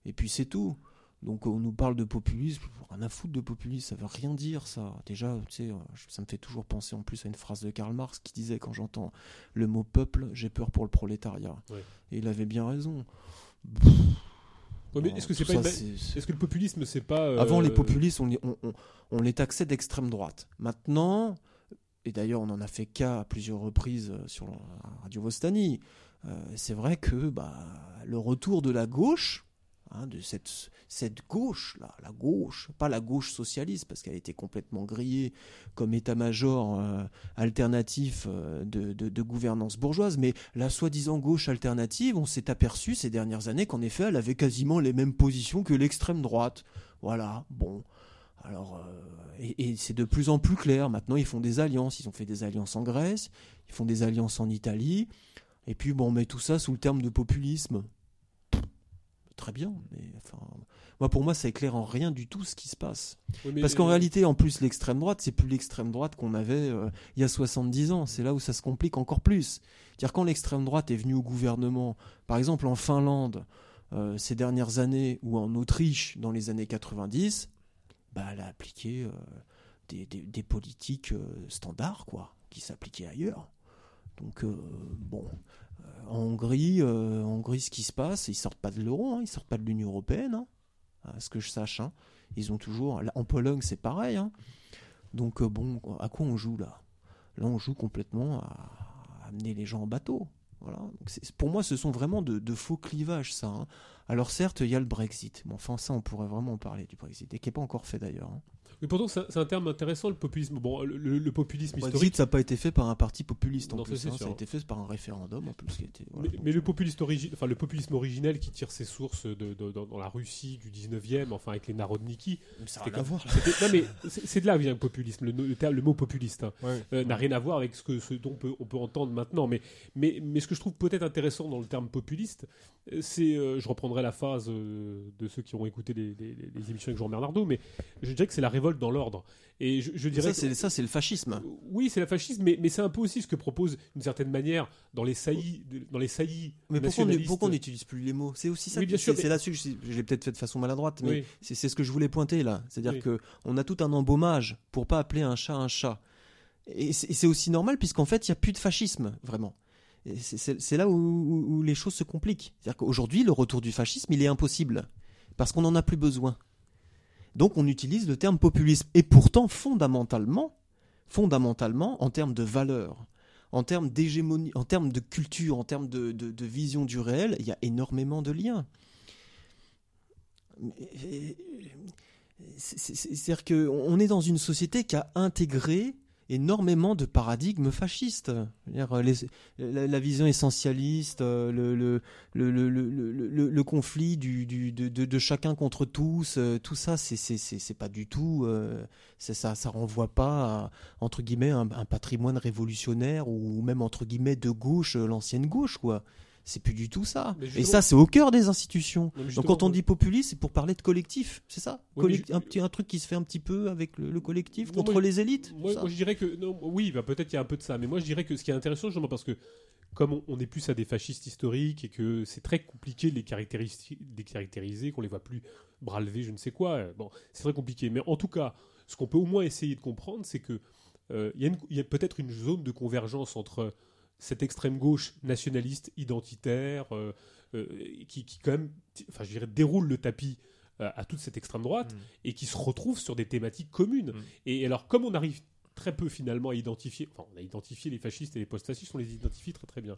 et puis c'est tout. Donc on nous parle de populisme, rien à foutre de populisme, ça veut rien dire ça. Déjà, tu sais, ça me fait toujours penser en plus à une phrase de Karl Marx qui disait quand j'entends le mot peuple, j'ai peur pour le prolétariat. Et il avait bien raison. est-ce que c'est pas est... que le populisme c'est pas euh, Avant les populistes, on, on, on, on les taxait d'extrême droite. Maintenant, et d'ailleurs on en a fait cas à plusieurs reprises euh, sur Radio Vostani, euh, c'est vrai que bah, le retour de la gauche, hein, de cette, cette gauche-là, la gauche, pas la gauche socialiste, parce qu'elle été complètement grillée comme état-major euh, alternatif de, de, gouvernance bourgeoise, mais la soi-disant gauche alternative, on s'est aperçu ces dernières années qu'en effet, elle avait quasiment les mêmes positions que l'extrême droite. Voilà, bon. Alors, euh, et, c'est de plus en plus clair. Maintenant, ils font des alliances. Ils ont fait des alliances en Grèce, ils font des alliances en Italie. Et puis, bon, on met tout ça sous le terme de populisme. Très bien, mais enfin, moi pour moi, ça éclaire en rien du tout ce qui se passe. Parce qu'en réalité, en plus, l'extrême droite, c'est plus l'extrême droite qu'on avait euh, il y a 70 ans. C'est là où ça se complique encore plus. C'est-à-dire quand l'extrême droite est venue au gouvernement, par exemple en Finlande, euh, ces dernières années, ou en Autriche dans les années 90, bah, elle a appliqué euh, des, politiques euh, standards, quoi, qui s'appliquaient ailleurs. Donc, euh, bon, en Hongrie, en Hongrie, ce qui se passe, ils sortent pas de l'euro, hein, ils sortent pas de l'Union européenne, hein, à ce que je sache. Hein. Ils ont toujours. En Pologne, c'est pareil. Donc, bon, à quoi on joue là? Là, on joue complètement à amener les gens en bateau. Voilà. pour moi, ce sont vraiment de, faux clivages, ça. Alors certes, il y a le Brexit. Mais enfin, ça, on pourrait vraiment en parler du Brexit, et qui n'est pas encore fait d'ailleurs. Mais pourtant, c'est un terme intéressant, le populisme. Bon, le, populisme historique. Brexit, ça n'a pas été fait par un parti populiste en plus. Hein. ça a été fait par un référendum en plus. Qui mais, le, populiste enfin, le populisme originel qui tire ses sources de, dans la Russie du 19e, enfin avec les Narodniki. Ça n'a rien à voir. Non, mais c'est de là vient le populisme. Le, le mot populiste hein. euh, n'a rien à voir avec ce, que, ce dont on peut, on peut entendre maintenant. Mais, mais, mais ce que je trouve peut-être intéressant dans le terme populiste, c'est. Euh, je reprendrai la phase de ceux qui ont écouté les, les émissions avec Jean Bernardo, mais je dirais que c'est la révolte dans l'ordre. Et je, je dirais ça, c'est ça, c'est le fascisme. Oui, c'est le fascisme, mais, mais c'est un peu aussi ce que propose, d'une certaine manière, dans les saillies, dans les saillies Mais pourquoi on nationalistes. pourquoi on n'utilise plus les mots? C'est aussi ça. Oui, bien c'est- sûr, C'est mais- là-dessus que je, je l'ai peut-être fait de façon maladroite, mais Oui. c'est ce que je voulais pointer là. C'est-à-dire Oui. que on a tout un embaumage pour pas appeler un chat un chat. Et c'est aussi normal puisqu'en fait il y a plus de fascisme vraiment. C'est- là où, les choses se compliquent. C'est-à-dire qu'aujourd'hui le retour du fascisme il est impossible parce qu'on n'en a plus besoin. Donc on utilise le terme populisme et pourtant fondamentalement, fondamentalement en termes de valeurs, en termes d'hégémonie, en termes de culture, en termes de, de- vision du réel, il y a énormément de liens. C'est-à-dire qu'on est dans une société qui a intégré énormément de paradigmes fascistes. Les- la, vision essentialiste, euh, le, conflit du, de, chacun contre tous, euh, tout ça, c'est- pas du tout, euh, ça, ça renvoie pas à, entre guillemets un, un patrimoine révolutionnaire ou même entre guillemets de gauche, euh, l'ancienne gauche, quoi. C'est plus du tout ça. Et ça, c'est au cœur des institutions. Donc quand on dit populiste, c'est pour parler de collectif, c'est ça? Je- un, petit, un truc qui se fait un petit peu avec le, le collectif Non, contre moi, les élites Moi, je dirais que non, oui, bah, peut-être il y a un peu de ça, mais moi je dirais que ce qui est intéressant justement parce que comme on, on est plus à des fascistes historiques et que c'est très compliqué de les, caractériser, de les caractériser, qu'on les voit plus bras levés, je ne sais quoi. euh, Bon, c'est très compliqué. Mais en tout cas, ce qu'on peut au moins essayer de comprendre, c'est que euh, il y a, une- il y a peut-être une zone de convergence entre cette extrême gauche nationaliste, identitaire, euh, euh, qui, qui quand même, enfin je dirais, déroule le tapis euh, à toute cette extrême droite Mm. et qui se retrouve sur des thématiques communes. Mm. Et alors, comme on arrive très peu finalement à identifier, enfin, on a identifié les fascistes et les post-fascistes, on les identifie très très bien.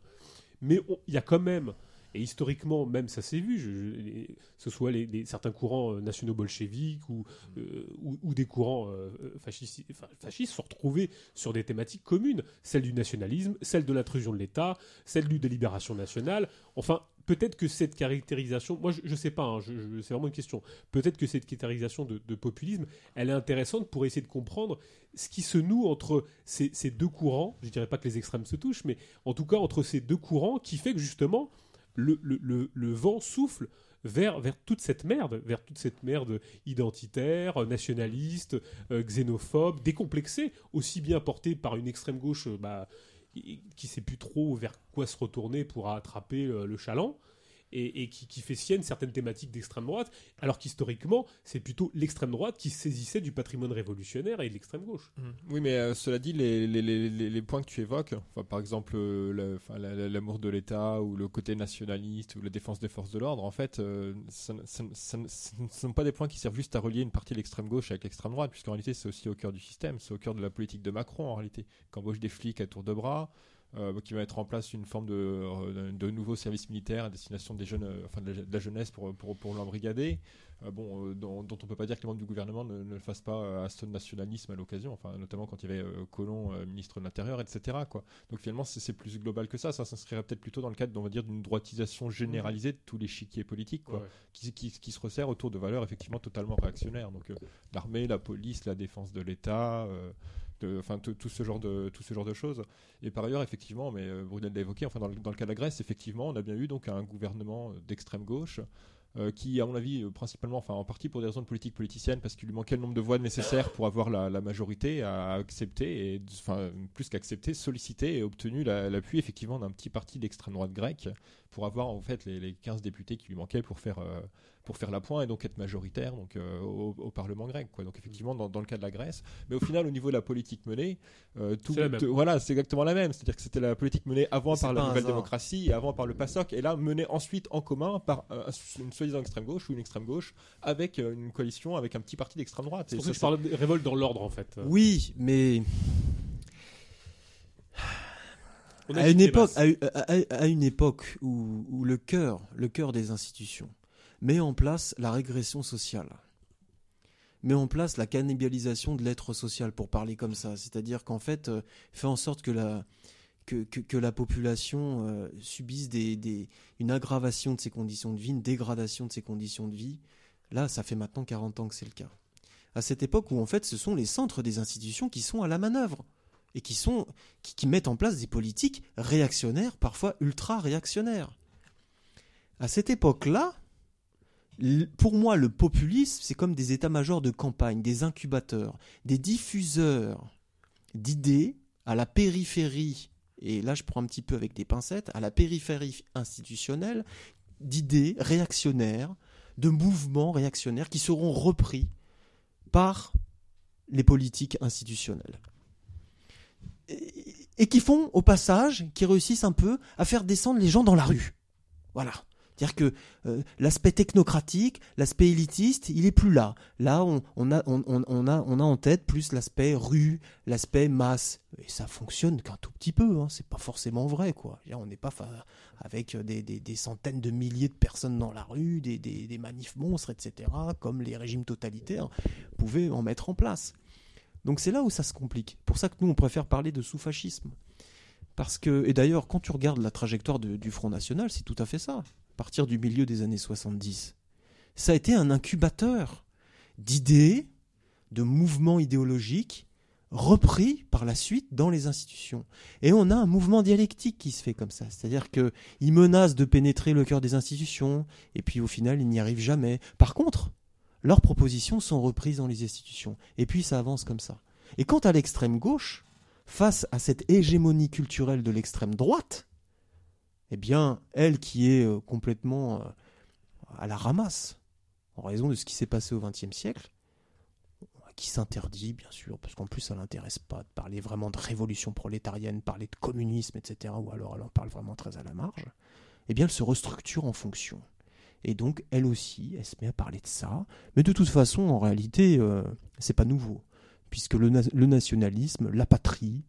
Mais il y a quand même, et historiquement même ça s'est vu, que ce soit certains courants euh, nationaux bolcheviques ou, euh, des courants euh, fascistes, fascistes sont retrouvés sur des thématiques communes, celle du nationalisme, celle de l'intrusion de l'État, celle du délibération nationale. Enfin, peut-être que cette caractérisation, moi je, je sais pas, hein, c'est vraiment une question. Peut-être que cette caractérisation de, populisme, elle est intéressante pour essayer de comprendre ce qui se noue entre ces, ces deux courants. Je dirais pas que les extrêmes se touchent, mais en tout cas entre ces deux courants, qui fait que justement le, vent souffle vers, toute cette merde, vers toute cette merde identitaire, nationaliste, euh, xénophobe, décomplexée, aussi bien portée par une extrême gauche euh, bah, qui qui sait plus trop vers quoi se retourner pour attraper euh, le chaland. Et, qui, fait sienne certaines thématiques d'extrême droite, alors qu'historiquement, c'est plutôt l'extrême droite qui saisissait du patrimoine révolutionnaire et de l'extrême gauche. Oui, mais euh, cela dit, les, points que tu évoques, par exemple euh, l'amour de l'État ou le côté nationaliste ou la défense des forces de l'ordre, en fait, euh, ce ne sont pas des points qui servent juste à relier une partie de l'extrême gauche avec l'extrême droite, puisqu'en réalité c'est aussi au cœur du système, c'est au cœur de la politique de Macron en réalité, qui embauche des flics à tour de bras. Euh, qui va mettre en place une forme de, euh, de nouveaux services militaires à destination des jeunes, euh, enfin de la, de la jeunesse pour, pour, pour l'embrigader. Euh, bon, dont, dont on peut pas dire que les membres du gouvernement ne, ne le fassent pas à ce nationalisme à l'occasion, enfin notamment quand il y avait euh, ministre de l'Intérieur, etc. Quoi. Donc finalement c'est plus global que ça. Ça s'inscrirait peut-être plutôt dans le cadre, on va dire, d'une droitisation généralisée de tous les chiquiers politiques, quoi, Ouais. qui, qui, qui se resserre autour de valeurs effectivement totalement réactionnaires. Donc euh, l'armée, la police, la défense de l'État. euh, enfin tout ce genre de tout ce genre de choses. Et par ailleurs effectivement mais euh, Brunel l'a évoqué enfin dans le, cas de la Grèce effectivement on a bien eu donc un gouvernement euh, d'extrême gauche euh, qui, à mon avis, principalement, enfin en partie pour des raisons de politique politicienne, parce qu'il lui manquait le nombre de voix nécessaires pour avoir la, majorité, à accepter, et enfin plus qu'accepter, solliciter et obtenu la- l'appui effectivement d'un petit parti d'extrême droite grecque pour avoir en fait les, les 15 députés qui lui manquaient pour faire pour faire la point et donc être majoritaire donc euh, au, au Parlement grec. Quoi. Donc effectivement dans, dans le cas de la Grèce, mais au final au niveau de la politique menée, euh, tout, C'est la même. tout- voilà c'est exactement la même. C'est-à-dire que c'était la politique menée avant C'est par la nouvelle démocratie et avant par le PASOK et là menée ensuite en commun par euh, une soi-disant extrême gauche ou une extrême gauche avec euh, une coalition avec un petit parti d'extrême droite. C'est pour ça ça, que je parle de révolte dans l'ordre en fait. Oui, mais à une époque, masses. à, à- à une époque où, où le cœur, le cœur des institutions met en place la régression sociale, met en place la cannibalisation de l'être social, pour parler comme ça, c'est-à-dire qu'en fait, euh, fait en sorte que la que, que- la population euh, subisse des, des- une aggravation de ses conditions de vie, une dégradation de ses conditions de vie. Là, ça fait maintenant 40 ans que c'est le cas. À cette époque où en fait, ce sont les centres des institutions qui sont à la manœuvre et qui, sont, qui, qui mettent en place des politiques réactionnaires, parfois ultra réactionnaires. À cette époque-là, Pour moi, le populisme, c'est comme des états-majors de campagne, des incubateurs, des diffuseurs d'idées à la périphérie, et là je prends un petit peu avec des pincettes, à la périphérie institutionnelle, d'idées réactionnaires, de mouvements réactionnaires qui seront repris par les politiques institutionnelles. Et, qui font, au passage, qui réussissent un peu à faire descendre les gens dans la rue. Voilà. C'est-à-dire que euh, l'aspect technocratique, l'aspect élitiste, il est plus là. Là, on, a, en tête plus l'aspect rue, l'aspect masse. Et ça fonctionne qu'un tout petit peu. Hein. C'est pas forcément vrai, quoi. On n'est pas avec des, centaines de milliers de personnes dans la rue, des, des, manifs monstres, etc., comme les régimes totalitaires pouvaient en mettre en place. Donc c'est là où ça se complique. Pour ça que nous, on préfère parler de sous-fascisme. Parce que, et d'ailleurs, quand tu regardes la trajectoire du Front National, c'est tout à fait ça partir du milieu des années 70. Ça a été un incubateur d'idées, de mouvements idéologiques repris par la suite dans les institutions. Et on a un mouvement dialectique qui se fait comme ça. C'est-à-dire qu'ils menacent de pénétrer le cœur des institutions, et puis au final, ils n'y arrivent jamais. Par contre, leurs propositions sont reprises dans les institutions. Et puis ça avance comme ça. Et quant à l'extrême gauche, face à cette hégémonie culturelle de l'extrême droite, eh bien, elle qui est euh, complètement euh, à la ramasse, en raison de ce qui s'est passé au XXe siècle, qui s'interdit, bien sûr, parce qu'en plus, ça l'intéresse pas de parler vraiment de révolution prolétarienne, parler de communisme, etc., ou alors elle en parle vraiment très à la marge, eh bien, elle se restructure en fonction. Et donc, elle aussi, elle se met à parler de ça. Mais de toute façon, en réalité, euh, c'est pas nouveau. Puisque le, le, nationalisme, la patrie,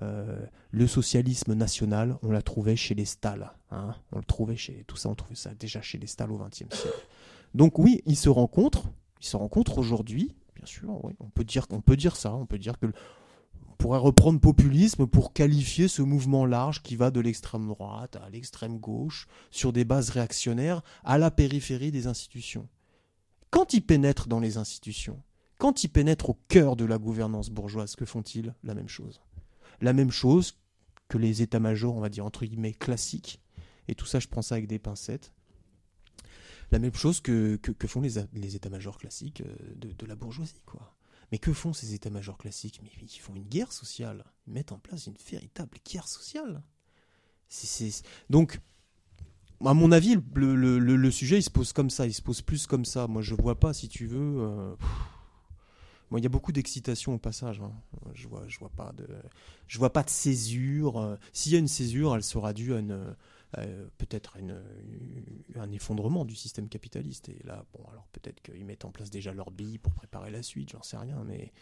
euh, le socialisme national, on l'a trouvé chez les Stal. Hein. on le trouvait chez tout ça, on trouvait ça déjà chez les Stal au XXe siècle. Donc oui, ils se rencontrent, ils se rencontrent aujourd'hui, bien sûr. on peut dire, on peut dire ça, on peut dire que on pourrait reprendre populisme pour qualifier ce mouvement large qui va de l'extrême droite à l'extrême gauche sur des bases réactionnaires à la périphérie des institutions. Quand ils pénètrent dans les institutions, quand ils pénètrent au cœur de la gouvernance bourgeoise, que font-ils? La même chose la même chose que les états-majors, on va dire entre guillemets classiques, et tout ça je prends ça avec des pincettes, la même chose que, que, font les, états-majors classiques euh, de, la bourgeoisie. quoi. Mais que font ces états-majors classiques? Mais ils font une guerre sociale, ils mettent en place une véritable guerre sociale. Donc, à mon avis, le, sujet il se pose comme ça, il se pose plus comme ça. Moi je vois pas, si tu veux... Euh, il y a beaucoup d'excitation au passage. Hein. Je vois, vois pas de, je vois pas de césure. S'il y a une césure, elle sera due à une, peut-être un effondrement du système capitaliste. Et là, bon, alors peut-être qu'ils mettent en place déjà leur bille pour préparer la suite. J'en sais rien, mais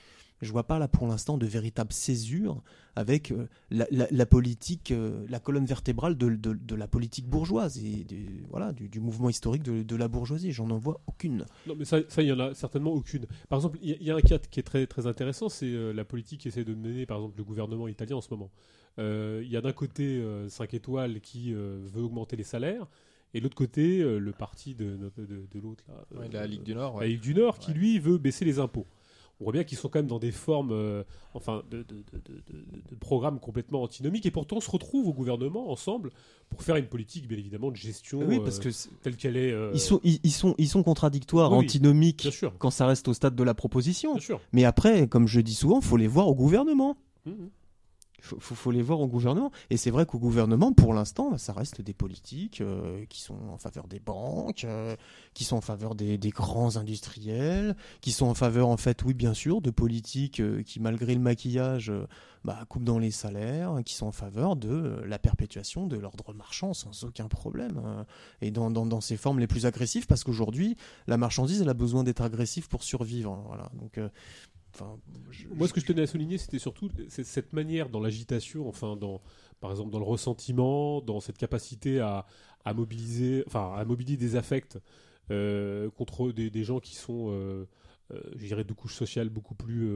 je vois pas là pour l'instant de véritable césure avec euh, la, politique, euh, la colonne vertébrale de, la politique bourgeoise et voilà, du, mouvement historique de, la bourgeoisie. J'en en vois aucune. Non, mais ça, il y en a certainement aucune. Par exemple, il y, a un cas qui est très, très intéressant, c'est euh, la politique qu'essaie de mener, par exemple, le gouvernement italien en ce moment. Il y a d'un côté 5 étoiles qui veut augmenter les salaires. Et de l'autre côté, le parti de, de, l'autre, la Ligue du Nord. La Ligue du Nord, qui lui veut baisser les impôts on voit bien qu'ils sont quand même dans des formes, euh, enfin, de, programmes complètement antinomiques, et pourtant on se retrouve au gouvernement ensemble pour faire une politique, bien évidemment, de gestion oui, parce euh, que telle qu'elle est. Euh, ils, sont, ils, sont, ils sont contradictoires, antinomiques, quand ça reste au stade de la proposition. Mais après, comme je dis souvent, il faut les voir au gouvernement. Mmh, Il faut, les voir au gouvernement. Et c'est vrai qu'au gouvernement, pour l'instant, ça reste des politiques euh, qui sont en faveur des banques, euh, qui sont en faveur des, grands industriels, qui sont en faveur, en fait, oui, bien sûr, de politiques euh, qui, malgré le maquillage, bah, coupent dans les salaires, qui sont en faveur de la perpétuation de l'ordre marchand sans aucun problème. et dans, ses formes les plus agressives, parce qu'aujourd'hui, la marchandise, elle a besoin d'être agressive pour survivre. Voilà. Donc, moi, ce que je tenais à souligner, c'était surtout cette manière dans l'agitation, enfin, dans, par exemple, dans le ressentiment, dans cette capacité à, mobiliser, enfin, à mobiliser des affects euh, contre des, gens qui sont, euh, euh, je dirais, de couches sociales beaucoup plus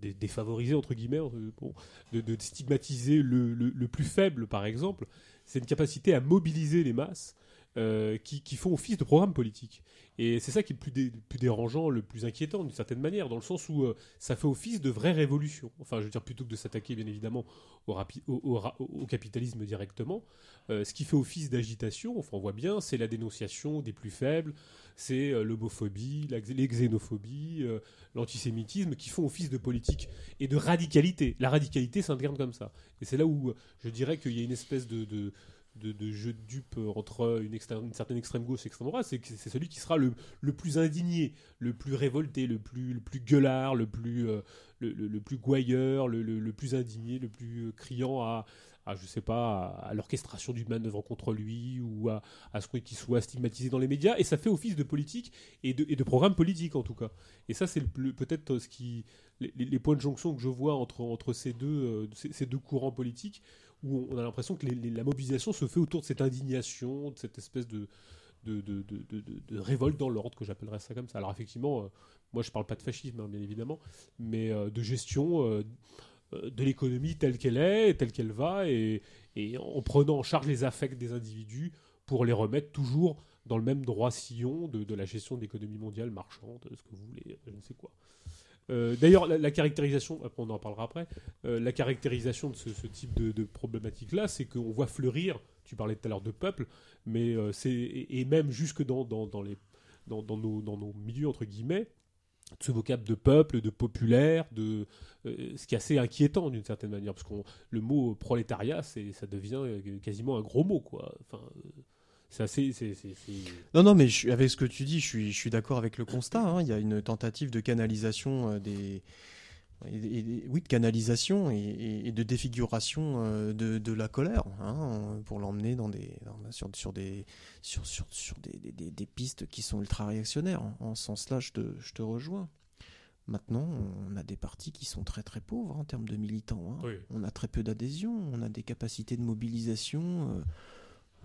défavorisées entre guillemets, de, stigmatiser le, le, plus faible, par exemple. C'est une capacité à mobiliser les masses euh, qui, font office de programme politique. Et c'est ça qui est le plus, dérangeant, le plus inquiétant d'une certaine manière, dans le sens où euh, ça fait office de vraie révolution. Enfin, je veux dire, plutôt que de s'attaquer bien évidemment au, capitalisme directement, euh, ce qui fait office d'agitation, on voit bien, c'est la dénonciation des plus faibles, c'est l'homophobie, les xénophobies, l'antisémitisme, qui font office de politique et de radicalité. La radicalité s'incarne comme ça. Et c'est là où je dirais qu'il y a une espèce de, de- jeu de dupe entre une, certaine extrême gauche et extrême droite, c'est celui qui sera le, le plus indigné, le plus révolté, le plus, le plus gueulard, le plus, euh, le, plus gouailleur, le, plus indigné, le plus euh, criant à, je sais pas, à, l'orchestration d'une manœuvre contre lui ou à, à ce qu'il soit stigmatisé dans les médias. Et ça fait office de politique et de, de programme politique en tout cas. Et ça, c'est peut-être ce qui, les, points de jonction que je vois entre, entre ces, deux, euh, ces deux courants politiques, où on a l'impression que la mobilisation se fait autour de cette indignation, de cette espèce de, révolte dans l'ordre, que j'appellerais ça comme ça. Alors effectivement, euh, moi je parle pas de fascisme, hein, bien évidemment, mais euh, de gestion euh, de l'économie telle qu'elle est, telle qu'elle va, et, et en prenant en charge les affects des individus pour les remettre toujours dans le même droit sillon de, de la gestion de l'économie mondiale marchande, ce que vous voulez, je ne sais quoi. Euh, D'ailleurs, la, caractérisation, après, on en parlera après, euh, la caractérisation de ce, type de, problématique-là, c'est qu'on voit fleurir, tu parlais tout à l'heure de peuple, mais euh, c'est et, même jusque dans, dans, les, dans, nos, dans nos milieux, entre guillemets, ce vocable de peuple, de populaire, de, ce qui est assez inquiétant d'une certaine manière, parce que le mot prolétariat, ça devient quasiment un gros mot, quoi. C'est assez. Non, non, mais je avec ce que tu dis, je suis, je suis d'accord avec le constat. hein. Il y a une tentative de canalisation euh, des. et- et- oui, de canalisation et, de défiguration euh, de, de la colère, hein, pour l'emmener dans des, dans- sur, sur des, sur, sur, sur des, des- des- des pistes qui sont ultra réactionnaires. En ce sens-là, je te, je te rejoins. Maintenant, on a des partis qui sont très très pauvres hein, en termes de militants. hein. Oui. On a très peu d'adhésion, on a des capacités de mobilisation euh,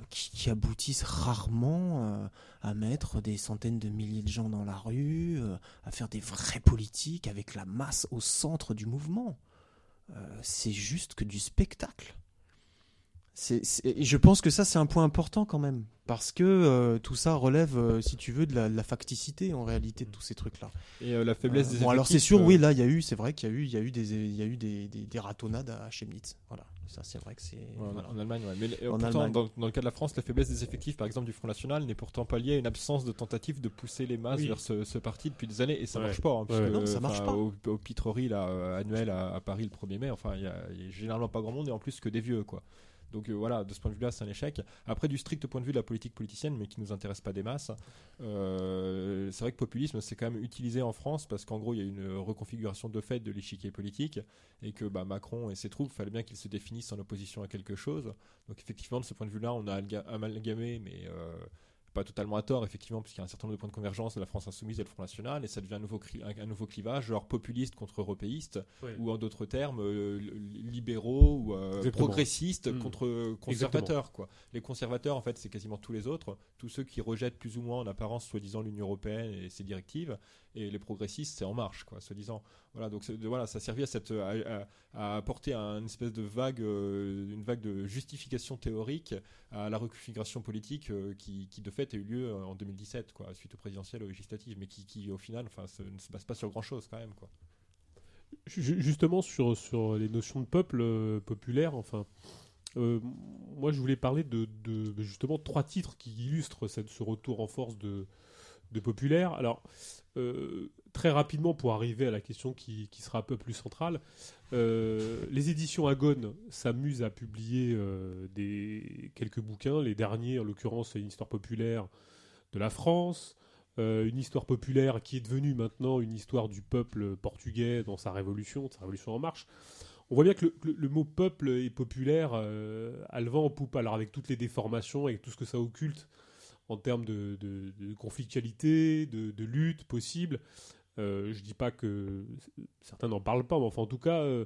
qui, aboutissent rarement euh, à mettre des centaines de milliers de gens dans la rue, euh, à faire des vraies politiques avec la masse au centre du mouvement. Euh, c'est juste que du spectacle. C'est- je pense que ça, c'est un point important quand même. Parce que euh, tout ça relève, euh, si tu veux, de la, de la facticité en réalité de tous ces trucs-là. Et euh, la faiblesse Euh, des bon, alors c'est sûr, euh, oui, là, il y a eu, c'est vrai qu'il y a eu, il y a eu des, il y a eu des, des, des ratonnades à Chemnitz. Voilà, ça, c'est vrai que c'est. Ouais, en- voilà. En Allemagne, ouais. Mais En pourtant, Allemagne. Dans, dans le cas de la France, la faiblesse des effectifs, par exemple, du Front National, n'est pourtant pas liée à une absence de tentative de pousser les masses Oui. vers ce, ce parti depuis des années, et ça Ouais. marche pas. hein. Non, ça marche pas. Au, au pitrerie là, annuel à, à Paris le 1er mai, enfin, il y, y a généralement pas grand monde, et en plus que des vieux, quoi. Donc euh, voilà, de ce point de vue-là, c'est un échec. Après, du strict point de vue de la politique politicienne, mais qui nous intéresse pas des masses, euh, c'est vrai que populisme, c'est quand même utilisé en France parce qu'en gros, il y a une reconfiguration de fait de l'échiquier politique et que bah, Macron et ses troupes, fallait bien qu'ils se définissent en opposition à quelque chose. Donc effectivement, de ce point de vue-là, on a alga- amalgamé, mais euh, pas totalement à tort, effectivement, puisqu'il y a un certain nombre de points de convergence de la France insoumise et le Front National, et ça devient un nouveau, cri- un, un nouveau clivage, genre populiste contre européiste, ou en d'autres termes, euh, libéraux ou euh, progressistes Mm. contre conservateurs. Quoi. Les conservateurs, en fait, c'est quasiment tous les autres, tous ceux qui rejettent plus ou moins en apparence, soi-disant, l'Union européenne et ses directives, et les progressistes, c'est En Marche, quoi, soi-disant. Voilà, donc voilà, ça servait à, à, à- apporter un espèce de vague, euh, une vague de justification théorique à la reconfiguration politique euh, qui, de fait, a eu lieu euh, en 2017, quoi, suite aux présidentielles aux législatives, mais qui, au final, enfin, ne se base pas sur grand-chose quand même, quoi. Ju- Justement sur, les notions de peuple populaire, enfin, moi je voulais parler de, justement trois titres qui illustrent ce retour en force de, de populaire. Alors, euh, très rapidement pour arriver à la question qui, qui sera un peu plus centrale, euh, les éditions Agone s'amusent à publier euh, des, quelques bouquins. Les derniers, en l'occurrence, c'est une histoire populaire de la France. Une histoire populaire qui est devenue maintenant une histoire du peuple portugais dans sa révolution, sa révolution en marche. On voit bien que le, mot peuple et populaire a le vent en poupe, alors avec toutes les déformations, avec tout ce que ça occulte en termes de, de- conflictualité, de, de lutte possible. Euh, je dis pas que certains n'en parlent pas, mais enfin en tout cas, euh,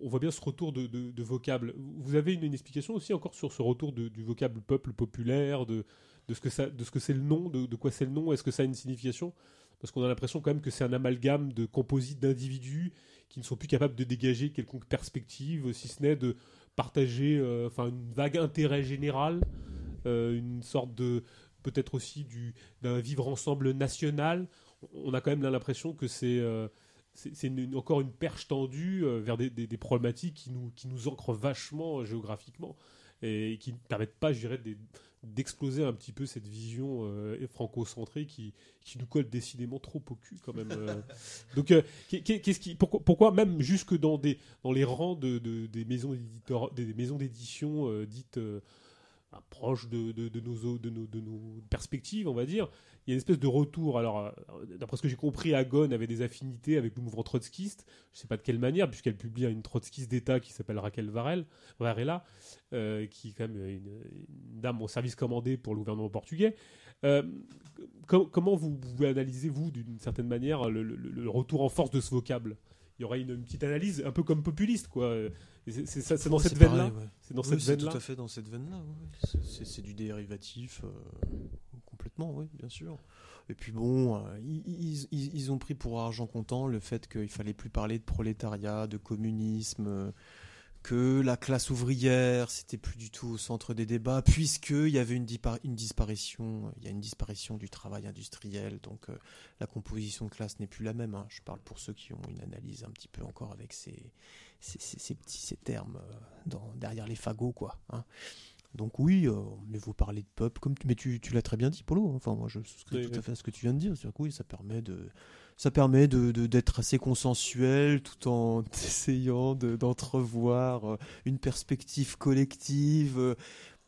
on voit bien ce retour de, de, vocable. Vous avez une, explication aussi encore sur ce retour du vocable peuple populaire, de, ce que de ce que c'est le nom, de, de quoi c'est le nom, est-ce que ça a une signification? Parce qu'on a l'impression quand même que c'est un amalgame de composites d'individus qui ne sont plus capables de dégager quelconque perspective, si ce n'est de partager, euh, enfin une vague intérêt général. euh, une sorte de peut-être aussi du d'un vivre ensemble national. On a quand même l'impression que c'est euh, encore une perche tendue euh, vers des, des- des problématiques qui nous, qui nous ancrent vachement euh, géographiquement et qui ne permettent pas, je dirais, d'exploser un petit peu cette vision euh, franco-centrée qui, qui nous colle décidément trop au cul quand même. Donc, euh, qu'est- qu'est- qu'est-ce qui, pourquoi, pourquoi même jusque dans, des, dans les rangs de, de- des maisons d'éditeur- des maisons d'édition euh, dites proches de, nos, perspectives, on va dire, il y a une espèce de retour. Alors, euh, d'après ce que j'ai compris, Agon avait des affinités avec le mouvement trotskiste. Je ne sais pas de quelle manière, puisqu'elle publie une trotskiste d'État qui s'appelle Raquel Varel, Varela, euh, qui est quand même une, dame au service commandé pour le gouvernement portugais. Euh, com- comment vous, vous analysez, vous, d'une certaine manière, le retour en force de ce vocable? Il y aurait une, une petite analyse, un peu comme populiste, quoi. C'est dans cette pareil, ouais. C'est dans cette c'est veine-là tout à fait dans cette veine-là. ouais. C'est- du dérivatif, euh, complètement, oui, bien sûr. Et puis bon, euh, ils, ils- ils- ils ont pris pour argent comptant le fait qu'il fallait plus parler de prolétariat, de communisme, euh, que la classe ouvrière, c'était plus du tout au centre des débats, puisqu'il y avait une, disparition, il y a une disparition du travail industriel, donc euh, la composition de classe n'est plus la même. hein. Je parle pour ceux qui ont une analyse un petit peu encore avec ces, ces, ces- ces petits ces termes euh, dans, derrière les fagots, quoi. hein. Donc oui, euh, mais vous parlez de peuple, comme tu- mais tu, tu l'as très bien dit, Polo. hein. Enfin, moi, je souscris Oui, tout oui. à fait à ce que tu viens de dire. C'est-à-dire que oui, ça permet de, ça permet de d'être assez consensuel, tout en essayant de- d'entrevoir euh, une perspective collective. euh,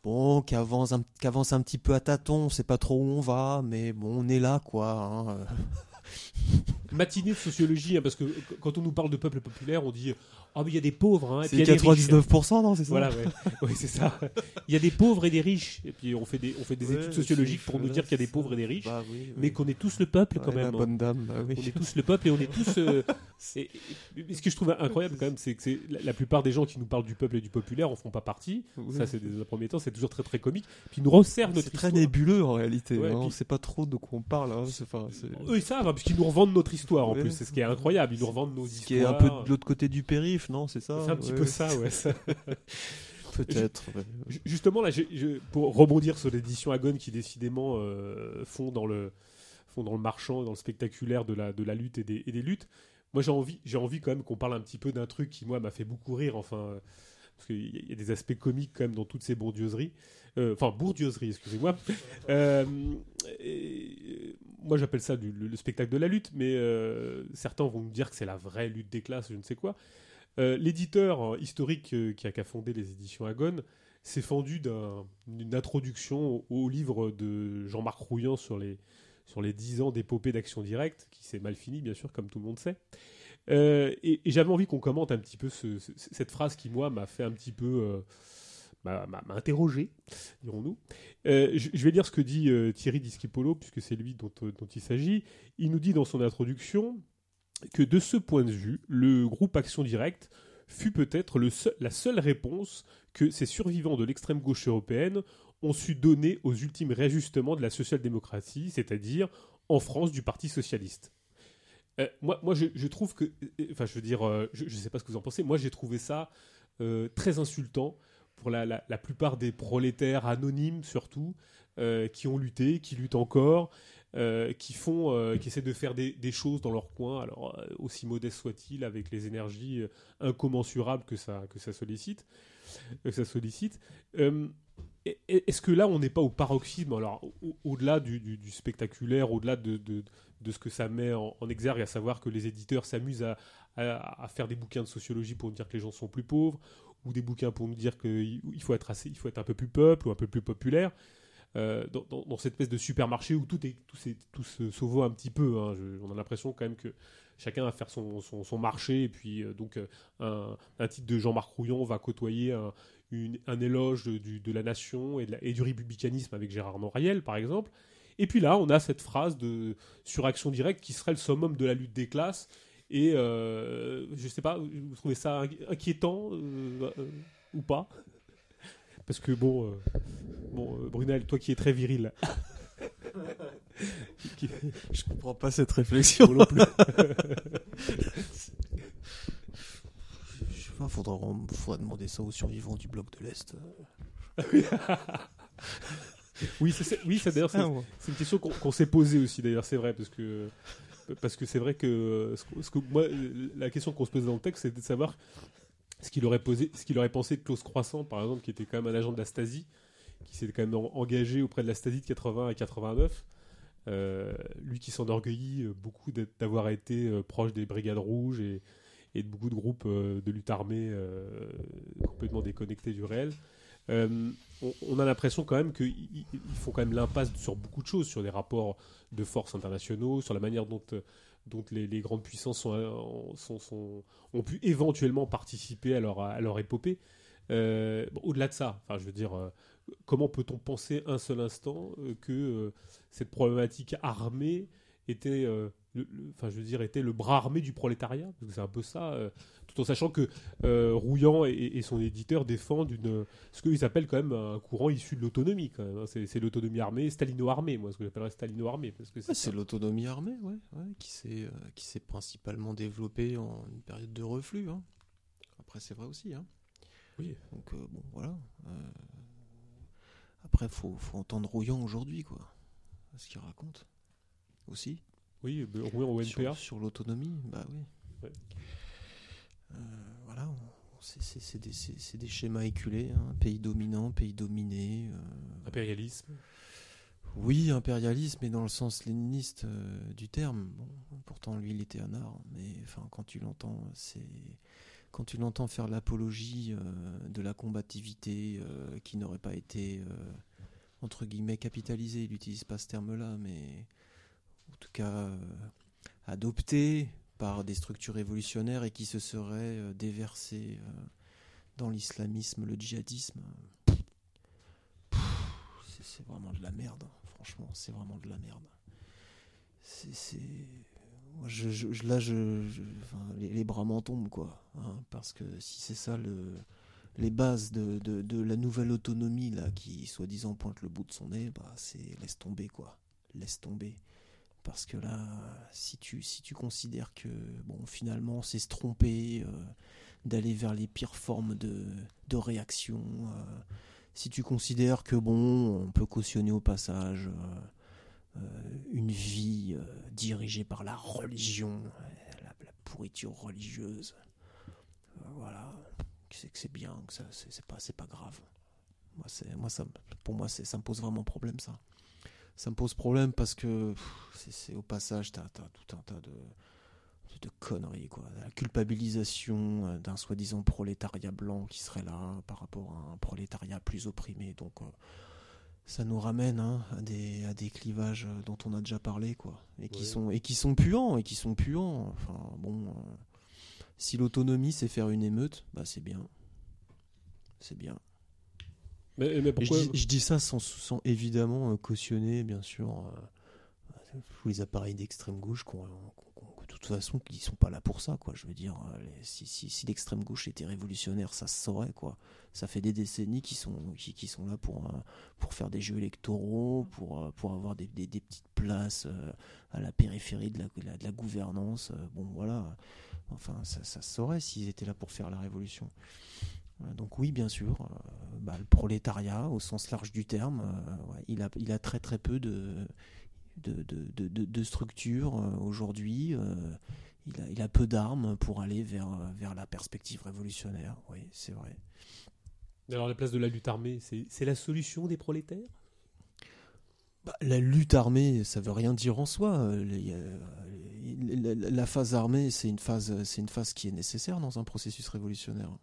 Bon, qui avance, un, avance un petit peu à tâtons, on sait pas trop où on va, mais bon, on est là, quoi. hein. matinée de sociologie, hein, parce que qu- quand on nous parle de peuple populaire, on dit Ah, mais il y a des pauvres, hein, C'est il y a des riches. 99%, non, c'est ça Voilà, ouais. Oui, c'est ça. Il y a des pauvres et des riches. Et puis on fait des, on fait des Ouais, études sociologiques pour nous dire qu'il y a des pauvres et des riches, Bah oui, oui. mais qu'on est tous le peuple quand Ouais, même. La hein. bonne dame, bah oui. On est tous le peuple et on est tous. euh, et- et- et ce que je trouve incroyable quand même, c'est que la, la plupart des gens qui nous parlent du peuple et du populaire en font pas partie. Ça, c'est dans un premier temps, c'est toujours très très comique. Puis ils nous resservent notre C'est très histoire. nébuleux en réalité. Hein. puis- On sait pas trop de quoi on parle. hein. Enfin, Eux, ils savent, hein, puisqu'ils nous revendent notre histoire en Ouais. plus. C'est ce qui est incroyable. Ils nous revendent nos Ce histoires. qui est un peu de l'autre côté du périph', non C'est ça C'est un petit peu ça, ouais. Peut-être. ouais. Justement, là, je- pour rebondir sur l'édition Agon qui décidément euh, font, dans le, font dans le marchand, dans le spectaculaire de la, de la lutte et des, et des luttes, moi j'ai envie, j'ai envie quand même qu'on parle un petit peu d'un truc qui, moi, m'a fait beaucoup rire, enfin, parce qu'il y, a- des aspects comiques quand même dans toutes ces bourdieuseries, Euh, enfin, bourdieuseries, excusez-moi. Euh, et, euh, moi j'appelle ça le, le spectacle de la lutte, mais euh, certains vont me dire que c'est la vraie lutte des classes, je ne sais quoi. Euh, L'éditeur euh, historique euh, qui a qu'à fondé les éditions Agon s'est fendu d'un- d'une introduction au, livre de Jean-Marc Rouillant sur les, sur les 10 ans d'épopée d'action directe, qui s'est mal fini, bien sûr, comme tout le monde sait. Et j'avais envie qu'on commente un petit peu ce- ce- cette phrase qui, moi, m'a fait un petit peu. M'a interrogé, dirons-nous. Euh, je, vais lire ce que dit euh, Thierry Discipolo, puisque c'est lui dont, euh, dont il s'agit. Il nous dit dans son introduction que de ce point de vue, le groupe Action Directe fut peut-être seul- la seule réponse que ces survivants de l'extrême gauche européenne ont su donner aux ultimes réajustements de la social-démocratie, c'est-à-dire en France du Parti socialiste. Moi, moi je, trouve que, enfin, je veux dire, je ne sais pas ce que vous en pensez. Moi, j'ai trouvé ça très insultant pour la, plupart des prolétaires anonymes, surtout, euh, qui ont lutté, qui luttent encore, euh, qui font, euh, qui essaient de faire des, choses dans leur coin, alors aussi modeste soit-il, avec les énergies incommensurables que ça, que ça sollicite, que ça sollicite. Est-ce que là, on n'est pas au paroxysme, alors au- au-delà du, spectaculaire, au-delà de, ce que ça met en, exergue, à savoir que les éditeurs s'amusent à, à- faire des bouquins de sociologie pour dire que les gens sont plus pauvres, ou des bouquins pour nous dire qu'il il faut être assez, il faut être un peu plus peuple ou un peu plus populaire. euh, dans, cette espèce de supermarché où tout, est, tout, s'est- tout se sauve un petit peu. hein. On a l'impression quand même que chacun va faire son, son- marché et puis euh, donc euh, un, un titre de Jean-Marc Rouillon va côtoyer un, un éloge de, la nation et du républicanisme avec Gérard Noriel par exemple. Et puis là, on a cette phrase de suraction directe qui serait le summum de la lutte des classes. Et euh, je sais pas, vous trouvez ça inqui- inquiétant euh, euh, ou pas? Parce que bon, euh, bon Brunel, toi qui es très viril, qui- Je comprends pas cette réflexion. non plus. Je sais pas, faudra, faudra demander ça aux survivants du bloc de l'Est. Oui, c'est, oui, d'ailleurs, c'est, Ah, c'est une question qu'on, qu'on s'est posée aussi d'ailleurs, c'est vrai, parce que parce que c'est vrai que, ce que- ce que moi, la question qu'on se posait dans le texte, c'était de savoir ce qu'il aurait aurait pensé de Klaus Croissant, par exemple, qui était quand même un agent de la Stasi, qui s'est quand même en- engagé auprès de la Stasi de 80 à 89. Euh, lui qui s'enorgueillit euh, beaucoup d'avoir été euh, proche des brigades rouges et, de beaucoup de groupes euh, de lutte armée euh, complètement déconnectés du réel. Euh, on, a l'impression quand même qu'ils ils- ils font quand même l'impasse sur beaucoup de choses, sur les rapports de forces internationaux, sur la manière dont, euh, les, grandes puissances euh, ont pu éventuellement participer à leur, à épopée. Au-delà de ça, enfin, je veux dire, comment peut-on penser un seul instant que cette problématique armée était, le, le- enfin, je veux dire, était le bras armé du prolétariat Parce que c'est un peu ça, euh, tout en sachant que euh, Rouillant et, et son éditeur défendent une, ce qu'ils appellent quand même un courant issu de l'autonomie. quand même, hein. C'est l'autonomie armée, stalino-armée, moi, ce que j'appellerais stalino-armée. Parce que c'est l'autonomie armée, ouais, ouais, qui s'est euh, qui s'est principalement développée en une période de reflux. hein. Après, c'est vrai aussi. Hein. Oui. Donc euh, bon, voilà. Après, faut faut entendre Rouillant aujourd'hui, quoi. Ce qu'il raconte aussi Oui, euh, Rouillant au NPA. sur, sur l'autonomie, bah oui. Ouais. Euh, voilà, c'est- des, schémas éculés, hein. pays dominant, pays dominé. euh, Impérialisme. oui, impérialisme, mais dans le sens léniniste euh, du terme. Bon, pourtant, lui, il était un art, mais enfin, quand tu l'entends, c'est quand tu l'entends faire l'apologie euh, de la combativité qui n'aurait pas été entre guillemets capitalisée, il n'utilise pas ce terme-là, mais en tout cas euh, adoptée par des structures révolutionnaires et qui se seraient euh, déversées euh, dans l'islamisme, le djihadisme. C'est- vraiment de la merde, hein. franchement, c'est vraiment de la merde. Là, les, bras m'en tombent, quoi. hein, parce que si c'est ça le, les bases de la nouvelle autonomie, là, qui soi-disant pointe le bout de son nez, bah, c'est laisse tomber, quoi. Laisse tomber. Parce que là, si tu, si tu considères que, bon, finalement, c'est se tromper, euh, d'aller vers les pires formes de, de réaction, euh, si tu considères que bon, on peut cautionner au passage euh, une vie dirigée par la religion, la, pourriture religieuse, voilà, c'est que c'est bien, que ça, c'est pas, pas grave. Moi, moi, ça, pour moi, ça me pose vraiment problème, ça. Ça me pose problème parce que c'est, au passage, t'as, t'as tout un tas de, de conneries, quoi. La culpabilisation euh, d'un soi-disant prolétariat blanc qui serait là par rapport à un prolétariat plus opprimé. Donc, euh, ça nous ramène hein, à, des, à des clivages euh, dont on a déjà parlé, quoi. Et qui, Ouais. sont, et qui sont puants, et qui sont puants. Enfin, bon. euh, si l'autonomie, c'est faire une émeute, bah c'est bien. C'est bien. Mais, mais Je dis, je dis ça sans, sans évidemment euh, cautionner, bien sûr, euh, tous les appareils d'extrême gauche qu'on, de toute façon, qui sont pas là pour ça, quoi. Je veux dire, euh, les- si, si, si l'extrême gauche était révolutionnaire, ça se saurait, quoi. Ça fait des décennies qu'ils sont, qui, qui sont là pour, euh, pour faire des jeux électoraux, pour, euh, pour avoir des, des, des petites places euh, à la périphérie de la, de gouvernance. euh, bon, voilà. Enfin, ça, ça se saurait s'ils étaient là pour faire la révolution. Euh, Donc oui, bien sûr, euh, bah, le prolétariat, au sens large du terme, euh, ouais, il, a, il a très très peu de, de, de, de, de- de structures aujourd'hui. il, a, il a peu d'armes pour aller vers, vers la perspective révolutionnaire. Oui, c'est vrai. Alors la place de la lutte armée, c'est la solution des prolétaires? Bah, la lutte armée, ça veut rien dire en soi. Les- la, la- la phase armée, c'est une phase, c'est une phase qui est nécessaire dans un processus révolutionnaire,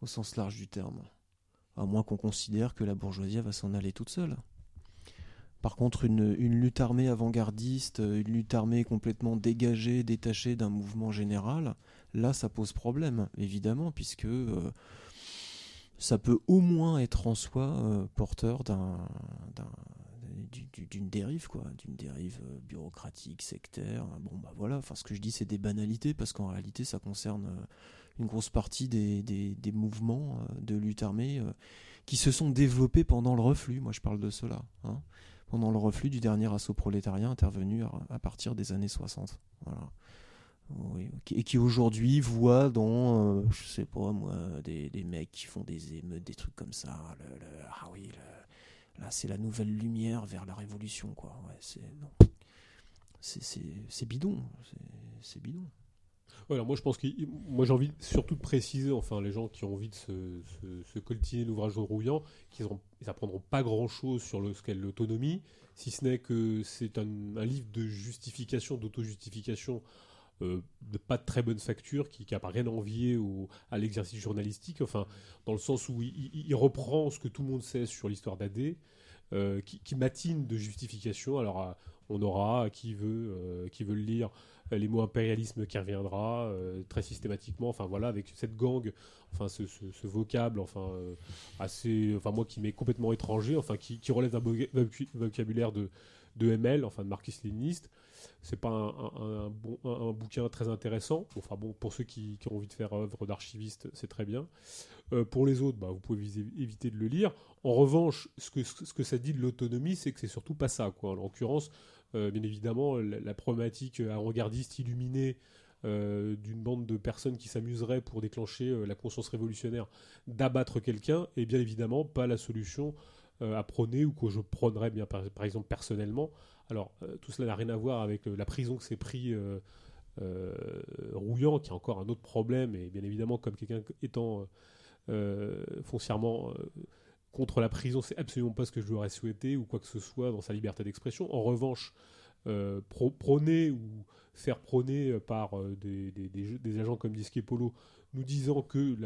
au sens large du terme. À moins qu'on considère que la bourgeoisie va s'en aller toute seule. Par contre, une, lutte armée avant-gardiste, une lutte armée complètement dégagée, détachée d'un mouvement général, là, ça pose problème, évidemment, puisque euh, ça peut au moins être en soi euh, porteur d'un, d'un- du- du- d'une dérive, quoi, d'une dérive euh, bureaucratique, sectaire. Bon, bah voilà, enfin, ce que je dis, c'est des banalités, parce qu'en réalité, ça concerne une grosse partie des, des- mouvements euh, de lutte armée euh, qui se sont développés pendant le reflux. Moi, je parle de cela. hein. pendant le reflux du dernier assaut prolétarien intervenu à, partir des années 60. Voilà. Et qui aujourd'hui voit dans, euh, je sais pas moi, des, des mecs qui font des émeutes, des trucs comme ça. le- ah oui, là c'est la nouvelle lumière vers la révolution, quoi. C'est bidon, c'est bidon. Moi je pense que moi j'ai envie surtout de préciser, enfin les gens qui ont envie de se, se, coltiner l'ouvrage de Rouillant, qu'ils n'apprendront pas grand chose sur ce qu'est l'autonomie, si ce n'est que c'est un, livre de justification, d'auto-justification euh, de pas de très bonne facture, qui n'a pas rien à envier à l'exercice journalistique, enfin, dans le sens où il, reprend ce que tout le monde sait sur l'histoire d'AD, euh, qui, qui, matine de justification. Alors, euh, on aura qui veut, qui veut le lire les mots impérialisme qui reviendra très systématiquement. Enfin voilà, avec cette gang, enfin ce, vocable, enfin assez, enfin moi qui m'est complètement étranger, enfin qui, relève d'un vocabulaire de, de ML, enfin de marxiste-léniniste c'est pas un, bon, un, bouquin très intéressant. Enfin bon, pour ceux qui, ont envie de faire œuvre d'archiviste, c'est très bien. Euh, pour les autres, bah, vous pouvez éviter de le lire. En revanche, ce que, ce que ça dit de l'autonomie, c'est que c'est surtout pas ça. Quoi. En l'occurrence, euh, bien évidemment, la, problématique avant-gardiste illuminée euh, d'une bande de personnes qui s'amuseraient pour déclencher la conscience révolutionnaire d'abattre quelqu'un est bien évidemment pas la solution à prôner ou que je prônerais bien par exemple personnellement. Alors, euh, tout cela n'a rien à voir avec la prison que s'est pris euh, euh, Rouillant, qui a encore un autre problème, et bien évidemment, comme quelqu'un étant foncièrement contre la prison, c'est absolument pas ce que je lui aurais souhaité, ou quoi que ce soit dans sa liberté d'expression. En revanche, prôner ou faire prôner par des, agents comme Disque Polo, nous disant que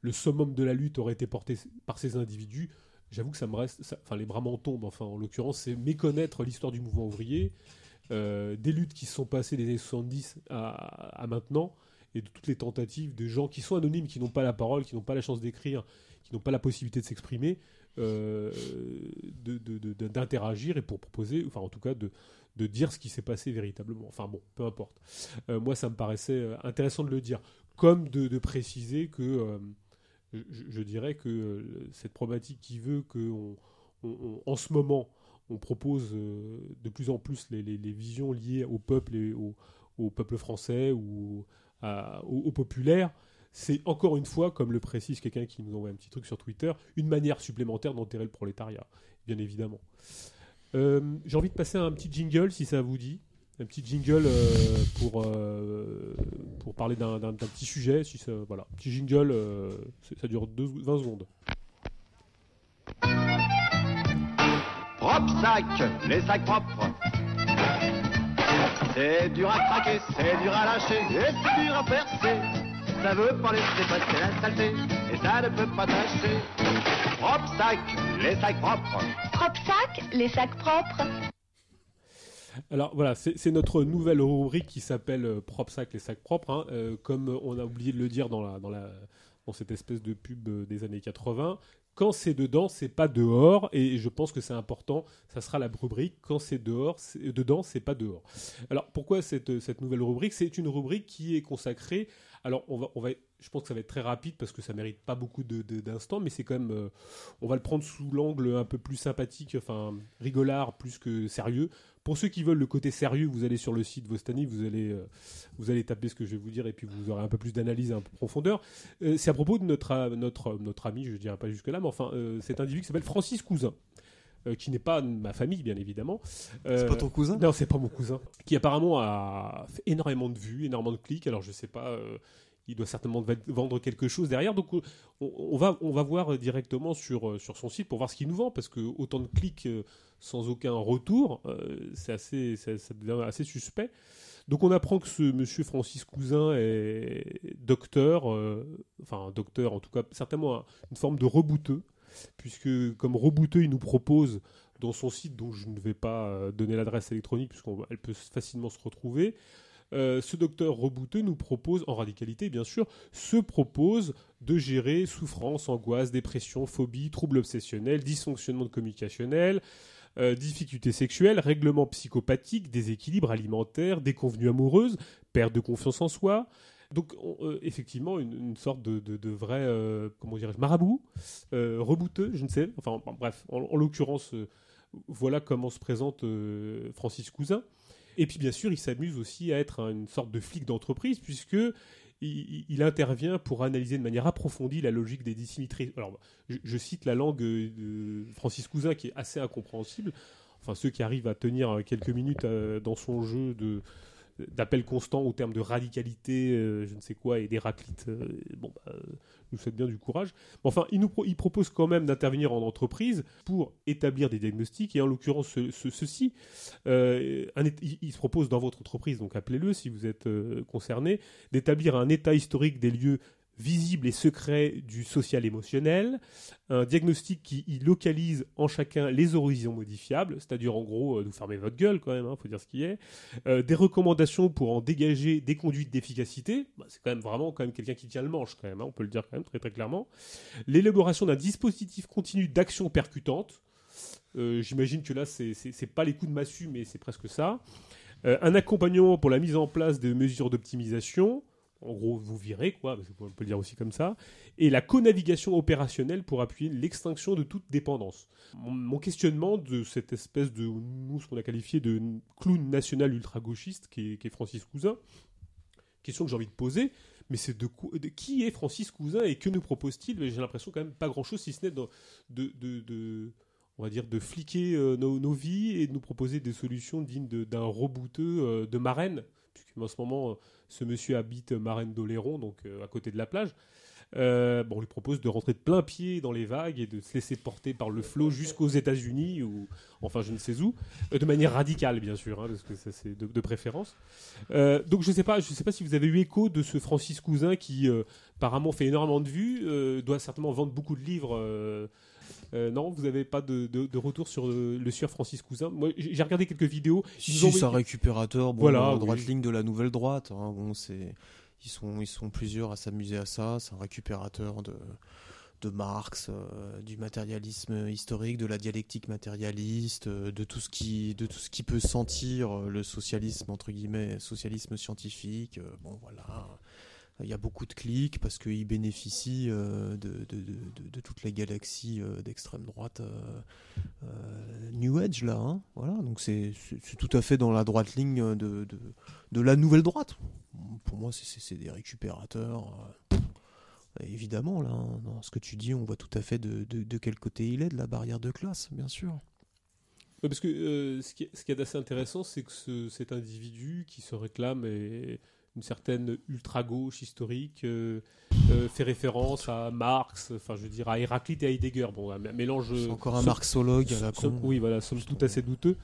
le summum de la lutte aurait été porté par ces individus, j'avoue que ça me reste, enfin les bras m'en tombent. Enfin, en l'occurrence, c'est méconnaître l'histoire du mouvement ouvrier, euh, des luttes qui sont passées des années 70 à, maintenant, et de toutes les tentatives de gens qui sont anonymes, qui n'ont pas la parole, qui n'ont pas la chance d'écrire, qui n'ont pas la possibilité de s'exprimer, euh, d'interagir et pour proposer, enfin en tout cas de, de dire ce qui s'est passé véritablement. Enfin bon, peu importe. Euh, moi, ça me paraissait intéressant de le dire, comme de, préciser que je, dirais que euh, cette problématique qui veut que en ce moment, on propose euh, de plus en plus les, visions liées au peuple et au, peuple français ou au, populaire, c'est encore une fois, comme le précise quelqu'un qui nous envoie un petit truc sur Twitter, une manière supplémentaire d'enterrer le prolétariat, bien évidemment. Euh, j'ai envie de passer un petit jingle, si ça vous dit un petit jingle euh, pour, euh, pour parler d'un petit sujet. Si ça, voilà, petit jingle, ça dure 20 secondes. Propre sac, les sacs propres. C'est dur à craquer, c'est dur à lâcher, c'est dur à percer. Ça veut pas laisser passer la saleté, et ça ne peut pas tâcher. Propre sac, les sacs propres. Propre sac, les sacs propres. Alors voilà, c'est notre nouvelle rubrique qui s'appelle euh, Prop Sac, les sacs propres. Hein. Euh, comme on a oublié de le dire dans, la, dans, la, dans cette espèce de pub euh, des années 80, quand c'est dedans, c'est pas dehors, et je pense que c'est important. Ça sera la rubrique quand c'est dehors, dedans, c'est pas dehors. Alors pourquoi cette, cette nouvelle rubrique? C'est une rubrique qui est consacrée. Alors on va, je pense que ça va être très rapide parce que ça mérite pas beaucoup d'instants, mais c'est quand même, on va le prendre sous l'angle un peu plus sympathique, enfin rigolard plus que sérieux. Pour ceux qui veulent le côté sérieux, vous allez sur le site Vostani, vous allez, euh, vous allez taper ce que je vais vous dire et puis vous aurez un peu plus d'analyse, un peu de profondeur. Euh, c'est à propos de notre, notre, notre ami, je ne dirais pas jusque-là, mais enfin, euh, cet individu qui s'appelle Francis Cousin. Qui n'est pas ma famille, bien évidemment. c'est pas ton cousin? Non, c'est pas mon cousin. Qui apparemment a fait énormément de vues, énormément de clics. Alors je sais pas, il doit certainement vendre quelque chose derrière. Donc on, va, on va voir directement sur, sur son site pour voir ce qu'il nous vend, parce que autant de clics sans aucun retour, euh, c'est assez, ça, devient assez suspect. Donc on apprend que ce monsieur Francis Cousin est docteur, euh, enfin docteur en tout cas, certainement une forme de rebouteux, puisque comme rebouteux, il nous propose dans son site, dont je ne vais pas euh, donner l'adresse électronique, puisqu'elle peut facilement se retrouver, ce docteur rebouteux nous propose, en radicalité bien sûr, se propose de gérer souffrance, angoisse, dépression, phobie, troubles obsessionnels, dysfonctionnement communicationnel, euh, difficultés sexuelles, règlements psychopathiques, déséquilibre alimentaire, déconvenues amoureuses, perte de confiance en soi. Donc euh, effectivement une, sorte de, vrai euh, comment dirais-je marabout, rebouteux, je ne sais. Enfin bref, en, l'occurrence voilà comment se présente Francis Cousin. Et puis bien sûr il s'amuse aussi à être une sorte de flic d'entreprise puisque il, intervient pour analyser de manière approfondie la logique des dissymétries. Alors, je, je cite la langue euh, de Francis Cousin qui est assez incompréhensible. Enfin, ceux qui arrivent à tenir quelques minutes euh, dans son jeu de d'appel constant au terme de radicalité, euh, je ne sais quoi, et d'héraclite, euh, bon, bah, euh, nous souhaite bien du courage. Mais enfin, il, nous propose quand même d'intervenir en entreprise pour établir des diagnostics, et en l'occurrence, ce- ce- ceci, il, il se propose dans votre entreprise, donc appelez-le si vous êtes concerné, d'établir un état historique des lieux visibles et secrets du social émotionnel, un diagnostic qui y localise en chacun les horizons modifiables, c'est-à-dire en gros, euh, vous fermez votre gueule quand même, il faut dire ce qui est, euh, des recommandations pour en dégager des conduites d'efficacité, bah, c'est quand même vraiment quand même quelqu'un qui tient le manche quand même, hein, on peut le dire quand même très très clairement, l'élaboration d'un dispositif continu d'action percutante, Euh, j'imagine que là c'est- pas les coups de massue mais c'est presque ça, Euh, un accompagnement pour la mise en place de mesures d'optimisation, en gros vous virez quoi, parce qu'on peut le dire aussi comme ça, et la co-navigation opérationnelle pour appuyer l'extinction de toute dépendance. Mon, questionnement de cette espèce de, nous, ce qu'on a qualifié de clown national ultra-gauchiste, qui est, Francis Cousin, question que j'ai envie de poser, mais c'est de, qui est Francis Cousin et que nous propose-t-il? J'ai l'impression quand même pas grand-chose, si ce n'est de, de, on va dire, de fliquer euh, nos, vies et de nous proposer des solutions dignes d'un rebouteux euh, de marraine, puisqu'en ce moment, euh, ce monsieur habite Marraine d'Oléron, donc euh, à côté de la plage. Euh, bon, on lui propose de rentrer de plein pied dans les vagues et de se laisser porter par le flot jusqu'aux États-Unis ou enfin je ne sais où, Euh, de manière radicale bien sûr, hein, parce que ça c'est de, préférence. Donc je sais pas, je sais pas si vous avez eu écho de ce Francis Cousin qui apparemment fait énormément de vues, doit certainement vendre beaucoup de livres. Euh, euh, non, vous n'avez pas de, de- de retour sur le, le sieur Francis Cousin. Moi, j'ai regardé quelques vidéos. Si, Ils si, ont c'est un récupérateur, bon, Voilà, droite oui. ligne de la nouvelle droite. hein, bon, c'est, ils sont, ils sont plusieurs à s'amuser à ça. C'est un récupérateur de, de Marx, euh, du matérialisme historique, de la dialectique matérialiste, euh, de tout ce qui, de tout ce qui peut sentir euh, le socialisme entre guillemets, socialisme scientifique. euh, bon, voilà. Il y a beaucoup de clics parce qu'ils bénéficient euh, de, de, de, de- toute la galaxie euh, d'extrême droite euh, New Age là. hein. Voilà, donc c'est tout à fait dans la droite ligne de, la nouvelle droite. Pour moi, c'est- des récupérateurs. évidemment, là, hein, dans ce que tu dis, on voit tout à fait de, quel côté il est de la barrière de classe, bien sûr. Parce que ce qui est, ce qui est assez intéressant, c'est que ce- cet individu qui se réclame est une certaine ultra-gauche historique euh, euh, fait référence à Marx, enfin je veux dire à Héraclite et à Heidegger. Bon, un mélange. C'est encore un marxologue à la somme- con. oui, voilà, somme toute assez douteux.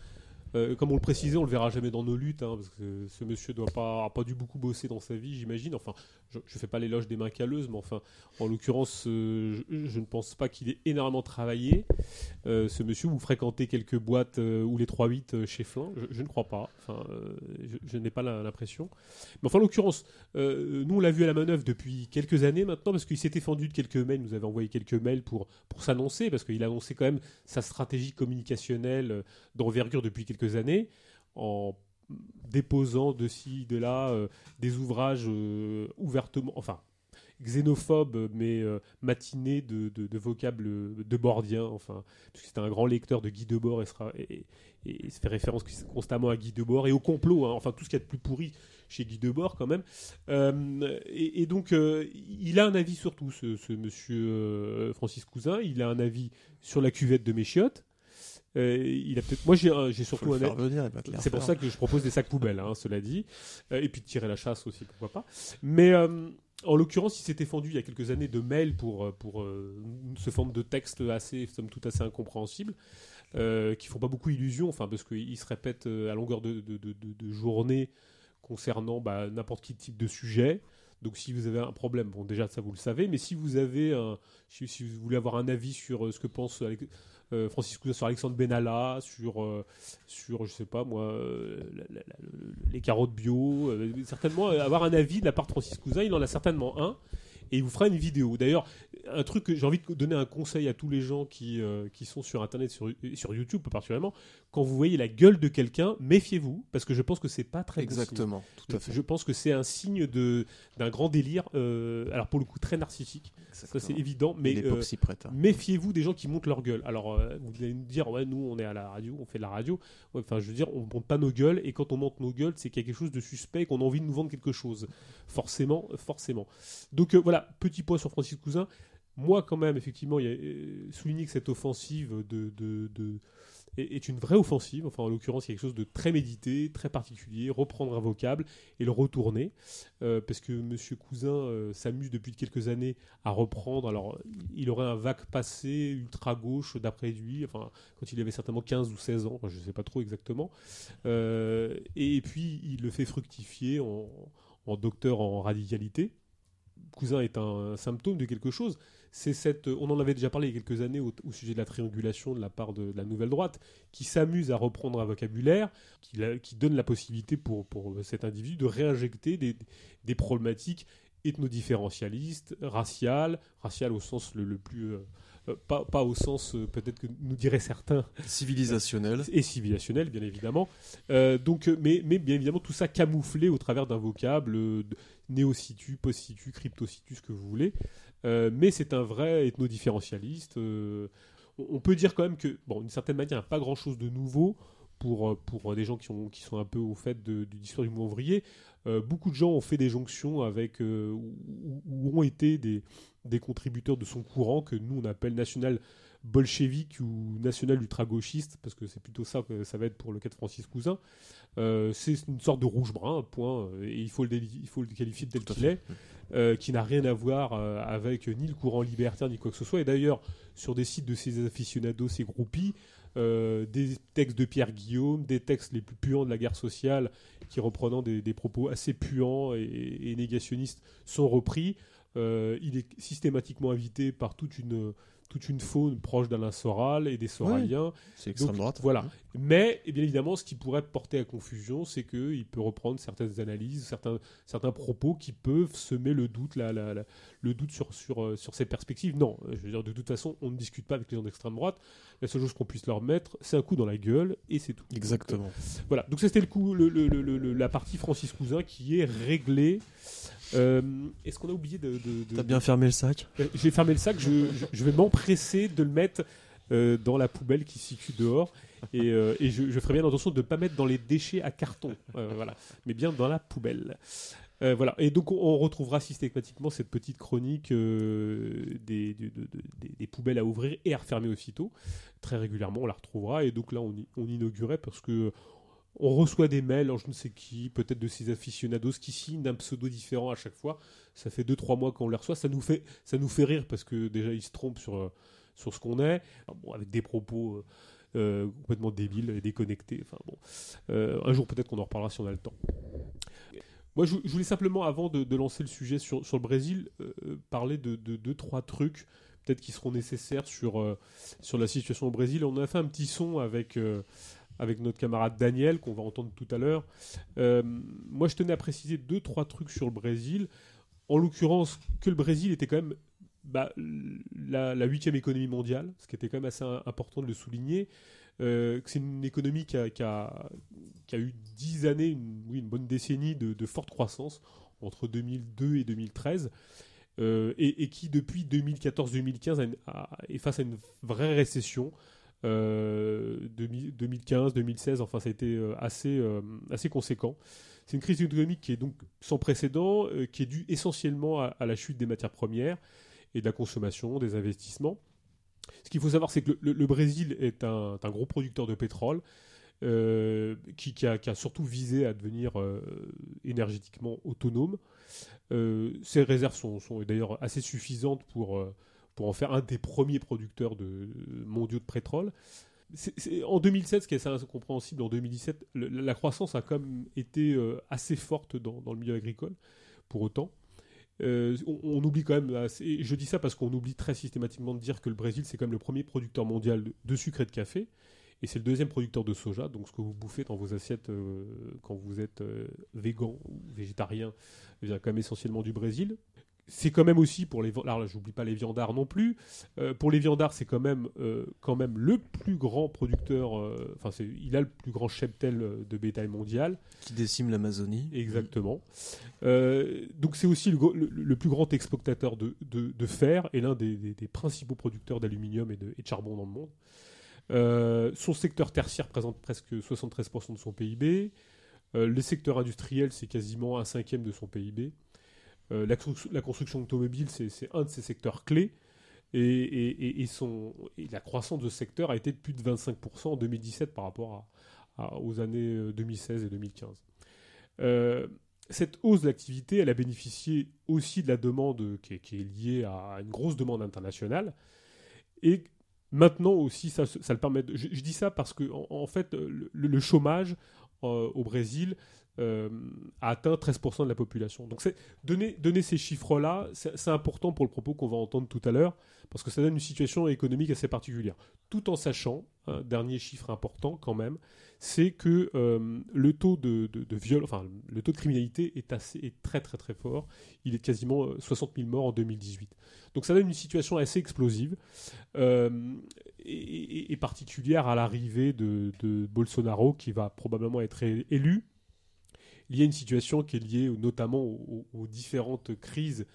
Euh, comme on le précisait, on le verra jamais dans nos luttes, hein, parce que ce monsieur doit pas, dû beaucoup bosser dans sa vie, j'imagine. Enfin, je, je fais pas l'éloge des mains calleuses, mais enfin, en l'occurrence, euh, je, ne pense pas qu'il ait énormément travaillé. Euh, ce monsieur, vous fréquentez quelques boîtes ou les 3-8 euh, chez Flin je, ne crois pas. Enfin, je, n'ai pas l'impression. Mais enfin, en l'occurrence, nous, on l'a vu à la manœuvre depuis quelques années maintenant, parce qu'il s'était fendu de quelques mails. Nous avait envoyé quelques mails pour, pour s'annoncer, parce qu'il annonçait quand même sa stratégie communicationnelle d'envergure depuis quelques années, en déposant de ci, de là euh, des ouvrages euh, ouvertement, enfin, xénophobes, mais euh, matinés de, de, vocables de bordien, enfin, puisque c'était un grand lecteur de Guy Debord et, sera, et, et, et se fait référence constamment à Guy Debord et au complot, hein, enfin, tout ce qu'il y a de plus pourri chez Guy Debord quand même. Et, donc, il a un avis sur tout, ce, ce monsieur Francis Cousin. Il a un avis sur la cuvette de mes chiottes. Euh, il a peut-être. Moi, j'ai Faut surtout un. C'est pour ça que je propose des sacs poubelles, hein, cela dit. Euh, et puis de tirer la chasse aussi, pourquoi pas. Mais euh, en l'occurrence, il s'était fendu il y a quelques années de mails pour, euh, pour euh, ce forme de texte assez, somme toute, assez incompréhensible, euh, qui font pas beaucoup illusion, enfin, parce qu'ils se répètent euh, à longueur de, de, de, de- de journée concernant bah, n'importe quel type de sujet. Donc si vous avez un problème, bon déjà ça vous le savez, mais si vous avez un, si, vous voulez avoir un avis sur euh, ce que pense euh, Francis Cousin sur Alexandre Benalla, sur, euh, sur je sais pas moi, euh, les carottes bio, euh, certainement avoir un avis de la part de Francis Cousin, il en a certainement un. Et il vous fera une vidéo. D'ailleurs, un truc que j'ai envie de donner un conseil à tous les gens qui, euh, qui sont sur Internet, sur, sur YouTube particulièrement, quand vous voyez la gueule de quelqu'un, méfiez-vous, parce que je pense que c'est pas très bon. Exactement, tout à fait. Je pense que c'est un signe d'un grand délire, euh, alors pour le coup très narcissique, ça c'est évident, mais euh, prête. hein. méfiez-vous des gens qui montent leur gueule. Alors vous allez nous dire, ouais, nous on est à la radio, on fait de la radio. Ouais, Enfin, je veux dire, on monte pas nos gueules, et quand on monte nos gueules, c'est qu'il y a quelque chose de suspect, qu'on a envie de nous vendre quelque chose. Forcément, forcément. Donc euh, petit point sur Francis Cousin. Moi, quand même, effectivement, il a euh, souligné que cette offensive est, une vraie offensive. Enfin, en l'occurrence, quelque chose de très médité, très particulier. Reprendre un vocable et le retourner, Euh, parce que Monsieur Cousin euh, s'amuse depuis quelques années à reprendre. Alors, il aurait un vague passé ultra gauche d'après lui. Enfin, quand il avait certainement 15 ou 16 ans, je ne sais pas trop exactement. Euh, et puis, il le fait fructifier en docteur en radicalité. Cousin est un symptôme de quelque chose. C'est cette, on en avait déjà parlé il y a quelques années au, sujet de la triangulation de la part de, la nouvelle droite, qui s'amuse à reprendre un vocabulaire, qui, donne la possibilité pour, pour cet individu de réinjecter des, des problématiques ethno-différentialistes, raciales, raciales au sens le, plus, euh, pas, pas au sens euh, peut-être que nous diraient certains, Civilisationnel. et civilisationnel, bien évidemment. Euh, donc, euh, mais, mais bien évidemment, tout ça camouflé au travers d'un vocable euh, néo-situ, post-situ, crypto-situ, ce que vous voulez. Euh, mais c'est un vrai ethno-différentialiste. euh, on, peut dire quand même que, bon, d'une certaine manière, pas grand-chose de nouveau pour, euh, pour des gens qui, ont, qui sont un peu au fait de, de l'histoire du mouvement ouvrier. Euh, beaucoup de gens ont fait des jonctions avec, euh, ou, ou ont été des, des contributeurs de son courant que nous on appelle national bolchevique ou national ultra-gauchiste, parce que c'est plutôt ça que ça va être pour le cas de Francis Cousin. Euh, c'est une sorte de rouge-brun, point, et il faut le, il faut le qualifier de tel qu'il est, euh, qui n'a rien à voir euh, avec ni le courant libertaire ni quoi que ce soit. Et d'ailleurs, sur des sites de ces aficionados, ces groupies, des textes de Pierre Guillaume, des textes les plus puants de la guerre sociale, qui reprenant des, des propos assez puants et, et négationnistes, sont repris. Euh, il est systématiquement invité par toute une, toute une faune proche d'Alain Soral et des Soraliens. C'est extrême Donc, droite. Voilà. Mais, et bien évidemment, ce qui pourrait porter à confusion, c'est qu'il peut reprendre certaines analyses, certains, certains propos qui peuvent semer le doute, la- la- la- le doute sur, sur, euh, sur ces perspectives. Non, euh, je veux dire, de toute façon, on ne discute pas avec les gens d'extrême droite. La seule chose qu'on puisse leur mettre, c'est un coup dans la gueule et c'est tout. Exactement. Voilà, donc c'était le coup, le- le- le- le- la partie Francis Cousin qui est réglée. Euh, Est-ce qu'on a oublié de. de- de- T'as bien fermé le sac? Euh, J'ai fermé le sac, je, je- je vais m'empresser de le mettre euh, dans la poubelle qui se situe dehors. Et, et je, je ferai bien attention de ne pas mettre dans les déchets à carton, voilà, mais bien dans la poubelle. Voilà. Et donc on, on retrouvera systématiquement cette petite chronique des, de- de- de- des, des poubelles à ouvrir et à refermer aussitôt. Très régulièrement, on la retrouvera. Et donc là, on, on inaugurait parce que on reçoit des mails, je ne sais qui, peut-être de ces aficionados qui signent d'un pseudo différent à chaque fois. Ça fait 2-3 mois qu'on les reçoit. Ça nous fait, ça nous fait rire parce que déjà ils se trompent sur, euh, sur ce qu'on est, avec des propos euh, euh, complètement débiles et déconnectés. Enfin bon, un jour peut-être qu'on en reparlera si on a le temps. Moi, je, voulais simplement, avant de, de lancer le sujet sur, sur le Brésil, parler de, de deux, trois trucs peut-être qui seront nécessaires sur, sur la situation au Brésil. On a fait un petit son avec, avec notre camarade Daniel, qu'on va entendre tout à l'heure. Euh, moi, je tenais à préciser deux, trois trucs sur le Brésil. En l'occurrence, que le Brésil était quand même bah, la huitième économie mondiale, ce qui était quand même assez important de le souligner. Euh, c'est une économie qui a, eu dix années, une, oui, une bonne décennie de, forte croissance entre 2002 et 2013, euh, et, qui depuis 2014-2015 a une- a- est face à une vraie récession. Euh, 2015-2016, enfin ça a été euh, assez, euh, assez conséquent. C'est une crise économique qui est donc sans précédent, qui est due essentiellement à, la chute des matières premières et de la consommation, des investissements. Ce qu'il faut savoir, c'est que le, Brésil est un, gros producteur de pétrole qui, a, surtout visé à devenir énergétiquement autonome. Euh, ses réserves sont, d'ailleurs assez suffisantes pour, pour en faire un des premiers producteurs de, mondiaux de pétrole. En 2007, ce qui est assez incompréhensible, en 2017, le- la croissance a quand même été euh, assez forte dans, le milieu agricole, pour autant. Euh, on, oublie quand même, assez- et je dis ça parce qu'on oublie très systématiquement de dire que le Brésil, c'est quand même le premier producteur mondial de, sucre et de café, et c'est le deuxième producteur de soja, donc ce que vous bouffez dans vos assiettes euh, quand vous êtes euh, végan ou végétarien vient quand même essentiellement du Brésil. C'est quand même aussi pour les alors là, j'oublie pas les viandards non plus Euh, pour les viandards c'est quand même euh, quand même le plus grand producteur euh, enfin c'est il a le plus grand cheptel de bétail mondial. Qui décime l'Amazonie. exactement. Donc c'est aussi le, gros- le- le plus grand exportateur de, de- de fer et l'un des, des- des principaux producteurs d'aluminium et de, et de charbon dans le monde. Son secteur tertiaire présente presque 73% de son PIB le secteur industriel c'est quasiment un cinquième de son PIB euh, la, constru- la construction automobile, c'est un de ses secteurs clés. Et, la croissance de ce secteur a été de plus de 25% en 2017 par rapport aux années euh, 2016 et 2015. Euh, cette hausse d'activité, elle a bénéficié aussi de la demande qui est, liée à une grosse demande internationale. Et maintenant aussi, ça, le permet. de- je, dis ça parce que, en, fait, le, chômage euh, au Brésil euh, a atteint 13% de la population. Donc, donner, donner ces chiffres-là, c'est important pour le propos qu'on va entendre tout à l'heure, parce que ça donne une situation économique assez particulière. Tout en sachant, un dernier chiffre important quand même, c'est que euh, le taux de, viol, enfin le taux de criminalité est assez, très très très fort. Il est quasiment euh, 60 000 morts en 2018. Donc ça donne une situation assez explosive euh, et, particulière à l'arrivée de, Bolsonaro qui va probablement être élu. Il y a une situation qui est liée notamment aux, différentes crises,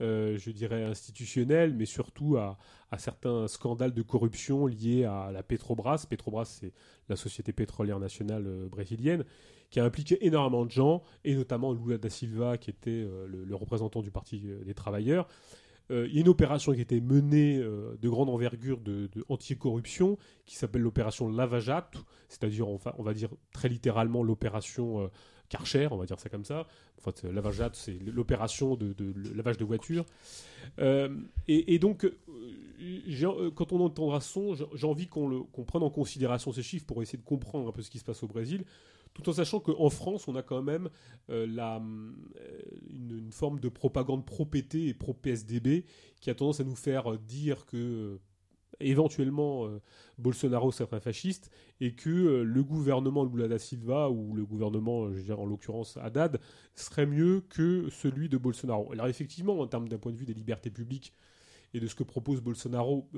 euh, je dirais institutionnelles, mais surtout à, certains scandales de corruption liés à la Petrobras. Petrobras, c'est la société pétrolière nationale euh, brésilienne, qui a impliqué énormément de gens, et notamment Lula da Silva, qui était euh, le, représentant du Parti des travailleurs. Il y a une opération qui a été menée de grande envergure de, anti-corruption, qui s'appelle l'opération Lava Jato, c'est-à-dire, on va, dire très littéralement l'opération Karcher, on va dire ça comme ça. En fait, lavage jato, c'est l'opération de, lavage de voiture. Euh, et, donc, euh, euh, quand on entendra son, j'ai envie qu'on prenne en considération ces chiffres pour essayer de comprendre un peu ce qui se passe au Brésil, tout en sachant qu'en France, on a quand même euh, la, euh, une, une forme de propagande pro-PT et pro-PSDB qui a tendance à nous faire euh, dire que euh, éventuellement euh, Bolsonaro serait un fasciste et que euh, le gouvernement Lula da Silva ou le gouvernement, euh, je dire en l'occurrence Haddad, serait mieux que celui de Bolsonaro. Alors effectivement, en termes d'un point de vue des libertés publiques et de ce que propose Bolsonaro,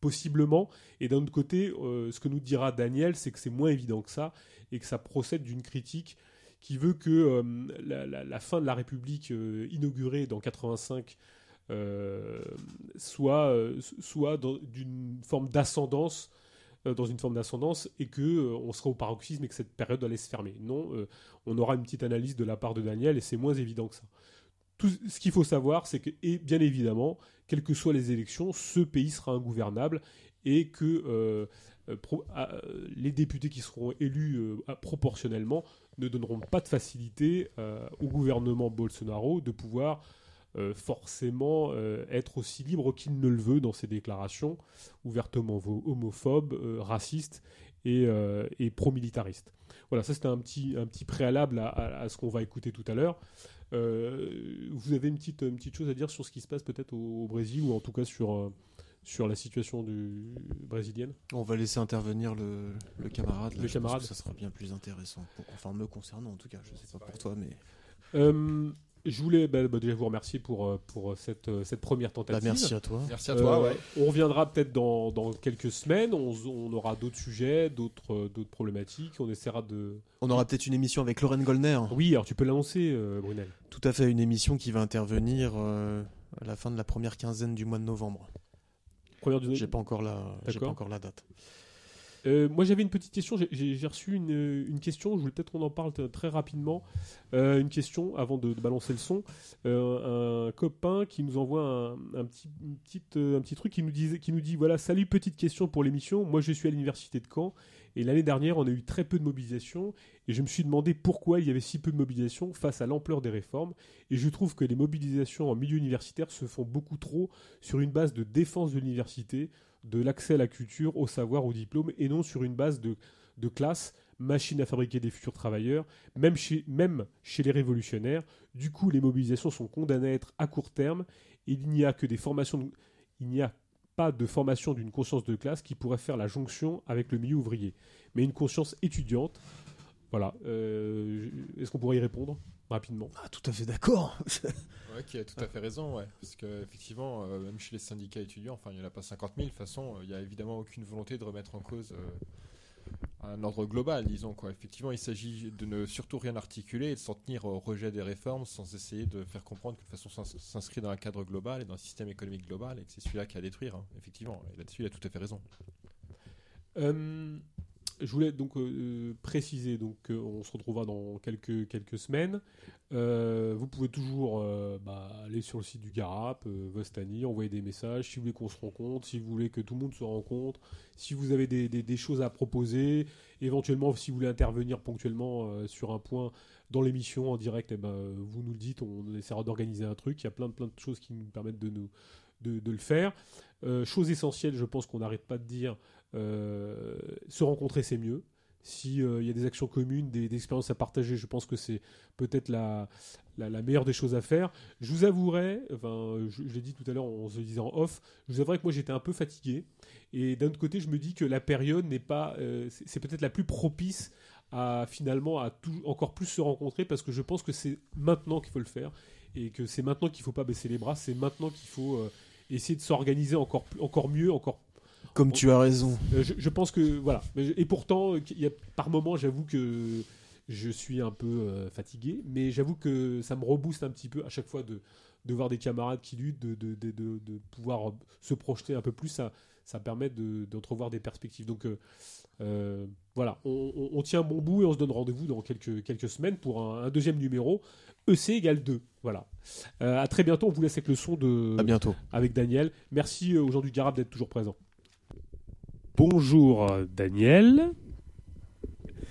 possiblement. Et d'un autre côté, ce que nous dira Daniel, c'est que c'est moins évident que ça et que ça procède d'une critique qui veut que la, la- fin de la République inaugurée dans 85 euh, soit, euh, soit d'une forme d'ascendance euh, dans une forme d'ascendance et que euh, on sera au paroxysme et que cette période allait se fermer. Non, euh, on aura une petite analyse de la part de Daniel et c'est moins évident que ça. Tout ce qu'il faut savoir, c'est que, et bien évidemment, quelles que soient les élections, ce pays sera ingouvernable et que euh, euh, euh, les députés qui seront élus euh, proportionnellement ne donneront pas de facilité euh, au gouvernement Bolsonaro de pouvoir euh, forcément euh, être aussi libre qu'il ne le veut dans ses déclarations ouvertement homophobes, euh, racistes et, euh, et pro-militaristes. Voilà, ça c'était un petit, un petit préalable à, à- à ce qu'on va écouter tout à l'heure. Euh, vous avez une petite, une petite chose à dire sur ce qui se passe peut-être au, au Brésil ou en tout cas sur, euh, sur la situation du, brésilienne? On va laisser intervenir le, le camarade. là, Le je pense camarade. que ça sera bien plus intéressant. pour- enfin, me concernant en tout cas. Je sais pas pour toi, mais. Euh, Je voulais bah, bah, déjà vous remercier pour, euh, pour cette, euh, cette première Bah, tentative. merci à toi. Merci à toi. Euh, ouais. On reviendra peut-être dans, dans quelques semaines. On, on aura d'autres sujets, d'autres euh, d'autres problématiques. On essaiera de. On aura peut-être une émission avec Lorraine Goldner. Oui, alors tu peux l'annoncer, euh, Brunel. Tout à fait, une émission qui va intervenir euh, à la fin de la première quinzaine du mois de novembre. Première du- J'ai pas encore la, j'ai pas encore la date. Euh, moi, j'avais une petite question. J'ai- reçu une, question. Je voulais peut-être qu'on en parle très rapidement. Euh, une question avant de, balancer le son. Euh, un copain qui nous envoie un, petit, un petit truc qui nous, qui nous dit voilà, salut, petite question pour l'émission. Moi, je suis à l'université de Caen et l'année dernière, on a eu très peu de mobilisation et je me suis demandé pourquoi il y avait si peu de mobilisation face à l'ampleur des réformes. Et je trouve que les mobilisations en milieu universitaire se font beaucoup trop sur une base de défense de l'université, de l'accès à la culture, au savoir, au diplôme, et non sur une base de, classe, machine à fabriquer des futurs travailleurs, même chez, les révolutionnaires. Du coup, les mobilisations sont condamnées à être à court terme, et il n'y a que des formations, il n'y a pas de formation d'une conscience de classe qui pourrait faire la jonction avec le milieu ouvrier, mais une conscience étudiante. Voilà. Euh, Est-ce qu'on pourrait y répondre? Rapidement Ah, tout à fait d'accord. Ouais, qui a tout à fait raison, ouais. Parce qu'effectivement, euh, même chez les syndicats étudiants, enfin, il n'y en a pas 50 000. De toute façon, euh, il n'y a évidemment aucune volonté de remettre en cause euh, un ordre global, disons. Quoi. Effectivement, il s'agit de ne surtout rien articuler et de s'en tenir au rejet des réformes sans essayer de faire comprendre que de toute façon, ça s'inscrit dans un cadre global et dans un système économique global et que c'est celui-là qui a à détruire, hein, effectivement. Et là-dessus, il a tout à fait raison. Euh, je voulais donc euh, préciser, donc euh, on se retrouvera dans quelques, quelques semaines. Euh, vous pouvez toujours bah, aller sur le site du Garap, Vostani, envoyer des messages si vous voulez qu'on se rencontre, si vous voulez que tout le monde se rencontre, si vous avez des, des- choses à proposer, éventuellement si vous voulez intervenir ponctuellement sur un point dans l'émission en direct, eh ben, vous nous le dites, on essaiera d'organiser un truc. Il y a plein, plein de choses qui nous permettent de, nous, de, de le faire. Chose essentielle, je pense qu'on n'arrête pas de dire, se rencontrer c'est mieux. Si euh, y a des actions communes, des, des expériences à partager, je pense que c'est peut-être la, meilleure des choses à faire. Je vous avouerai, enfin, je, l'ai dit tout à l'heure en se disant off, je vous avouerai que moi j'étais un peu fatigué. Et d'un autre côté, je me dis que la période n'est pas, euh, c'est peut-être la plus propice à finalement à tout, encore plus se rencontrer parce que je pense que c'est maintenant qu'il faut le faire et que c'est maintenant qu'il faut pas baisser les bras, c'est maintenant qu'il faut euh, essayer de s'organiser encore, encore mieux, encore Comme tu as raison. euh, je, je pense que voilà. Et pourtant, euh, il y a, par moment, j'avoue que je suis un peu euh, fatigué, mais j'avoue que ça me rebooste un petit peu à chaque fois de, de voir des camarades qui luttent, de, de, de, pouvoir se projeter un peu plus. Ça, ça permet de- d'entrevoir des perspectives. Donc euh, euh, voilà, on, on- on tient bon bout et on se donne rendez-vous dans quelques, quelques semaines pour un, un deuxième numéro. EC égale 2. Voilà. À très bientôt. On vous laisse avec le son de À bientôt. avec Daniel. Merci aux gens du Garab d'être toujours présents. Bonjour Daniel.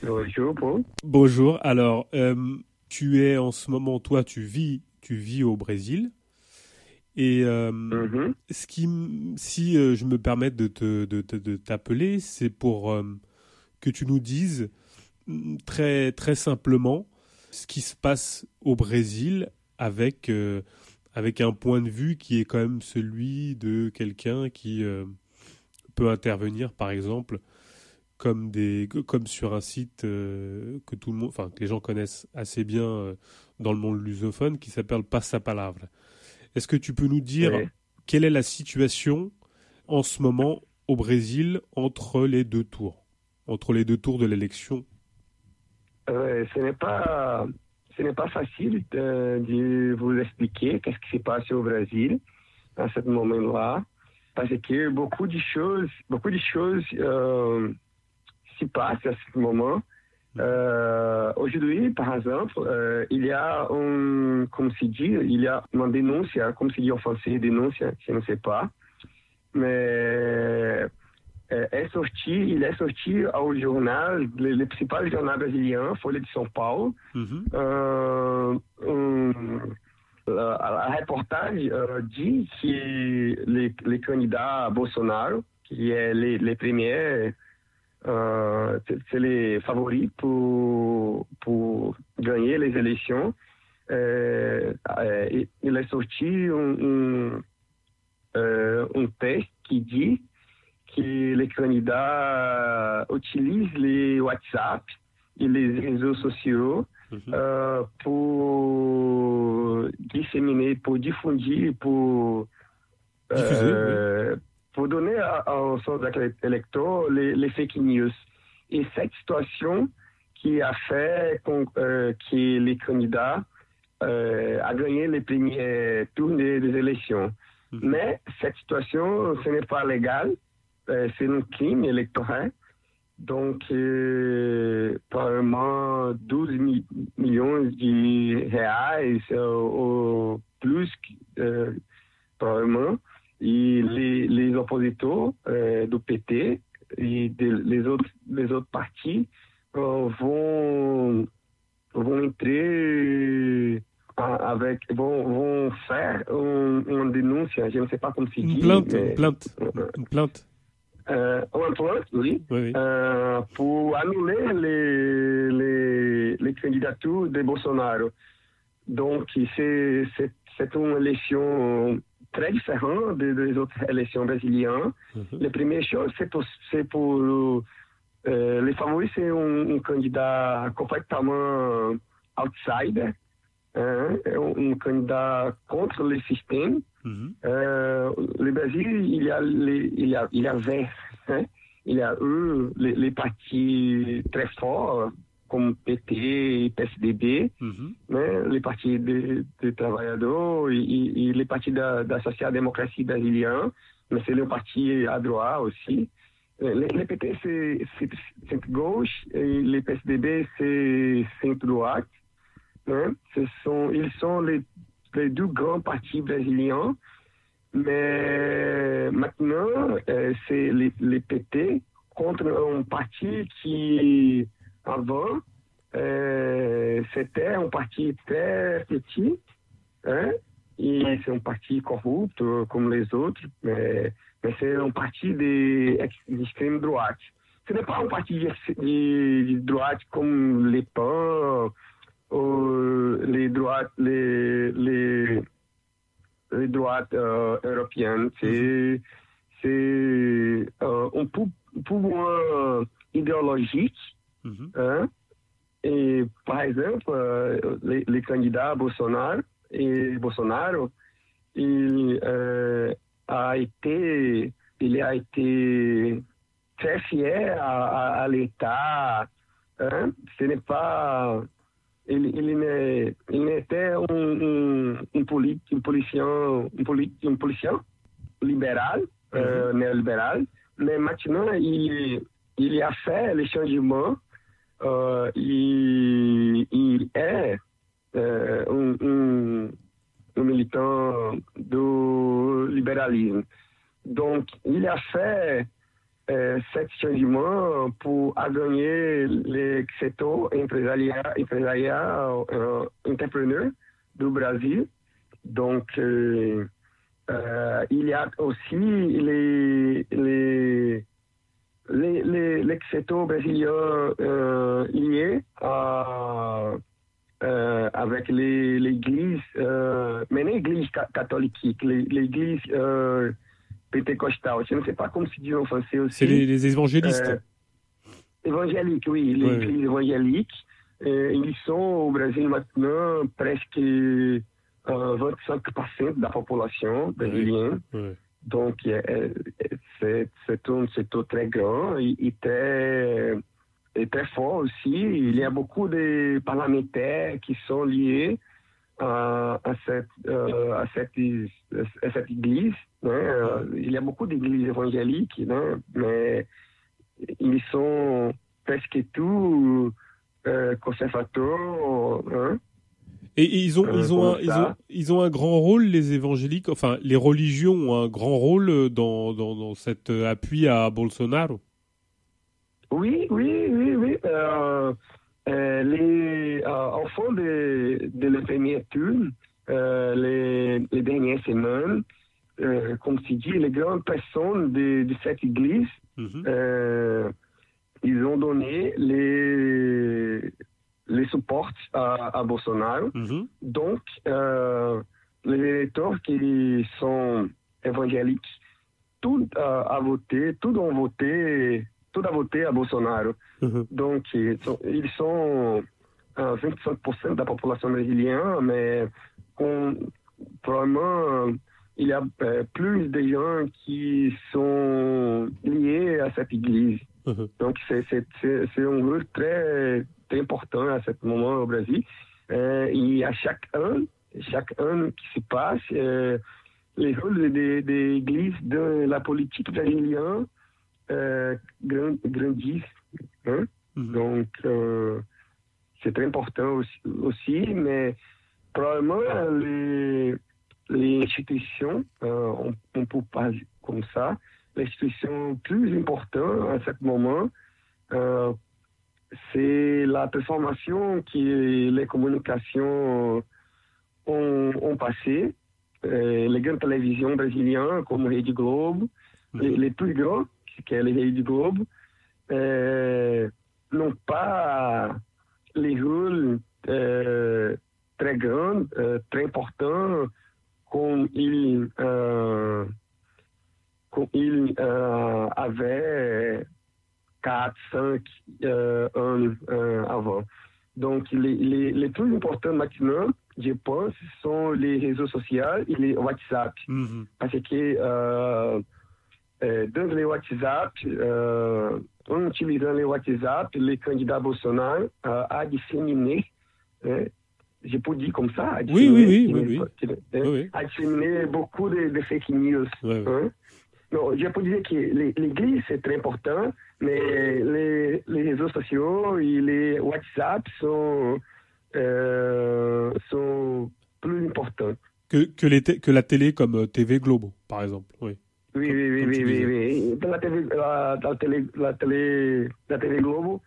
Bonjour, Paul. Bonjour. Alors, euh, tu es en ce moment, toi, tu vis, tu vis au Brésil. Et euh, Mhm. ce qui, m- si euh, je me permets de te, de, te- de t'appeler, c'est pour euh, que tu nous dises mm, très, très simplement ce qui se passe au Brésil avec, avec un point de vue qui est quand même celui de quelqu'un qui peut intervenir, par exemple, comme, des, comme sur un site euh, que tout le monde, enfin, que les gens connaissent assez bien euh, dans le monde lusophone, qui s'appelle Passapalavra. Est-ce que tu peux nous dire Oui. quelle est la situation en ce moment au Brésil entre les deux tours, entre les deux tours de l'élection? Euh, ce n'est pas, ce n'est pas facile de, de vous expliquer qu'est-ce qui se passe au Brésil à ce moment-là, parce que beaucoup de choses, beaucoup de choses euh, se passent à ce moment. Euh, Aujourd'hui, par exemple, euh, il y a un, comme se dit, il y a une dénonce, comme se dit en français, dénonce, je ne sais pas, mais é, é sorti, il est sorti ao jornal, le, le principal jornal brésilien, Folha de São Paulo, euh, um, a, a reportagem euh, dit que le, le candidat Bolsonaro, qui est le, le premier, euh, c'est le favori pour, pour gagner les élections, euh, euh, il est sorti um, um, euh, un texte qui dit que les candidats utilisent les WhatsApp et les réseaux sociaux Mhm. Euh, pour disséminer, pour diffuser, pour, euh, pour donner à- à- aux électeurs les, les fake news. Et cette situation qui a fait euh, que les candidats a gagné les premiers tours des, des élections. Mhm. Mais cette situation, ce n'est pas légal, c'est un crime électoral. Donc, euh, probablement 12 mi- millions de reais ou plus, euh, probablement. Et les, les oppositeurs euh, du PT et de- les, autres, les autres partis euh, vont, vont entrer avec, vont, vont faire un- une dénonce, je ne sais pas comment se dit. Une plainte, mais- une plainte, une plainte. Euh, oui. Oui. Euh, pour annuler les, les, les candidatures de Bolsonaro. Donc, c'est une élection très différente des, des autres élections brésiliennes. Mhm. La première chose, c'est pour, pour Euh, les favoris, c'est un, un candidat complètement outsider, un, un candidat contre le système. Mhm. Euh, le Brésil, il y a, les, il y a, il y avait, hein, il y a eux, les, les partis très forts, comme PT et PSDB, Mhm. né, les partis des de travailleurs et, et les partis da, da social-démocratie brésilienne, mais c'est le parti à droite aussi. Euh, Les, les PT, c'est centre-gauche et les PSDB, c'est centre-droite. Né. Ce sont, ils sont les, les deux grands partis brésiliens. Mais maintenant, euh, c'est les, les PT contre un parti qui, avant, euh, c'était un parti très petit, hein, et c'est un parti corrupte euh, comme les autres, mais, mais c'est un parti de- d'extrême droite. Ce n'est pas un parti de, de- de droite comme les PAN, ou les droites, les, les, les droites euh, européennes. C'est c'est euh, un pou- pouvoir idéologique Mhm. Hein? Et par exemple, euh, les, les candidats Bolsonaro et Bolsonaro, il euh, a été, il a été très fier à, à- à l'État. Hein? Ce n'est pas, il, il n'est- il n'était un, un, un, poli- un policier, un, poli- un policier libéral, euh, néolibéral, mais maintenant il, il a fait les changements euh, il, il est euh, un militant du libéralisme. Donc, il a fait euh, changement pour gagner les secteurs empresarial euh, entrepreneurs du Brésil. Donc, euh, euh, il y a aussi les, les les, les, les secteurs brésiliens euh, liés à, euh, avec l'église, mais l'église ca- catholique, l'église euh, pentecostale, je ne sais pas comment se dit en français aussi. C'est les, les évangélistes. Euh, évangélique, oui, Ouais. l'église évangélique. Euh, ils sont au Brésil maintenant presque euh, 25% de la population brésilienne. Ouais. Donc, euh, euh, c'est c'est un secteur très grand et, et très, et très fort aussi. Il y a beaucoup de parlementaires qui sont liés à, cette, euh, à cette, à cette église. hein. Euh, Il y a beaucoup d'églises évangéliques, hein, mais ils sont presque tous euh, conservateurs. hein. Et, et ils ont, Euh, ils, ont comment un, ils, ont, ils ont un grand rôle, les évangéliques, enfin, les religions ont un grand rôle euh, dans, dans, dans cet euh, appui à Bolsonaro. Oui, oui, oui, oui. Euh, euh, les, euh, en fond de, de la première tour, euh, les, les dernières semaines, euh, comme tu dis, les grandes personnes de, de cette église, Mhm. euh, ils ont donné les, les supports à, à Bolsonaro. Mhm. Donc, les électeurs qui sont évangéliques, tout a, voté, tout ont voté, a voté à Bolsonaro. Mhm. Donc, ils sont, ils sont euh, 25% de la population brésilienne, mais on, probablement, il y a euh, plus de gens qui sont liés à cette église. Mhm. Donc, c'est un rôle très, très important à ce moment au Brésil. Euh, et à chaque an, chaque an qui se passe, les rôles des des églises de la politique brésilienne euh, grand- grandissent. hein. Mhm. Donc, euh, c'est très important aussi, aussi, mais probablement les, les institutions, euh, on, on peut pas comme ça, l'institution plus importante à ce moment, euh, c'est la transformation que les communications ont, ont passé. Euh, les grandes télévisions brésiliennes comme Rede Globo, les, les plus grands, qui est les Rede Globo, euh, n'ont pas les rôles euh, très grands, euh, très importants, comme ils, euh, comme ils euh, avaient 4, 5 euh, ans euh, avant. Donc, les, les, les plus importants maintenant, je pense, sont les réseaux sociaux et les WhatsApp. Mhm. Parce que euh, dans les WhatsApp, euh, en utilisant les WhatsApp, le candidat Bolsonaro euh, a disséminé, hein, je peux dire comme ça, a Oui, oui, oui, disséminé- oui, hein, a beaucoup de, de fake news. Hein. Non, je peux dire que l'é- l'Église, c'est très important, mais les, les réseaux sociaux et les WhatsApp sont, euh, sont plus importants. Que, que, les té- que la télé comme euh, TV Globo, par exemple. Oui. Oui, oui, oui, oui, la télé, la, la télé, la télé, la télé Globo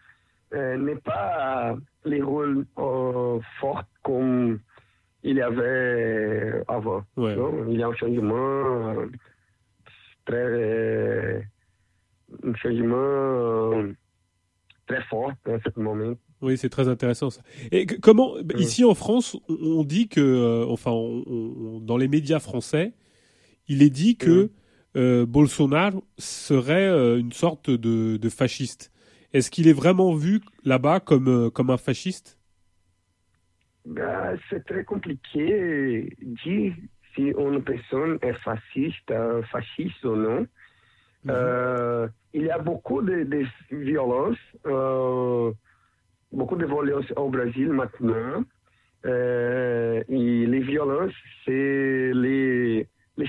euh, n'est pas les rôles euh, forts comme il y avait avant. Ouais. il y a un changement euh, très, euh, un changement très fort à ce moment. Oui, c'est très intéressant ça. Et que- comment ici en France, on, dit que, enfin, on- on- dans les médias français, il est dit que euh, Bolsonaro serait euh, une sorte de, de fasciste. Est-ce qu'il est vraiment vu là-bas comme euh, comme un fasciste? Ben, c'est très compliqué de dire si une personne est fasciste, fasciste ou non. Euh, il y a beaucoup de, de violence, euh, beaucoup de violence au Brésil maintenant. Et les violences, c'est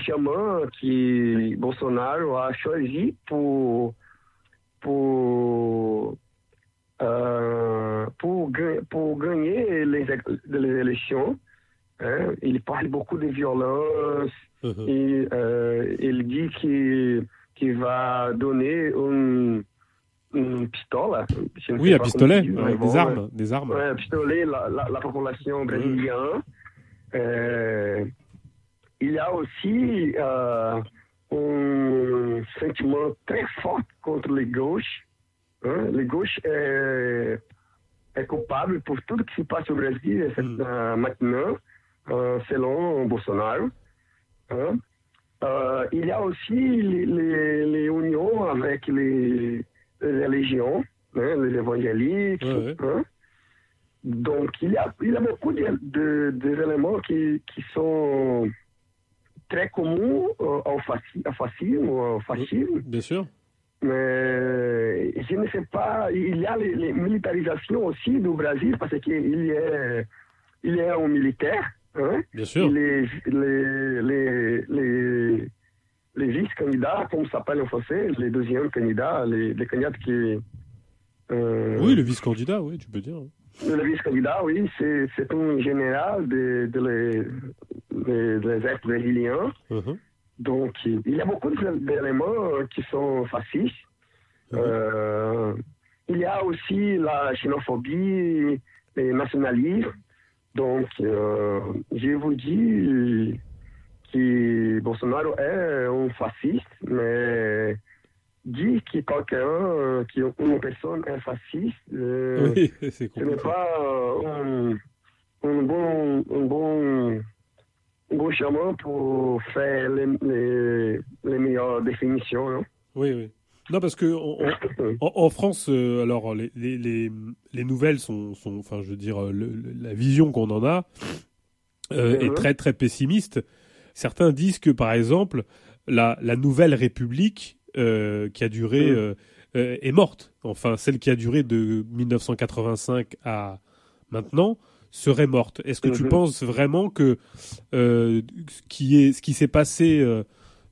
chamans que Bolsonaro a choisi pour, pour, euh, pour, ga- pour gagner les, les élections. hein. Il parle beaucoup de violence, Mhm. et euh, il dit qu'il va donner un, une pistola. je ne Oui, un pistolet, ouais, bon, des armes, des armes. Ouais, un pistolet, la, la, la population brésilienne. Euh, il y a aussi euh, un sentiment très fort contre les gauches. Hein? Les gauches est, est coupable pour tout ce qui se passe au Brésil Mm. euh, maintenant, euh, selon Bolsonaro. Hein? Euh, il y a aussi les, les, les unions avec les, les religions, hein, les évangéliques. Ouais, ouais. Donc, il y a, il y a beaucoup de, de, éléments qui, qui sont très communs euh, au, fasci- au fascisme, au fascisme. Bien sûr. Mais je ne sais pas, il y a les, les militarisations aussi du Brésil, parce qu'il y a, il a un militaire, hein, Bien sûr. les, les, les, les, vice-candidats, comme ça s'appelle en français, les deuxièmes candidats, les, les candidats qui... euh, Oui, le vice-candidat, oui, tu peux dire. Le vice-candidat, oui, c'est un général de, de les- de- de l'exércit brésilien. Mhm. Donc, il y a beaucoup d'éléments qui sont fascistes. Mhm. Euh, il y a aussi la xénophobie et nationalisme. Donc, euh, je vous dis que Bolsonaro est un fasciste, mais dire que quelqu'un, euh, qu'une personne est fasciste, euh, Oui, c'est ce n'est pas euh, un, un bon, un bon, un bon chemin pour faire les, les, les meilleures définitions. Non? Oui, oui. Non, parce que en, en- en- en France, euh, alors les, les, les, les nouvelles sont, sont, enfin, je veux dire, le- le- la vision qu'on en a euh, est Mhm. très très pessimiste. Certains disent que, par exemple, la, la nouvelle République euh, qui a duré Mhm. euh, euh, est morte. Enfin, celle qui a duré de 1985 à maintenant serait morte. Est-ce que tu Mhm. penses vraiment que ce qui est ce qui s'est passé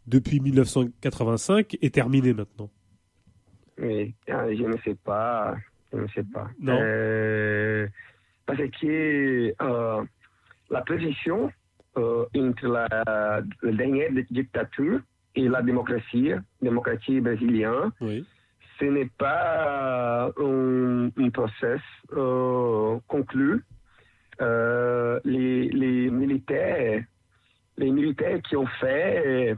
depuis 1985 est terminé maintenant? Ah, je ne sais pas. Je ne sais pas. Non. Parce que la transition entre la, la dernière dictature et la démocratie, démocratie brésilienne, Oui. ce n'est pas un, un processus euh, conclu. Euh, les, les militaires, les militaires qui ont fait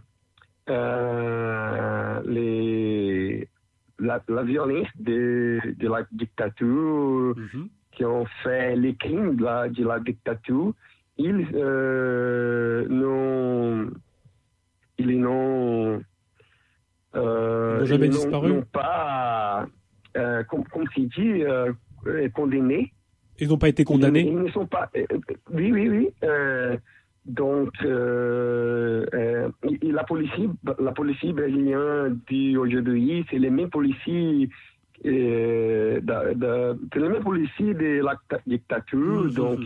euh, les, la, la violence de, de la dictature, Mhm. qui ont fait les crimes de la, de la dictature, ils euh, n'ont ils n'ont euh, jamais ils disparu n'ont pas euh, comme, comme se dit, euh, condamnés. Ils n'ont pas été condamnés Ils, ils ne sont pas. euh, euh, oui, oui, oui. euh, donc, euh, et la police, la police brésilienne d'aujourd'hui, c'est les mêmes policiers. Da, da, c'est les mêmes policiers de la ta- dictature. Mhm. Donc,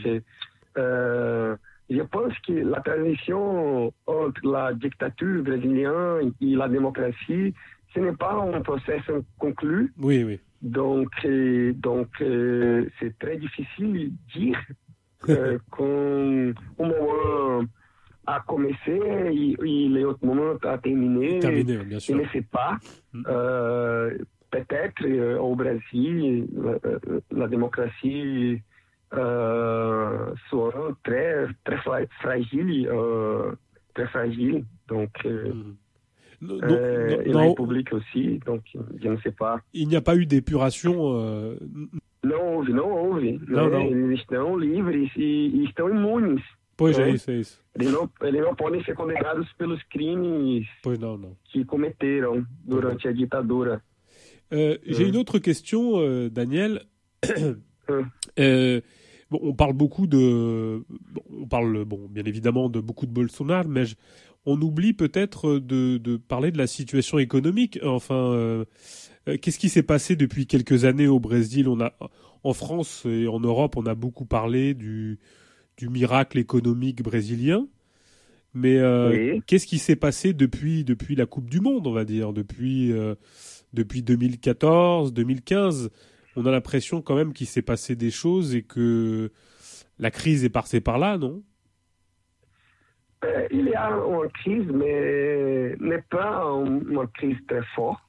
euh, je pense que la transition entre la dictature brésilienne et la démocratie, ce n'est pas un processus conclu. Oui, oui. Donc, euh, donc euh, c'est très difficile de dire euh, quand un moment a commencé et, et l'autre moment a terminé. Terminé, bien Je sûr. ne sais pas. Mm. Peut-être au Brésil, la, la démocratie euh, sera très, très fra- fragile. euh, très fragile. Donc, euh. Non, euh, non, et non, la République aussi. Donc, je ne sais pas. il n'y a pas eu d'épuration. euh, Não houve, não houve. Não, né? não. Eles estão livres e, e estão imunes. Pois é É. isso, é isso. Eles não, eles não podem ser condenados pelos crimes não, não. que cometeram durante a ditadura. Euh, J'ai une autre question, euh, Daniel. Ouais. Euh, bon, on parle beaucoup de, bon, on parle bon, bien évidemment de beaucoup de Bolsonaro, mais je- on oublie peut-être de, de parler de la situation économique. Enfin, euh, euh, qu'est-ce qui s'est passé depuis quelques années au Brésil? On a, en France et en Europe, on a beaucoup parlé du, du miracle économique brésilien. Mais euh, Oui. qu'est-ce qui s'est passé depuis, depuis la Coupe du Monde, on va dire, depuis, euh, depuis 2014, 2015 On a l'impression quand même qu'il s'est passé des choses et que la crise est passée par là, non? É, il y a une crise, mais n'est pas un- une crise très forte.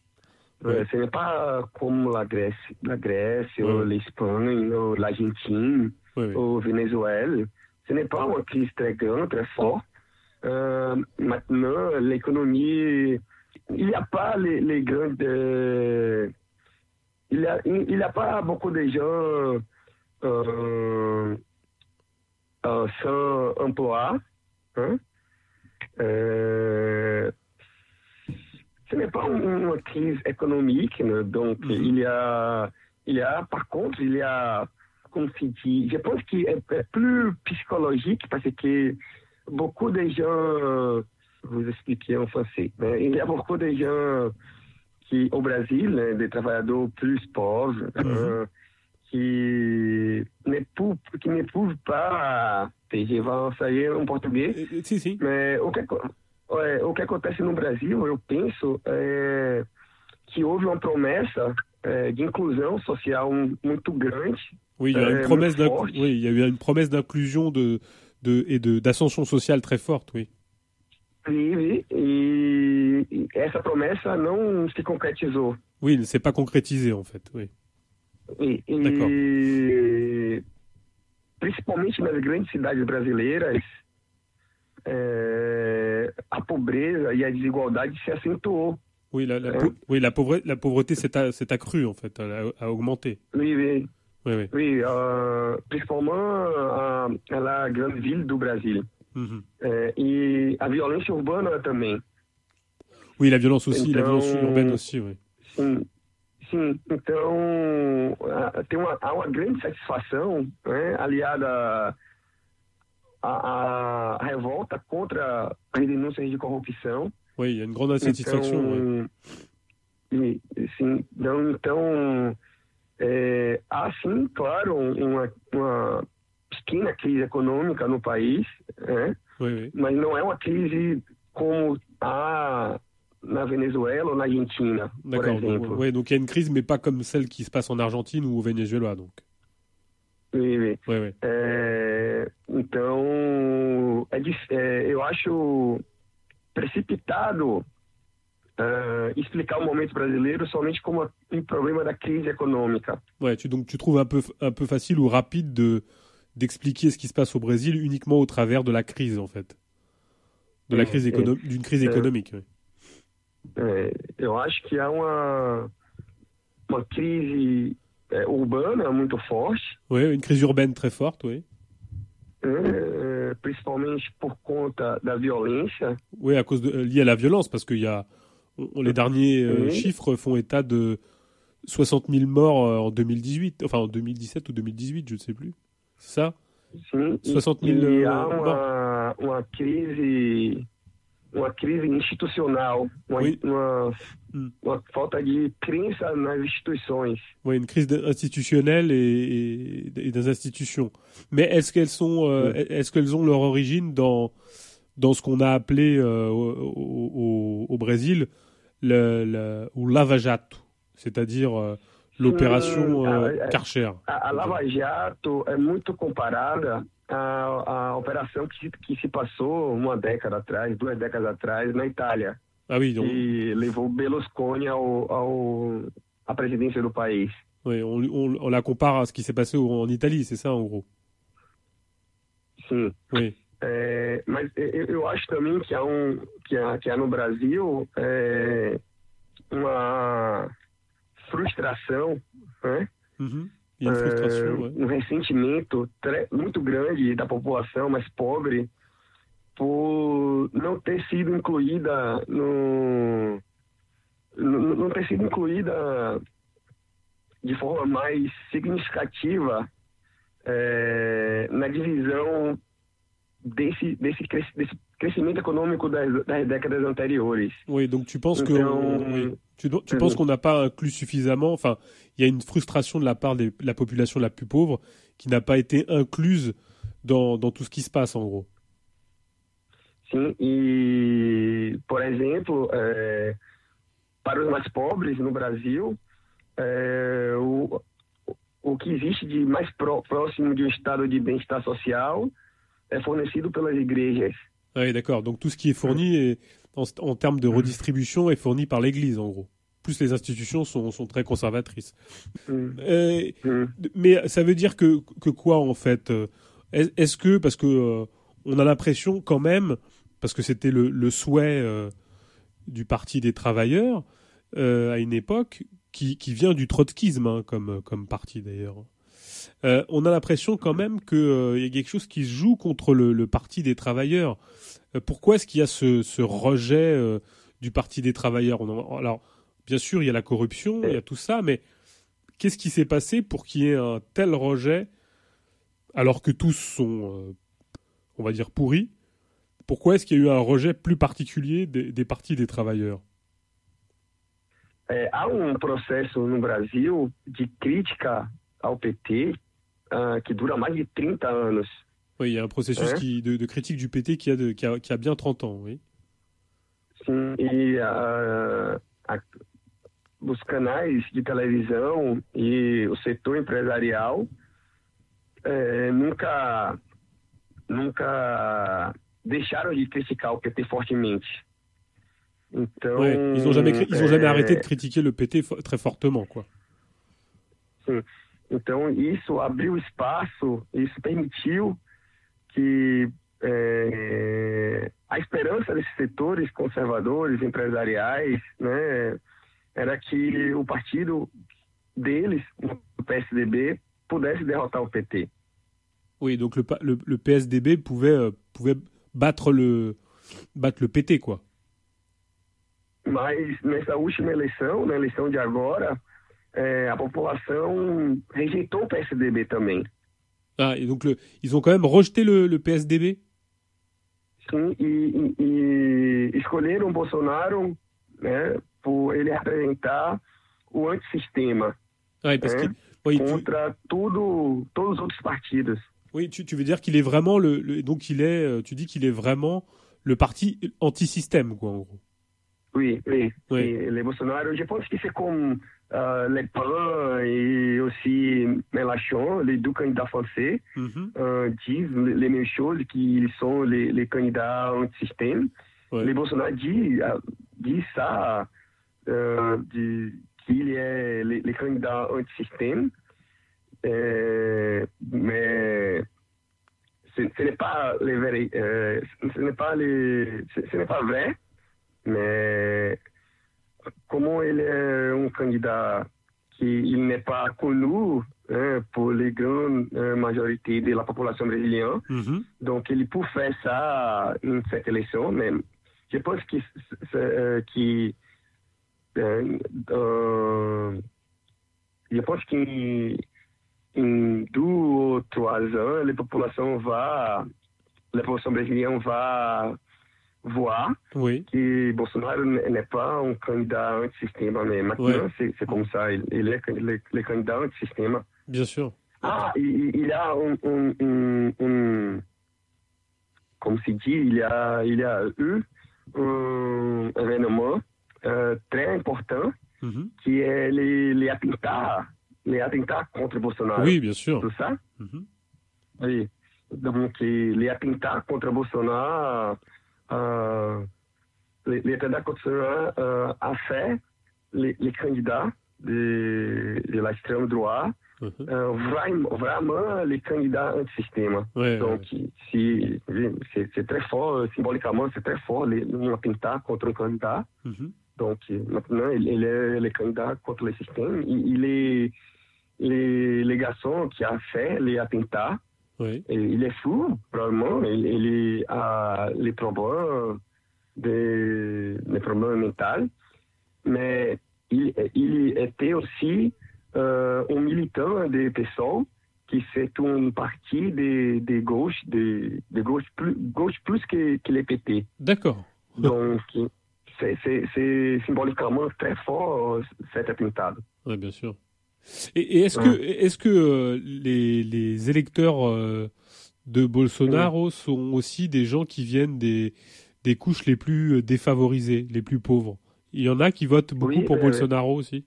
Ouais. Euh, Ce n'est pas comme la Grèce, la Grèce Ouais. ou l'Espagne, ou l'Argentine, oui. au Venezuela. Ce n'est pas une crise très grande, très forte. Euh, maintenant, l'économie, il n'y a pas les, les grandes... euh, il n'y a, il a pas beaucoup de gens euh, euh, sans emploi. Hein? Euh, ce n'est pas une, crise économique, né? donc Mhm. il y a, il y a, par contre, il y a, comme se dit, je pense qu'il est, plus psychologique parce que beaucoup de gens, vous expliquer en français, mais il y a beaucoup de gens qui, au Brésil, né, des travailleurs plus pauvres, euh, qui ne peuvent, qui ne peuvent pas, je vais enseigner en português, Euh, Si, si. é, o, que, é, o que acontece no Brasil, eu penso, é que houve uma promessa é, de inclusão social muito grande. Oui, il y a Euh, une promesse muito d'inc- forte. oui, il y a eu une promesse d'inclusion de, de, et de d'ascension sociale très forte, oui. E, e, essa promessa não se concretizou. Oui, il ne s'est pas concrétisé en fait, oui. E, e principalmente nas grandes cidades brasileiras, é, a pobreza e a desigualdade se acentuou. Oui, la, la, pau- oui, la, pauvreté, la pauvreté s'est accrue en fait, a, a augmenté. Oui, oui. Oui, oui. Oui, euh, principalement la grande ville do Brasil. Mhm. É, e a violência urbana também. Oui, la violence aussi, la Então- violence urbaine aussi, oui. Sim, sim. Então, tem uma, há uma grande satisfação né, aliada à, à revolta contra as denúncias de corrupção. Oui, il y a une grande insatisfaction. oui. Então, e, sim, então, então é, há sim, claro, uma, uma pequena crise econômica no país, né? Mas não é uma crise como há na Venezuela ou na Argentina, por D'accord. exemplo. Donc, ouais, donc il y a une crise, mais pas comme celle qui se passe en Argentine ou au Venezuela. Donc. Oui, oui. Ouais, ouais. É, então, é, é, eu acho precipitado é, explicar o momento brasileiro somente como um problema da crise econômica. Ouais, tu, donc tu trouves un peu, un peu facile ou rapide de d'expliquer ce qui se passe au Brésil uniquement au travers de la crise, en fait. De la Oui, crise oui. économique, d'une crise Euh, économique. oui. É, eu acho que há uma, uma crise é, urbana muito forte, Ouais, une crise urbaine très forte, oui. é, principalmente por conta da violência. Oui, à cause de, euh, liée à la violence, parce qu'il y a les derniers euh, Oui. chiffres font état de 60 000 morts euh, en 2018, enfin en 2017 ou 2018, je ne sais plus. C'est ça Sim, e- 60 000 e há uma, uma crise uma crise institucional, uma, Oui. uma, Hum. uma falta de crença nas instituições. Oui, une crise institutionnelle et, et, et des institutions. Mais est-ce qu'elles sont, euh, est-ce qu'elles ont leur origine dans dans ce qu'on a appelé euh, au, au- au Brésil le, le ou Lava Jato, c'est-à-dire euh, l'opération Hum, euh, ah, Karcher. A, a Lava Jato é muito comparada à, à operação que, que se passou uma década atrás, duas décadas atrás, na Itália, Ah oui, donc, e levou Berlusconi ao, ao, à presidência do país. oui, on, on, on la compare à ce qui s'est passé en Italie, c'est ça en gros? Sim. Oui. É, mas eu acho também que há, um, que há, que há no Brasil é, uma frustração, né? Y a une É, ouais. um ressentimento muito grande da população mais pobre por não ter sido incluída no no- não ter sido incluída de forma mais significativa é, na divisão desse desse, desse crescimento econômico das, das décadas anteriores. Oui, donc tu penses que Então, oui. tu, tu euh, penses qu'on n'a pas inclus suffisamment. Enfin, il y a une frustration de la part de la population la plus pauvre qui n'a pas été incluse dans, dans tout ce qui se passe en gros. Sim, e, por exemplo, é, para os mais pobres no Brasil, é, o, o que existe de mais pró- próximo de um estado de bem-estar social é fornecido pelas igrejas. Ah Oui, d'accord. Donc tout ce qui est fourni est- en, en termes de redistribution est fourni par l'Église en gros. Plus les institutions sont, sont très conservatrices. Hum, Euh, hum. mais ça veut dire que, que quoi en fait euh, Est- Est-ce que parce que euh, on a l'impression quand même, parce que c'était le, le souhait euh, du Parti des travailleurs à une époque, qui, qui vient du trotskisme hein, comme, comme parti d'ailleurs. Euh, on a l'impression quand même qu'il y a quelque chose qui se joue contre le, Parti des travailleurs. Euh, pourquoi est-ce qu'il y a ce, rejet euh, du Parti des travailleurs? Alors, bien sûr, il y a la corruption, il y a tout ça, mais qu'est-ce qui s'est passé pour qu'il y ait un tel rejet alors que tous sont, euh, on va dire, pourris? Pourquoi est-ce qu'il y a eu un rejet plus particulier des, partis des travailleurs? É, há um processo no Brasil de crítica ao PT ah, que dura mais de 30 anos. Oui, il y a un processus qui, de, de critique du PT qui a, de- qui, a, qui a bien 30 ans, oui. Sim, e ah, a- os canais de televisão e o setor empresarial eh, nunca, nunca deixaram de criticar o PT fortemente. Então, Ouais, ils n'ont jamais, ils ont jamais arrêté de critiquer le PT très fortement, quoi. Então, isso abriu espaço, isso permitiu que eh, a esperança desses setores conservadores, empresariais, né, era que o partido deles, o PSDB, pudesse derrotar o PT. Oui, donc le, le, le PSDB pouvait, euh, pouvait battre, le, battre le PT, quoi. Mas nessa última eleição, na eleição de agora, eh, a população rejeitou o PSDB também. Ah, et donc le, ils ont quand même rejeté le, le PSDB Sim, e, e- e escolheram Bolsonaro né, por ele representar o antissistema Ouais, parce Ouais. qu'il- oui, tu, contra tudo, todos os outros partidos. oui, tu, tu veux dire qu'il est vraiment le, le- donc il est, euh, tu dis qu'il est vraiment le parti anti-système, quoi, en gros. Oui, oui. Oui. Et le Bolsonaro, je pense que c'est comme euh, Le Pen et aussi Mélenchon, les deux candidats français, Mhm. euh, disent les mêmes choses, qu'ils sont les, les candidats anti-système. Ouais. Le Bolsonaro dit, euh, dit ça, euh, qu'il est les, les candidats anti-système, euh, mais ce, ce n'est pas les vrais, euh, ce n'est pas les, ce, ce n'est pas vrai, mais comment il est un candidat qui il n'est pas connu hein, pour les grandes euh, majorités de la population brésilienne, Mhm. donc, il peut faire ça dans cette élection, je pense que, euh, que euh, dans- je pense qu'en en deux ou trois ans, la population va, la population brésilienne va voir Oui. que Bolsonaro n'est pas un candidat anti-système, mais maintenant Ouais. c'est comme ça, il, il est le, candidat anti-système. Bien sûr. Ah, il, il y a un, un, un, un- comme se dit, il y a, il a eu un événement euh, très important Mhm. qui est les, les attentats, les attentats contre Bolsonaro. Oui, bien sûr. Tout ça? Mhm. Oui. Donc, les attentats contre Bolsonaro, les, les contre Bolsonaro euh, a fait les, les candidats de, de l'extrême droite Mhm. euh, vraiment, vraiment les candidats anti-système. Ouais, Donc, c'est très fort, euh, symboliquement, c'est très fort, les, un attentat contre un candidat. Mhm. Donc, euh, maintenant, il, il est le candidat contre le système. Il, il est les, les garçons qui a fait les attentats. Et il est fou, probablement. Il, il a les problèmes, des, les problèmes mentaux. Mais il, il était aussi euh, un militant des PSOL, qui c'est un parti de, de gauche, de, de gauche, plus, gauche plus que, que les PT. D'accord. Donc, c'est- symboliquement très fort, euh, cet attentat. Ouais, bien sûr. Et, et est-ce que, est-ce que euh, les, les électeurs euh, de Bolsonaro sont aussi des gens qui viennent des, des couches les plus euh, défavorisées, les plus pauvres? Il y en a qui votent beaucoup Oui, pour Bolsonaro aussi.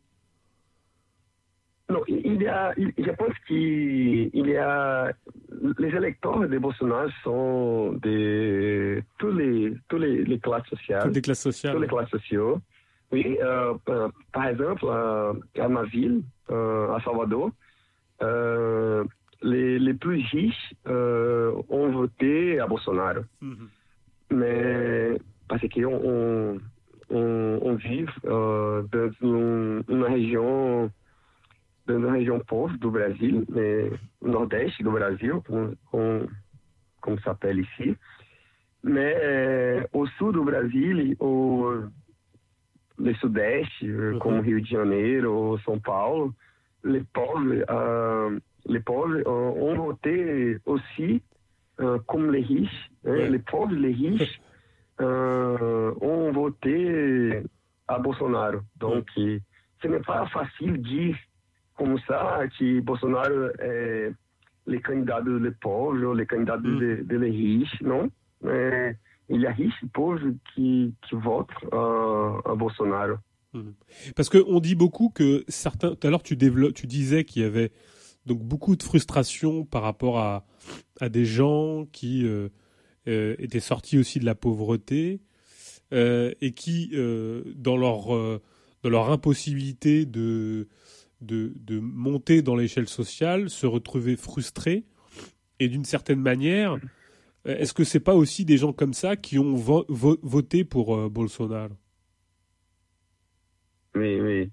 Non, il y a, il- je pense qu'il y a les électeurs de Bolsonaro sont de tous les tous les, les classes sociales, Toutes les classes sociales. les classes sociaux. Oui, euh, par exemple, euh, à ma ville, à Salvador, euh, les, les plus riches euh, ont voté à Bolsonaro. Mhm. mais parce qu'on on, on, on vive euh, dans um- uma região dans uma região pauvre do Brasil, né, no nordeste do Brasil, com, com, como se appelle ici. Mais euh, au sud do Brasil, au le sudeste, Mhm. como Rio de Janeiro ou São Paulo, les pauvres, euh, les pauvres euh, ont voté aussi euh, comme les riches. hein. Ouais. Les pauvres, les riches ont voté à Bolsonaro. Donc, ce n'est pas facile de dire comme ça que Bolsonaro est le candidat des pauvres ou le candidat Mm. des des riches, non. Mais il y a riches pauvres qui, qui votent à, à Bolsonaro. Parce qu'on dit beaucoup que certains. Tout à l'heure, tu, disais qu'il y avait donc beaucoup de frustration par rapport à, à des gens qui euh, euh, étaient sortis aussi de la pauvreté euh, et qui, euh, dans, leur, euh, dans leur impossibilité de, de, de monter dans l'échelle sociale, se retrouvaient frustrés. Et d'une certaine manière, euh, est-ce que c'est pas aussi des gens comme ça qui ont vo- vo- voté pour euh, Bolsonaro? Oui, oui.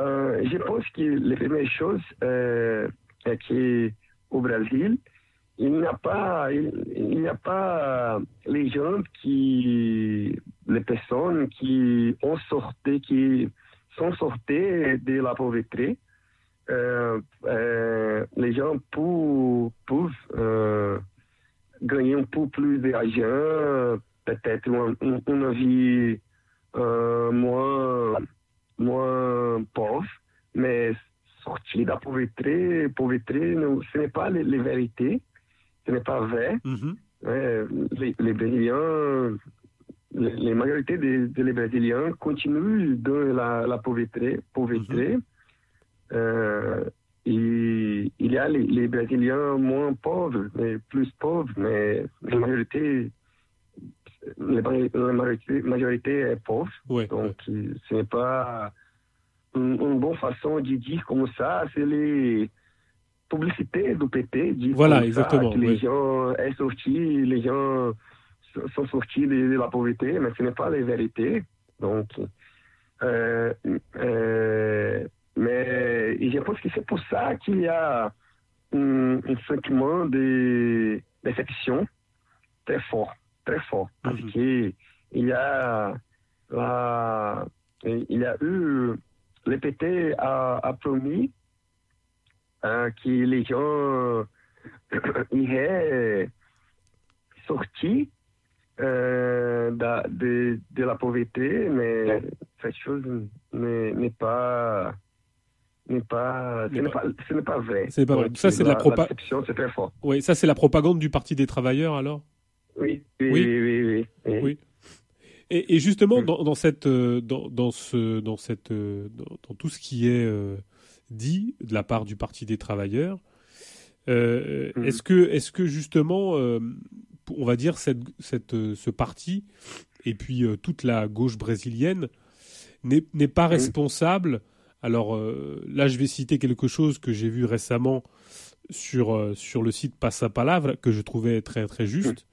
Euh, je pense que la première chose euh, est qu'au Brésil, il n'y a pas, il, il n'y a pas les gens qui, les personnes qui ont sorti, qui sont sorties de la pauvreté. Euh, euh, les gens peuvent euh, gagner un peu plus d'argent, peut-être une, vie euh, moins moins pauvre, mais sortir de la pauvreté, pauvreté ce n'est pas la vérité, ce n'est pas vrai. Mhm. Ouais, les, les Brésiliens, les, les majorités des, des Brésiliens continuent dans la, la pauvreté. pauvreté. Euh, et il y a les, les Brésiliens moins pauvres, mais plus pauvres, mais la majorité, la la majorité, majorité est pauvre. Donc, ce n'est pas une, une bonne façon de dire comme ça, c'est les publicités du PT. Voilà, comme ça, exactement, que les gens sont sortis, les gens so- sont sortis de, de la pauvreté, mais ce n'est pas la vérité. Donc, euh, euh, mais je pense que c'est pour ça qu'il y a un, un sentiment de déception très fort, très fort, parce Mhm. que il y a la, il y a eu le PT a, a promis hein, que les gens iraient sortir euh, de, de la pauvreté, mais cette chose n'est pas n'est pas ce N'est pas- pas ce n'est pas vrai. C'est pas vrai. Donc, Ça, c'est de la propa- perception, c'est très fort. Oui, ça c'est la propagande du Parti des travailleurs alors? Oui, oui, Oui. oui, oui, oui, oui. Oui. Et, et justement, Mm. dans, dans cette, euh, dans, dans ce, dans cette, euh, dans, dans tout ce qui est euh, dit de la part du Parti des travailleurs, euh, Mm. est-ce que, est-ce que justement, euh, on va dire cette, cette, ce parti et puis euh, toute la gauche brésilienne n'est n'est pas responsable. Alors euh, là, je vais citer quelque chose que j'ai vu récemment sur euh, sur le site Passapalavra que je trouvais très très juste.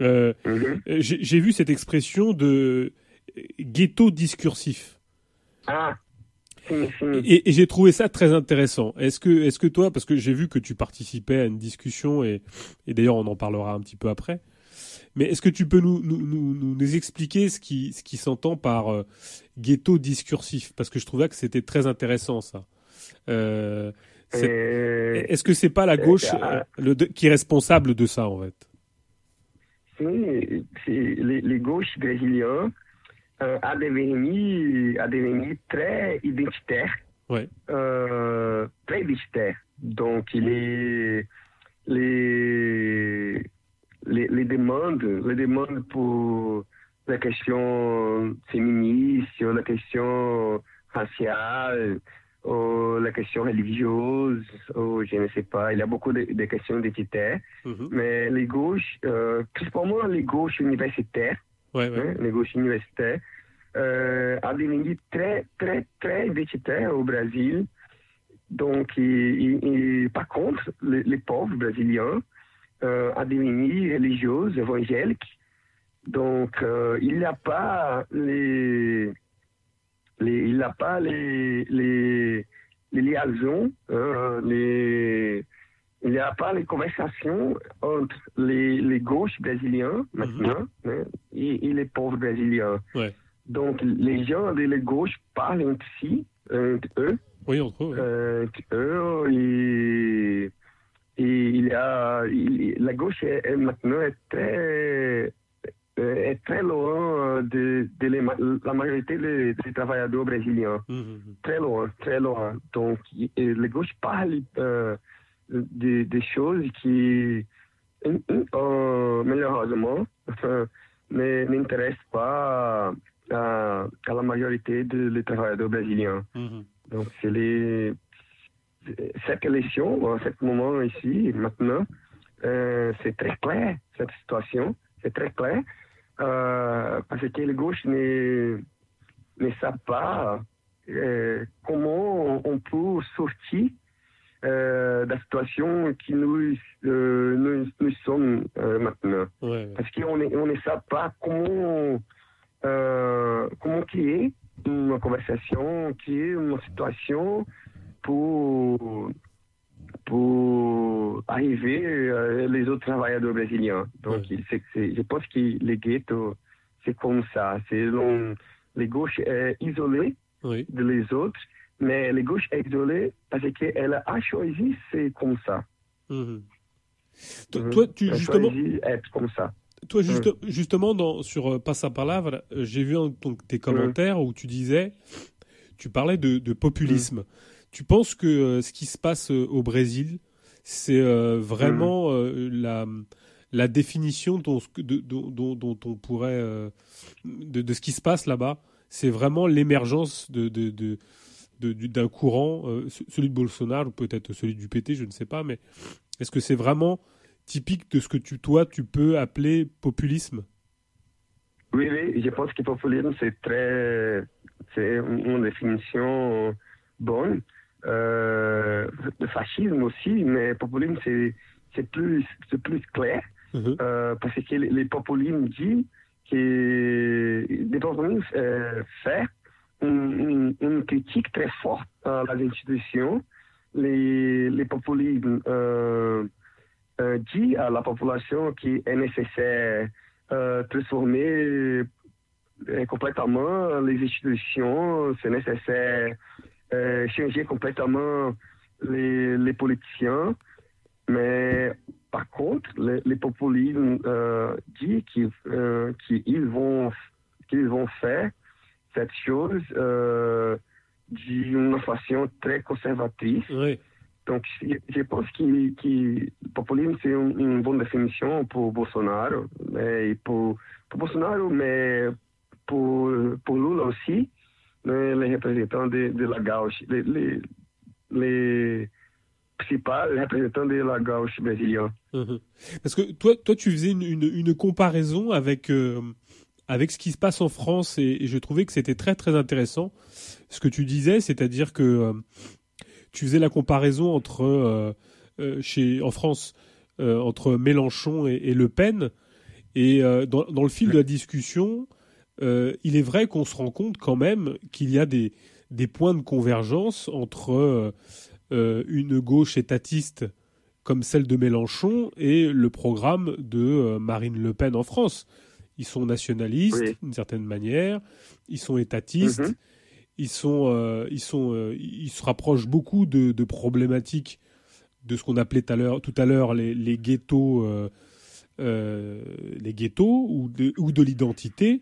Euh, Mhm. euh, J'ai j'ai vu cette expression de ghetto discursif. Ah, si. Et, et j'ai trouvé ça très intéressant. Est-ce que, est que toi, parce que j'ai vu que tu participais à une discussion, et, et d'ailleurs on en parlera un petit peu après, mais est-ce que tu peux nous, nous, nous, nous- expliquer ce qui, ce qui s'entend par euh, ghetto discursif? Parce que je trouvais que c'était très intéressant ça. Euh, Euh, Est-ce que c'est pas la gauche euh, le- qui est responsable de ça en fait? C'est- les, les gauches brésiliens a devenu, a devenu très identitaire. Ouais. Euh, très identitaire. Donc, les, les, les, les demandes, les demandes pour la question féministe, la question raciale, ou la question religieuse, ou je ne sais pas, il y a beaucoup de, de questions identitaires. Mhm. Mais les gauches, euh, principalement les gauches universitaires, Ouais, ouais. hein, les gauches universitaires, euh, a devenu très, très, très identitaire au Brésil. Donc, et- et- et par contre, les, les pauvres brésiliens euh, a devenu religieux, évangéliques. Donc, euh, il n'y a pas les, les, il n'y a pas les, les, les liaisons, les, il n'y a pas les conversations entre les, les gauches brésiliens maintenant hein, et, et les pauvres brésiliens. Ouais. Donc, les gens de la gauche parlent entre si, entre eux, Oui, entre eux. ouais. euh, eux, et, et il y a, il- la gauche est, est maintenant est très, euh, est très loin de, de les la majorité des, des travailleurs brésiliens. Mhm, mhm. Très loin, très loin. Donc, et les gauches parlent euh, des, des choses qui, euh, malheureusement, enfin, ne- n'intéressent pas à, à la majorité des travailleurs brésiliens. Donc, c'est les... Cette élection, en ce moment ici, maintenant, euh, c'est très clair, cette situation, c'est très clair, euh, parce que les gauches ne, ne savent pas euh, comment on peut sortir de la situation qui nous, nous, nous sommes maintenant. Ouais, parce qu'on ne on ne sait pas comment, comment créer une conversation, créer une situation pour, pour arriver euh, les autres travailleurs brésiliens. Donc, je pense que les ghettos, c'est comme ça. C'est les gauches est isolées Oui. de les autres, mais les gauches est isolée parce qu'elle a choisi c'est comme ça. Mhm. Toi, Mhm. toi, tu Elle justement, être comme ça. Toi, juste- justement, dans, sur euh, Passa Palavra, euh, j'ai vu un ton- tes commentaires où tu disais, tu parlais de, de populisme. Tu penses que euh, ce qui se passe euh, au Brésil, c'est euh, vraiment euh, la, la définition dont, de- dont, dont- dont on pourrait, euh, de, de ce qui se passe là-bas C'est vraiment l'émergence de, de, de- de- du- d'un courant, euh, ce- celui de Bolsonaro, ou peut-être celui du PT, je ne sais pas, mais est-ce que c'est vraiment typique de ce que tu, toi, tu peux appeler populisme? Oui, oui, je pense que populisme, c'est très. C'est une définition bonne. Euh, le fascisme aussi, mais populisme, c'est, c'est, plus, c'est plus clair. Mhm. Euh, parce que les, les populismes disent que. Les populismes euh, fait une, une- une critique très forte à les institutions. Les, les populismes euh, euh, dit à la population qu'il est nécessaire euh, transformer euh, complètement les institutions, c'est nécessaire euh, changer complètement les, les politiciens, mais par contre, les, les populismes euh, disent qu'ils euh, qu'ils vont, qu'ils vont faire cette chose euh, d'une façon très conservatrice. Donc, je pense que, que le populisme, c'est une, une bonne définition pour Bolsonaro, mais pour, pour Bolsonaro, mais pour, pour Lula aussi, les représentants de, de la gauche, les, les, les principaux représentants de la gauche brésilienne. Mhm. Parce que toi, toi, tu faisais une, une, comparaison avec, euh, avec ce qui se passe en France et, je trouvais que c'était très très intéressant ce que tu disais, c'est-à-dire que euh, tu faisais la comparaison entre euh, chez en France entre Mélenchon et, et Le Pen et dans, dans le fil de la discussion, euh, il est vrai qu'on se rend compte quand même qu'il y a des, des points de convergence entre euh, euh, une gauche étatiste comme celle de Mélenchon et le programme de Marine Le Pen en France. Ils sont nationalistes Oui. d'une certaine manière, ils sont étatistes, Mhm. ils sont, euh, ils sont, ils se rapprochent beaucoup de, de problématiques de ce qu'on appelait tout à l'heure, tout à l'heure les, les ghettos, euh, les ghettos ou de, ou de l'identité.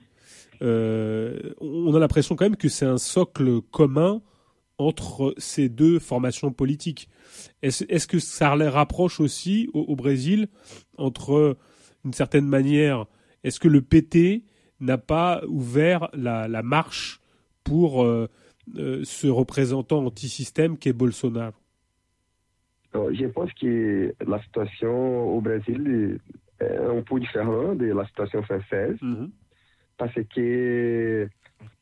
Euh, on a l'impression quand même que c'est un socle commun entre ces deux formations politiques. Est-ce que ça les rapproche aussi au, au Brésil entre, d'une certaine manière, est-ce que le PT n'a pas ouvert la, la marche pour euh, euh, ce représentant anti-système qu'est Bolsonaro? Je pense que la situation au Brésil est un peu différente de la situation française. Parce que,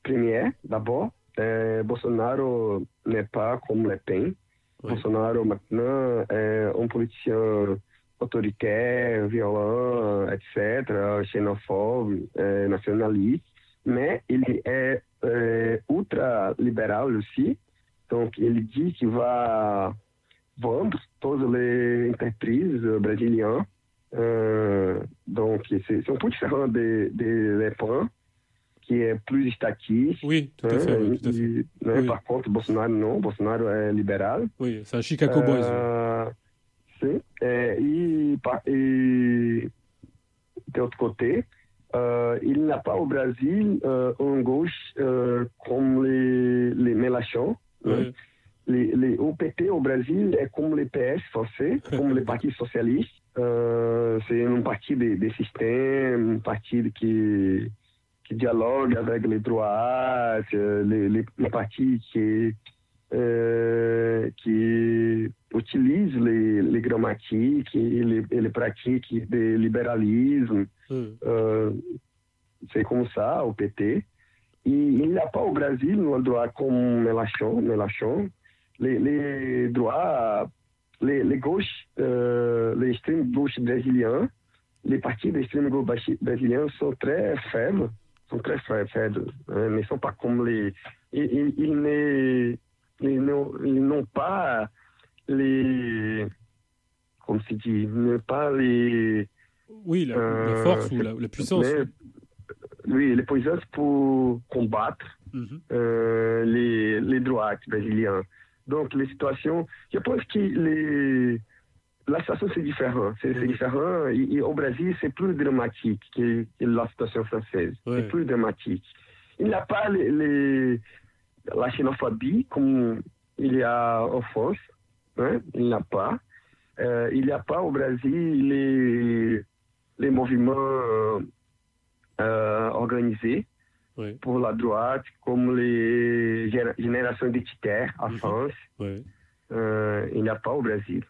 première, d'abord, euh, Bolsonaro n'est pas comme Le Pen. Oui. Bolsonaro, maintenant, est un politicien autoritaire, violent, etc., xénophobe, euh, nationaliste, mais il est euh, ultra-libéral aussi. Donc, il dit qu'il va vendre toutes les entreprises brésiliennes. Euh, donc, c'est c'est un peu différent de, de Le Pen, qui est plus statiste. Oui, tout à hein, fait. oui, tout à fait. et, né, Oui. Par contre, Bolsonaro não. Bolsonaro é liberal. Oui, c'est un Chicago Boys. Ah, sim. É, e, pa- e, de outro côté, euh, il n'a pas au Brésil euh, un gauche euh, comme les, les Mélenchon. Oui. né? Les, les OPT au Brésil est comme les PS français, comme les partis socialistes. Euh, c'est un parti de, de système, un parti qui, qui dialogue avec les droits, euh, les, les, les partis qui, euh, qui utilisent les, les grammatiques et les, et les pratiques de libéralisme. Oui. Euh, c'est comme ça au PT. Et il n'y a pas au Brésil un droit comme Mélenchon. Mélenchon. Les, les droits, les, les gauches, euh, les extrêmes gauche brésiliens, les partis d'extrême gauche brésiliens sont très faibles, sont très fa- faibles, hein, ne sont pas comme les... Ils, n'ont pas les... Comme se dit, n'ont pas les... Oui, la, la Euh, force ou la, la puissance. mais- oui, les puissances pour combattre Mhm. euh, les, les droits brésiliens. Donc, les situations, je pense que les, la situation c'est différent. C'est Mhm. différent. Et, et au Brésil, c'est plus dramatique que, que la situation française. C'est plus dramatique. Il n'y a pas les, les- la xénophobie comme il y a en France. hein. Il n'y a pas. Euh, il n'y a pas au Brésil les, les mouvements euh, organisés Oui, pour la droite, comme les géné- générations identitaires en Mhm. France. oui. Euh, il n'y a pas au Brésil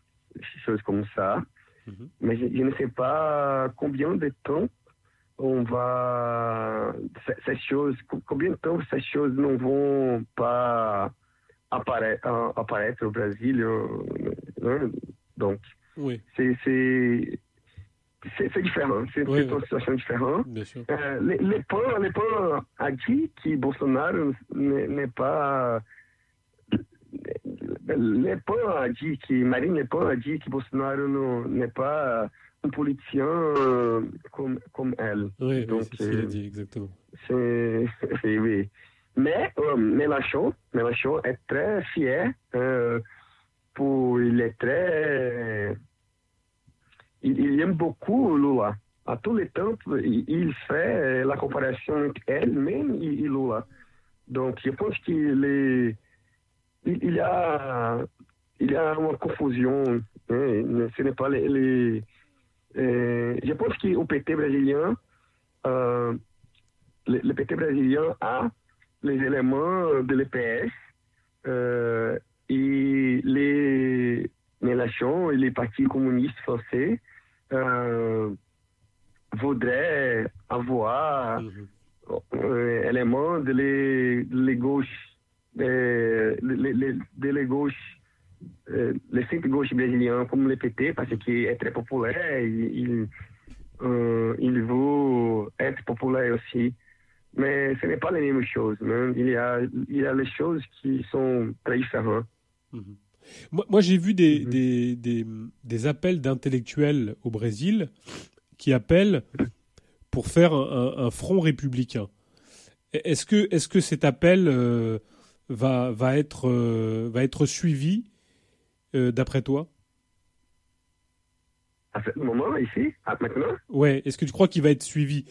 choses comme ça. Mhm. Mais je, je ne sais pas combien de temps on va. Ces, choses, co- combien de temps ces choses ne vont pas apparaître, apparaître au Brésil. euh, hein. Donc, Oui, c'est. C'est- différent, c'est Oui, une situation différente. Euh, les, les les PAN a dit que Bolsonaro n'est pas. Les a dit que Marine Le Pen a dit que Bolsonaro n'est pas un politicien euh, comme, comme elle. Oui, oui, Donc, c'est ce qu'il a euh, dit, exactement. C'est- oui. Mais euh, Mélenchon, Mélenchon est très fier euh, pour, il est très, il, aime beaucoup Lula. À tous les temps, il, fait la comparaison entre elle-même et, Lula. Donc, je pense qu'il il, a, il y a une confusion. hein. Ce n'est pas les, euh, je pense qu'au PT brésilien, euh, le, le PT brésilien a les éléments de l'EPS euh, et les, et les partis communistes français euh, voudraient avoir euh, éléments de les, de les gauches, euh, les, les, de les gauches, euh, les centres gauche brésiliens comme le PT, parce qu'il est très populaire, il, il, euh, il veut être populaire aussi. Mais ce n'est pas les mêmes choses. hein. Il, y a, il y a les choses qui sont très différentes. Mhm. Moi, moi, j'ai vu des, Mhm. des, des, des appels d'intellectuels au Brésil qui appellent pour faire un, un- un front républicain. Est-ce que, est que cet appel euh, va, va, être, euh, va être suivi euh, d'après toi? À ce moment, ici, à maintenant, Ouais, est-ce que tu crois qu'il va être suivi?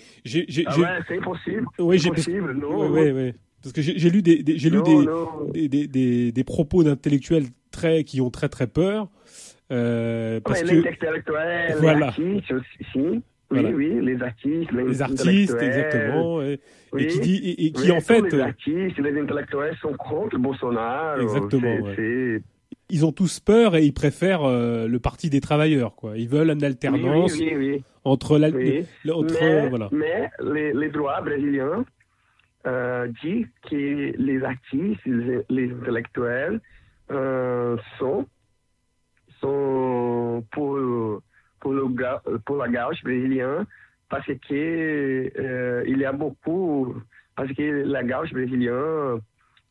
Ah ouais, c'est impossible. ouais, j'ai- impossible, non. ouais, ouais, ouais. Parce que j'ai, lu des, des- j'ai lu des, des, des, des propos d'intellectuels très, qui ont très très peur. euh, parce que les intellectuels, Voilà. les artistes aussi. Voilà. Oui, oui, les artistes, les, les artistes, exactement, et, Oui, et qui dit et, et qui oui, en fait, les euh, artistes, les intellectuels sont contre Bolsonaro. Exactement, ouais. ils ont tous peur et ils préfèrent euh, le parti des travailleurs, quoi. Ils veulent une alternance oui, entre la, entre mais, voilà. mais les, les droits brésiliens euh, disent que les artistes, les, les intellectuels euh, sont, sont pour, pour, le, ga- pour la gauche brésilienne parce que euh, il y a beaucoup, parce que la gauche brésilienne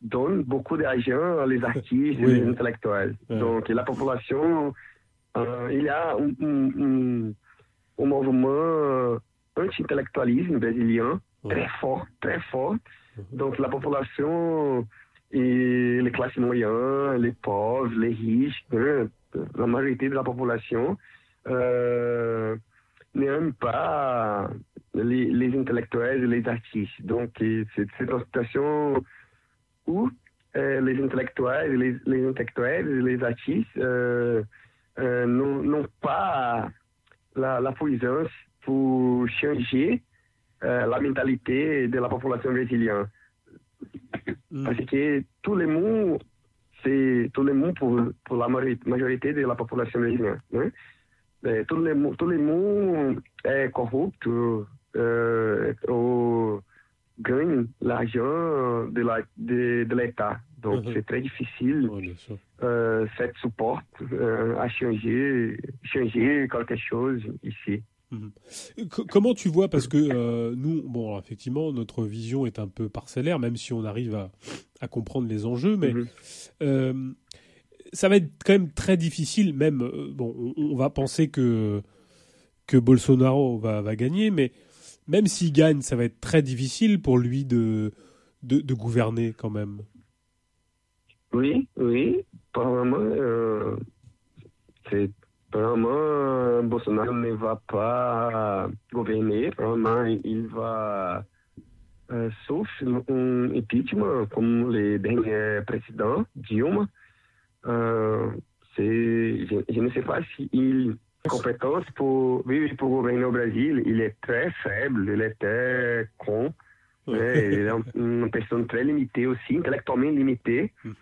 donne beaucoup d'argent aux artistes Oui. les intellectuels. Ouais. Donc la population, euh, il y a un, un- un- un mouvement anti-intellectualisme brésilien Ouais. très fort, très fort. Mhm. Donc la population et les classes moyennes, les pauvres, les riches, la majorité de la population euh, n'aime pas les, intellectuels et les artistes. Donc c'est une situation où euh, les intellectuels, et les, les et les artistes euh, euh, n'ont pas la, la puissance pour changer la mentalité de la population brésilienne. Mm. Parce que tout le monde, c'est tout le monde pour, pour la majori- majorité de la population brésilienne. hein. Euh, tout, le, tout le monde est corrupte euh, ou gagne l'argent de la- de, de l'État. Donc Mhm. c'est très difficile euh, cette support euh, à changer, changer quelque chose ici. Co- Comment tu vois parce que euh, nous, bon, effectivement, notre vision est un peu parcellaire, même si on arrive à, à comprendre les enjeux, mais Mhm. euh, ça va être quand même très difficile. Même, euh, bon, on, on va penser que que Bolsonaro va, va gagner, mais même s'il gagne, ça va être très difficile pour lui de de, de gouverner quand même. Oui, oui, probablement, euh, c'est euh, Bolsonaro ne va pas gouverner, probablement il va euh, sauf un impeachment comme le dernier président Dilma. Euh, c'est, je, je ne sais pas si il compétence pour, oui, pour gouverner au Brésil. Il est très faible, il est très con. Ouais, il est un- une personne très limitée aussi, intellectuellement limitée. Mhm.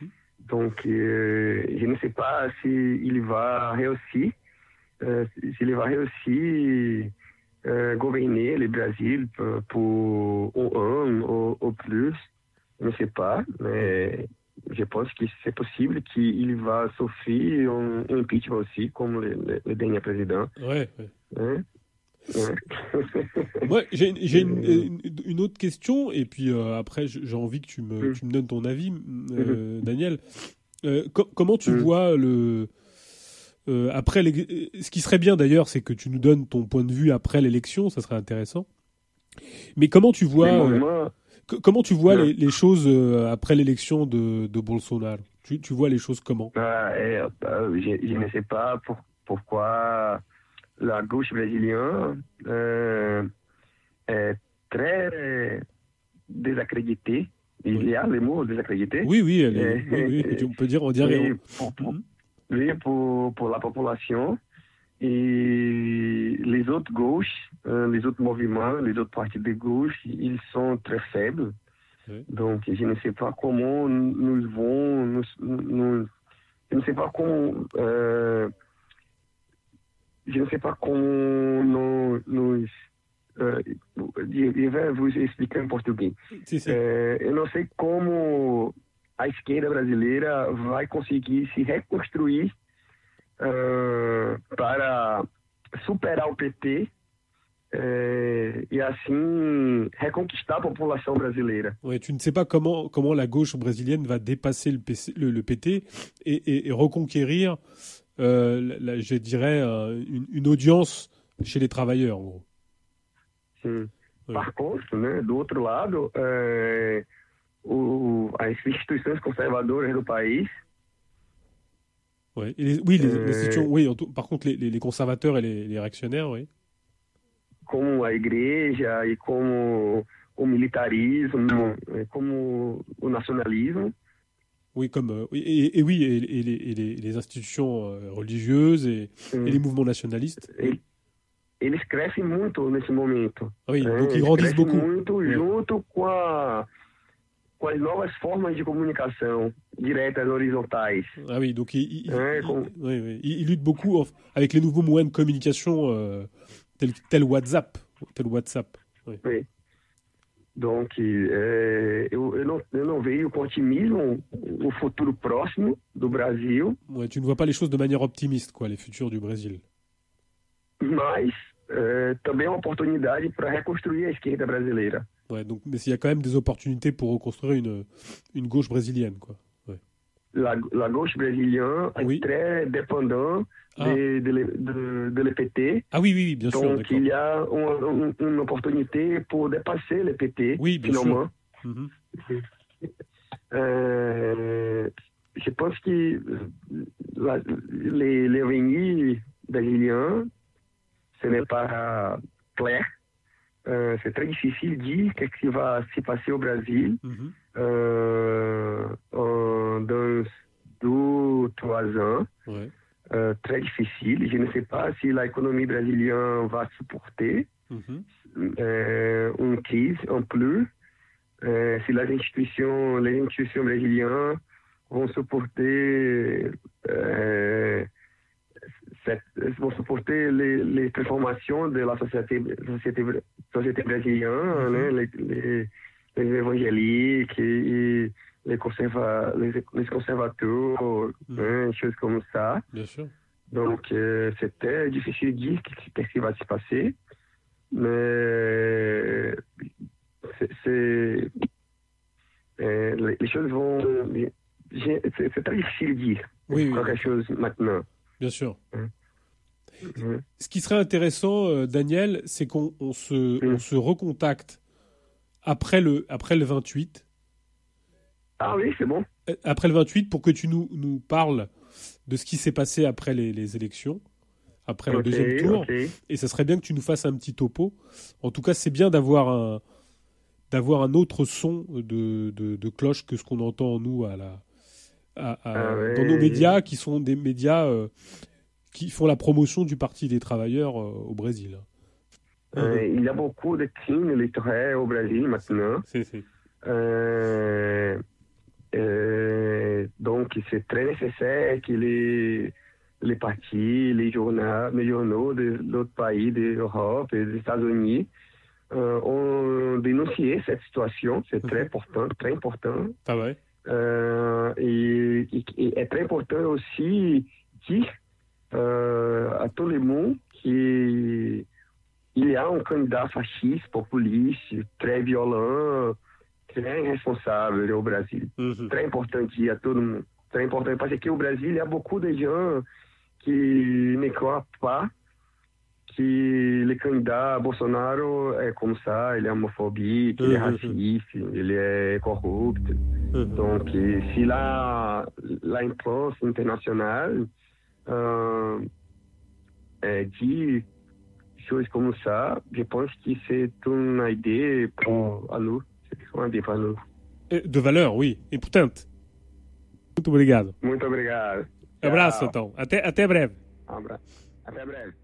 Donc, euh, je ne sais pas s'il va réussir, euh, s'il va réussir euh, gouverner le Brésil pour, pour un an ou, plus. Je ne sais pas, mais je pense que c'est possible qu'il va souffrir un, un impeachment aussi, comme le, le, le dernier président. Ouais. ouais. Hein? Ouais. J'ai j'ai une, Euh. une- une autre question, et puis euh, après, j'ai envie que tu me, Mm. tu me donnes ton avis, euh, Daniel. Euh, co- comment tu Mm. vois le. Euh, après l'é- ce qui serait bien d'ailleurs, c'est que tu nous donnes ton point de vue après l'élection, ça serait intéressant. Mais comment tu vois, euh, moi, comment tu vois les, les choses euh, après l'élection de, de Bolsonaro? Tu, tu vois les choses comment? Ah, et, euh, je, je ne sais pas pour- pourquoi la gauche brésilienne euh, est très désaccréditée. Il y a le mot désaccrédité. Oui, oui, est- Euh, oui, oui, on peut dire, on dirait. Pour, pour- Pour, pour la population. Et les autres gauches, euh, les autres mouvements, les autres partis de gauche, ils sont très faibles. Oui. Donc, je ne sais pas comment nous vont, nous, nous- je ne sais pas comment, euh, je ne sais pas comment nous, nous euh, je je vais vous expliquer em português. Si, si. É, eu não sei como a esquerda brasileira vai conseguir se reconstruir ah, para superar o PT é, e assim reconquistar a população brasileira. Ouais, tu ne sais pas comment, comment la gauche brésilienne va dépasser le, PC, le, le PT et, et- et reconquérir, euh, la- la- je dirais, euh, une, une audience chez les travailleurs, en gros. Sim. Oui. Par contre, né, do outro lado, é, o, as instituições conservadoras do país Ouais. Les- oui, les, Euh, les oui, en tout- par contre, les, les- conservateurs et les, réactionnaires, oui. como a igreja e como o militarismo, como o nacionalismo. Oui, comme, euh, et, et oui, et, et les, et les- les institutions euh, religieuses et, et les mouvements nationalistes. E- Eles crescem muito nesse momento. Ah oui, donc ils grandissent beaucoup. muito junto com, a, com as novas formas de comunicação diretas horizontais. Ah oui, donc oui, oui. Ils- ils luttent beaucoup avec les nouveaux moyens de communication euh, tels tel WhatsApp. Tel WhatsApp. Donc, é, eu, eu, não, eu não vejo com otimismo o futuro próximo do Brasil, Ouais, tu ne vois pas les choses de manière optimiste, quoi, les futurs du Brésil. mas é, também é uma oportunidade para reconstruir a esquerda brasileira. Ouais, donc, mais il y a quand même des opportunités pour reconstruire une, une gauche brésilienne, quoi. La, la gauche brésilienne est très dépendante Ah. de, de, de, de l'EPT. Ah oui, oui, oui, bien sûr, Donc, il y a une, opportunité pour dépasser l'EPT, Oui, bien finalement. Mhm. Euh, je pense que la- les, les brésiliens, ce n'est pas clair. Euh, c'est très difficile de dire qu'est-ce qui va se passer au Brésil? Mhm. euh, en- dans deux, trois ans. Ouais. Euh, très difficile. Je ne sais pas si l'économie brésilienne va supporter Mhm. une crise en plus. Si les institutions, les institutions brésiliennes vont supporter, vont supporter les, les transformations de la société, société, société brésilienne, Mhm. hein, les, les, les évangéliques et, les, conserva, les, conservateurs, Mhm. hein, choses comme ça. Bien sûr. Donc, euh, c'était difficile de dire qu'est-ce qui va se passer. Mais c'est, euh, les choses vont. C'est, c'est très difficile de dire Oui, oui, quelque chose maintenant. Bien sûr. Mhm. Ce qui serait intéressant, euh, Daniel, c'est qu'on on se, on se recontacte après le, après le 28. Ah oui, c'est bon. Euh, Après le 28, pour que tu nous, nous parles de ce qui s'est passé après les, les élections, après le deuxième tour. Et ça serait bien que tu nous fasses un petit topo. En tout cas, c'est bien d'avoir un, d'avoir un autre son de, de, de cloche que ce qu'on entend, nous, à la, à- à- Ah ouais. dans nos médias, qui sont des médias euh, qui font la promotion du Parti des travailleurs euh, au Brésil. Euh, il y a beaucoup de crimes électoraux au Brésil maintenant. Donc, c'est très nécessaire que les, les partis, les journaux, les journaux de d'autres pays d'Europe et des États-Unis ont dénoncé cette situation. C'est très Mhm. important, très important. Ah ouais. Et, et- et est très important aussi dire à tout le monde qu'il y a un candidat fasciste, populiste, très violent, très irresponsável au Brasil. Mhm. Très important à tout le monde. Très important parce qu'au Brasil, il y a beaucoup de gens qui ne croient pas que le candidat Bolsonaro é como ça, ele é homofóbico, ele é Uhum. racista, ele é corrupto. Mhm. Donc, euh, si la, la imprense internationale euh, euh, dit choses comme ça, je pense que c'est une idée pour à nous. C'est uma idée para nous. Eh, De valeur, oui. Importante. Muito obrigado. Muito obrigado. Abraço, Tchau. então. Até, até breve. Um abraço. Até breve.